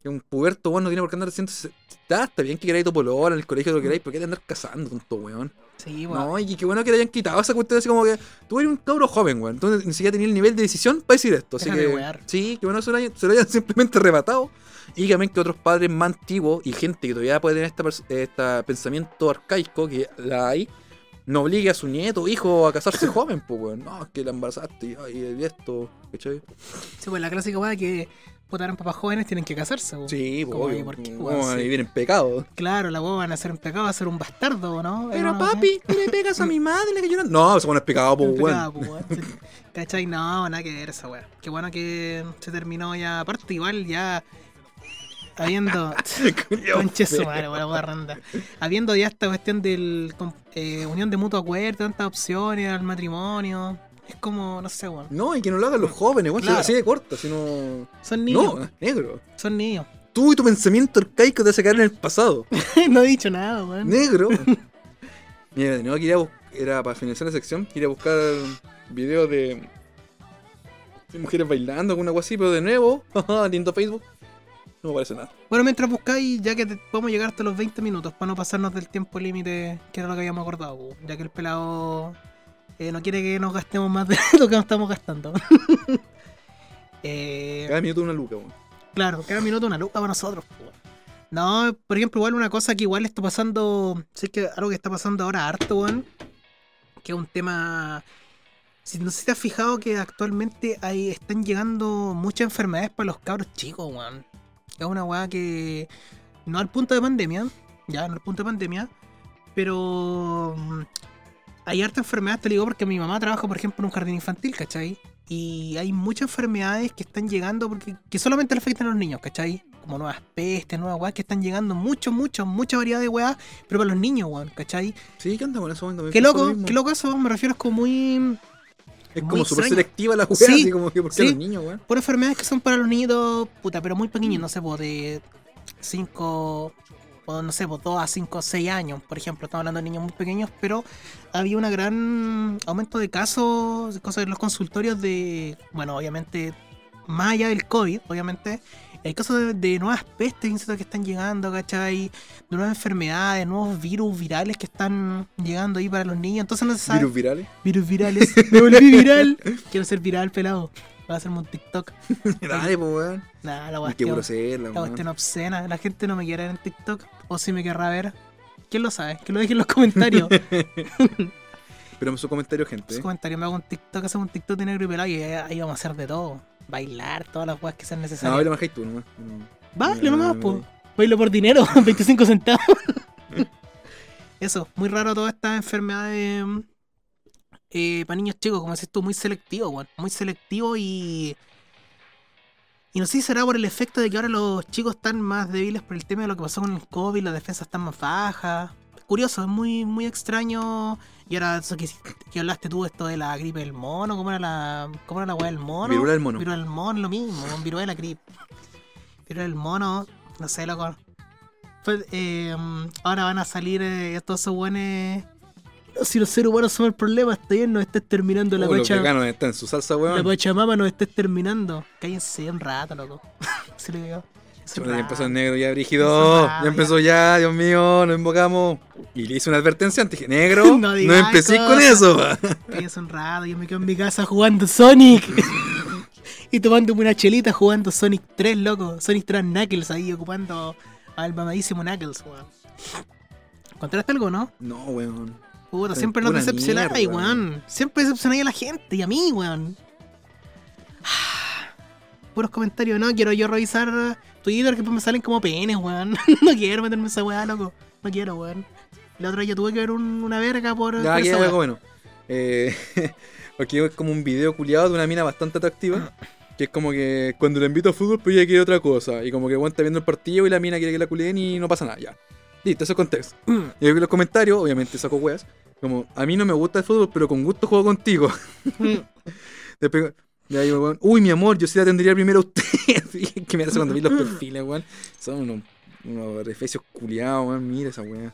Que un puberto, weón, no tiene por qué andar haciendo. Está, está bien que queráis tu polola en el colegio, lo que queráis, pero qué andar casando, tonto, weón. Sí, weón. No, y qué bueno que le hayan quitado esa cuestión así como que tú eres un cabro joven, weón. Entonces ni siquiera tenías el nivel de decisión para decir esto. Así que wear. sí, que bueno se lo, hayan, se lo hayan *laughs* simplemente arrebatado. Y también que otros padres más antiguos y gente que todavía puede tener este este pensamiento arcaico que la hay, no obligue a su nieto o hijo a casarse *coughs* joven, pues weón. No, es que la embarazaste y, y esto, ¿cachai? Sí, pues la clásica weá que votaron papás jóvenes tienen que casarse, weón. Sí, pues Como, obvio. ¿y por qué, ¿Cómo weón? van a vivir en pecado? Claro, la weá van a ser un pecado, va a ser un bastardo, ¿no? Pero papi, tú le pegas a mi *coughs* madre que llora. No, eso no es pecado, pues weón. pues, weón. ¿Cachai? No, nada que ver esa weá. Qué bueno que se terminó ya. Aparte, igual ya. Habiendo. *laughs* *laughs* Conche su madre, randa. Habiendo ya esta cuestión del. eh, unión de mutuo acuerdo, tantas opciones al matrimonio. Es como, no sé, weón. No, y que no lo hagan los jóvenes, weón. Claro. Así de corta, sino. Son niños. No, negro. Son niños. Tú y tu pensamiento arcaico te hace caer en el pasado. *laughs* no he dicho nada, weón. Negro. Mira, de nuevo quería era para finalizar la sección, quería buscar videos de, de mujeres bailando, alguna cosa así, pero de nuevo, lindo Facebook, no me parece nada. Bueno, mientras buscáis, ya que podemos llegar hasta los 20 minutos para no pasarnos del tiempo límite, que era lo que habíamos acordado, ya que el pelado eh, no quiere que nos gastemos más de *laughs* lo que nos estamos gastando. *laughs* eh, Cada minuto una luca, weón. claro, cada minuto una lupa para nosotros. po. No, por ejemplo, igual una cosa que igual está pasando, sé que algo que está pasando ahora harto, weón, que es un tema... Si no si te has fijado que actualmente hay, están llegando muchas enfermedades para los cabros chicos, weón. Es una weá que no al punto de pandemia, ya no al punto de pandemia, pero mm, hay harta enfermedad, te lo digo porque mi mamá trabaja, por ejemplo, en un jardín infantil, ¿cachai? Y hay muchas enfermedades que están llegando porque que solamente le afectan a los niños, ¿cachai? Como nuevas pestes, nuevas weas que están llegando, mucho, mucho, mucha variedad de weas, pero para los niños, weón, ¿cachai? Sí, ¿qué onda con eso? Qué loco, qué loco eso, me refiero es como muy... Es como súper selectiva la weá, Sí, así como que, ¿por qué sí. los niños, weón? por enfermedades que son para los niños, puta, pero muy pequeños, no sé, pues de 5 o no sé, pues 2 a 5 o 6 años, por ejemplo, estamos hablando de niños muy pequeños, pero había un gran aumento de casos, de cosas en los consultorios de, bueno, obviamente, más allá del COVID, obviamente, el caso de, de nuevas pestes insectos que están llegando, ¿cachai? De nuevas enfermedades, nuevos virus virales que están llegando ahí para los niños, entonces no se sabe. Virus virales. Virus virales. *laughs* Me volví viral. Quiero ser viral, pelado. Voy a hacerme un TikTok. *laughs* Dale, pues, weón. Nah, la cuestión, puro hacerla, la cuestión obscena. La gente no me quiere ver en TikTok. O si me querrá ver. ¿Quién lo sabe? Que lo deje en los comentarios. *laughs* Esperamos su comentario, gente. Sus comentarios. Me hago un TikTok, hacemos un TikTok de negro y pelado y ahí vamos a hacer de todo. Bailar, todas las weas que sean No, necesarias. baila más que tú nomás. No. Baile nomás, No, po. Bailo por dinero, *laughs* 25 centavos. *laughs* Eso, muy raro toda esta enfermedad de, eh, para niños chicos, como decís tú, muy selectivo, weón. Muy selectivo y. Y no sé si será por el efecto de que ahora los chicos están más débiles por el tema de lo que pasó con el COVID, las defensas están más bajas. Curioso, es muy, muy extraño. Y ahora eso que, que hablaste tú, esto de la gripe del mono, ¿cómo era la, cómo era la weá del mono? Viruela del mono. Viruela del mono, lo mismo, viruela grip. Viruela del mono, no sé, loco. Fue, eh, ahora van a salir eh, estos esos buenos. No, si los seres humanos somos el problema, está bien, nos estés terminando la los pacha. veganos están en su salsa, La weón. pachamama nos estés terminando. Cállense un rato, loco. *laughs* Se le digo. Ya empezó el negro, ya brígido. Ya empezó ya, Dios mío, nos invocamos. Y le hice una advertencia antes. Dije, negro, *laughs* No empecé con eso. *laughs* Un rato. Yo me quedo en mi casa jugando Sonic. *laughs* y tomándome una chelita jugando Sonic 3, loco. Sonic 3 Knuckles ahí ocupando al mamadísimo Knuckles, weón. ¿Encontraste algo, no? No, weón. Puta, siempre nos decepcionáis, weón. Siempre decepcionáis a la gente y a mí, weón. *sighs* Puros comentarios, no quiero yo revisar Twitter que después me salen como penes, weón. *laughs* no quiero meterme esa weá, loco. No quiero, weón. La otra yo tuve que ver un- una verga por, Ya, por esa algo bueno. Eh, *laughs* porque es como un video culiado de una mina bastante atractiva. Que es como que cuando la invito a fútbol, pues ella quiere otra cosa. Y como que bueno, está viendo el partido y la mina quiere que la culeen y no pasa nada, ya. Listo, eso es contexto. *clears throat* Y en los comentarios, obviamente saco weas. Como, a mí no me gusta el fútbol, pero con gusto juego contigo. *laughs* Después, ya digo, weón, uy, mi amor, yo sí la tendría primero a usted. *laughs* Que me hace cuando vi los *laughs* perfiles, weón. Son unos, unos refecios culiados, weón. Mira esa weá.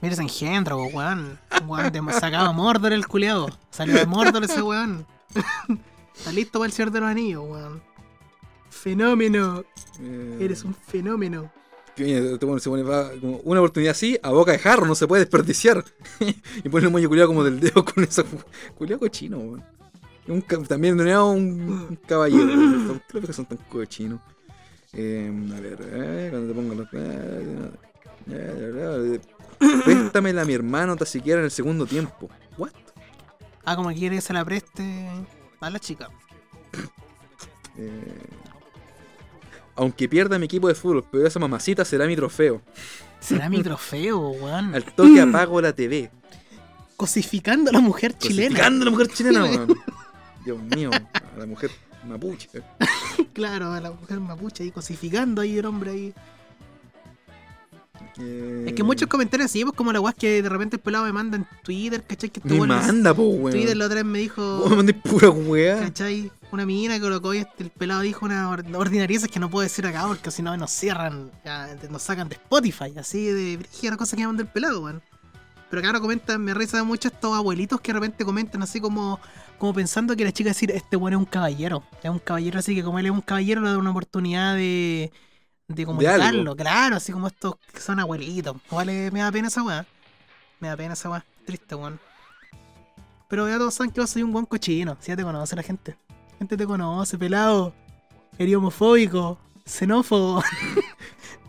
Mira ese engendro, weón. Weón, te sacaba Mordor el culeado. Salió de Mordor ese weón. *laughs* Está listo para el Señor de los Anillos, weón. Fenómeno. Eh, Eres un fenómeno. viene, este se pone va, como una oportunidad así, a boca de jarro, no se puede desperdiciar. y pone un moño culiado como del dedo con eso. Culiado cochino, weón. Un, también nuevo un, un caballero. *clears throat* Creo que son tan cochinos. Eh, a ver, eh, cuando te pongo los. eh, eh, Préstamela a mi hermano tan siquiera en el segundo tiempo. ¿What? Ah, como quiere que se la preste a la chica. Eh, aunque pierda mi equipo de fútbol, pero esa mamacita será mi trofeo. Será mi trofeo, weón. Al toque *clears throat* apago la TV. Cosificando a la mujer chilena. Cosificando a la mujer chilena, weón. *laughs* Dios mío, a la mujer mapuche. *laughs* Claro, a la mujer mapuche ahí cosificando ahí el hombre ahí. Eh, Es que muchos comentarios así, pues como la weá que de repente el pelado me manda en Twitter, ¿cachai? Que este Me manda, po, weón. Twitter la otra vez me dijo. Vos me mandé pura weá. ¿Cachai? Una mina que colocó y este, el pelado dijo una or- ordinariezas que no puedo decir acá porque si no nos cierran, ya, nos sacan de Spotify, así de brígida cosa que mandó el pelado, weón. Pero claro, comentan, me reza mucho estos abuelitos que de repente comentan así como, como pensando que la chica decir, este weón es un caballero. Es un caballero, así que como él es un caballero, le da una oportunidad de, de comunicarlo. Claro, así como estos que son abuelitos. Vale, me da pena esa weá. Me da pena esa weá. Triste, weón. Pero ya todos saben que vos soy un buen cochino. Si ya te conoce la gente. La gente te conoce, pelado. Eres homofóbico. Xenófobo. *laughs*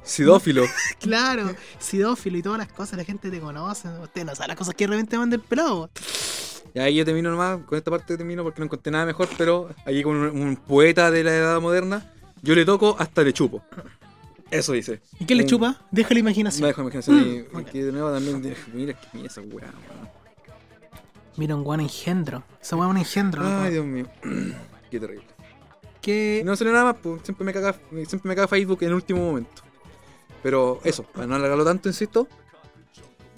Sidófilo. *laughs* claro. Sidófilo y todas las cosas. La gente te conoce. Usted no sabe las cosas que de repente manda el pelado. Y ahí yo termino nomás, con esta parte termino porque no encontré nada mejor, pero allí con un, un poeta de la edad moderna, yo le toco hasta le chupo. Eso dice. ¿Y qué le Un- chupa? Deja la Me imaginación. dejo imaginación y, ok. que de nuevo también, de- mira, mira esa weá. Mira, un guan engendro. Esa weá es un engendro. Ay, Dios mío. *clears throat* Qué terrible. que No salió nada más, pues siempre me caga, siempre me caga Facebook en el último momento. Pero eso, para no alargarlo tanto, insisto.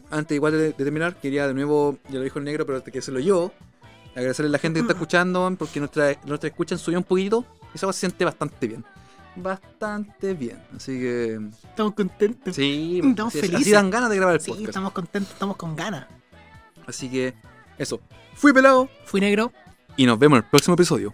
Antes igual de, de terminar, quería de nuevo, ya lo dijo el negro, pero que se lo yo. Agradecerle a la gente que está escuchando, porque nuestra, nuestra escucha subió un poquito. Y eso se siente bastante bien. Bastante bien. Así que. estamos contentos. Sí, Estamos así- así felices. dan ganas de grabar el Sí, podcast. estamos contentos, estamos con ganas. Así que, eso. Fui pelado Fui negro. y nos vemos en el próximo episodio.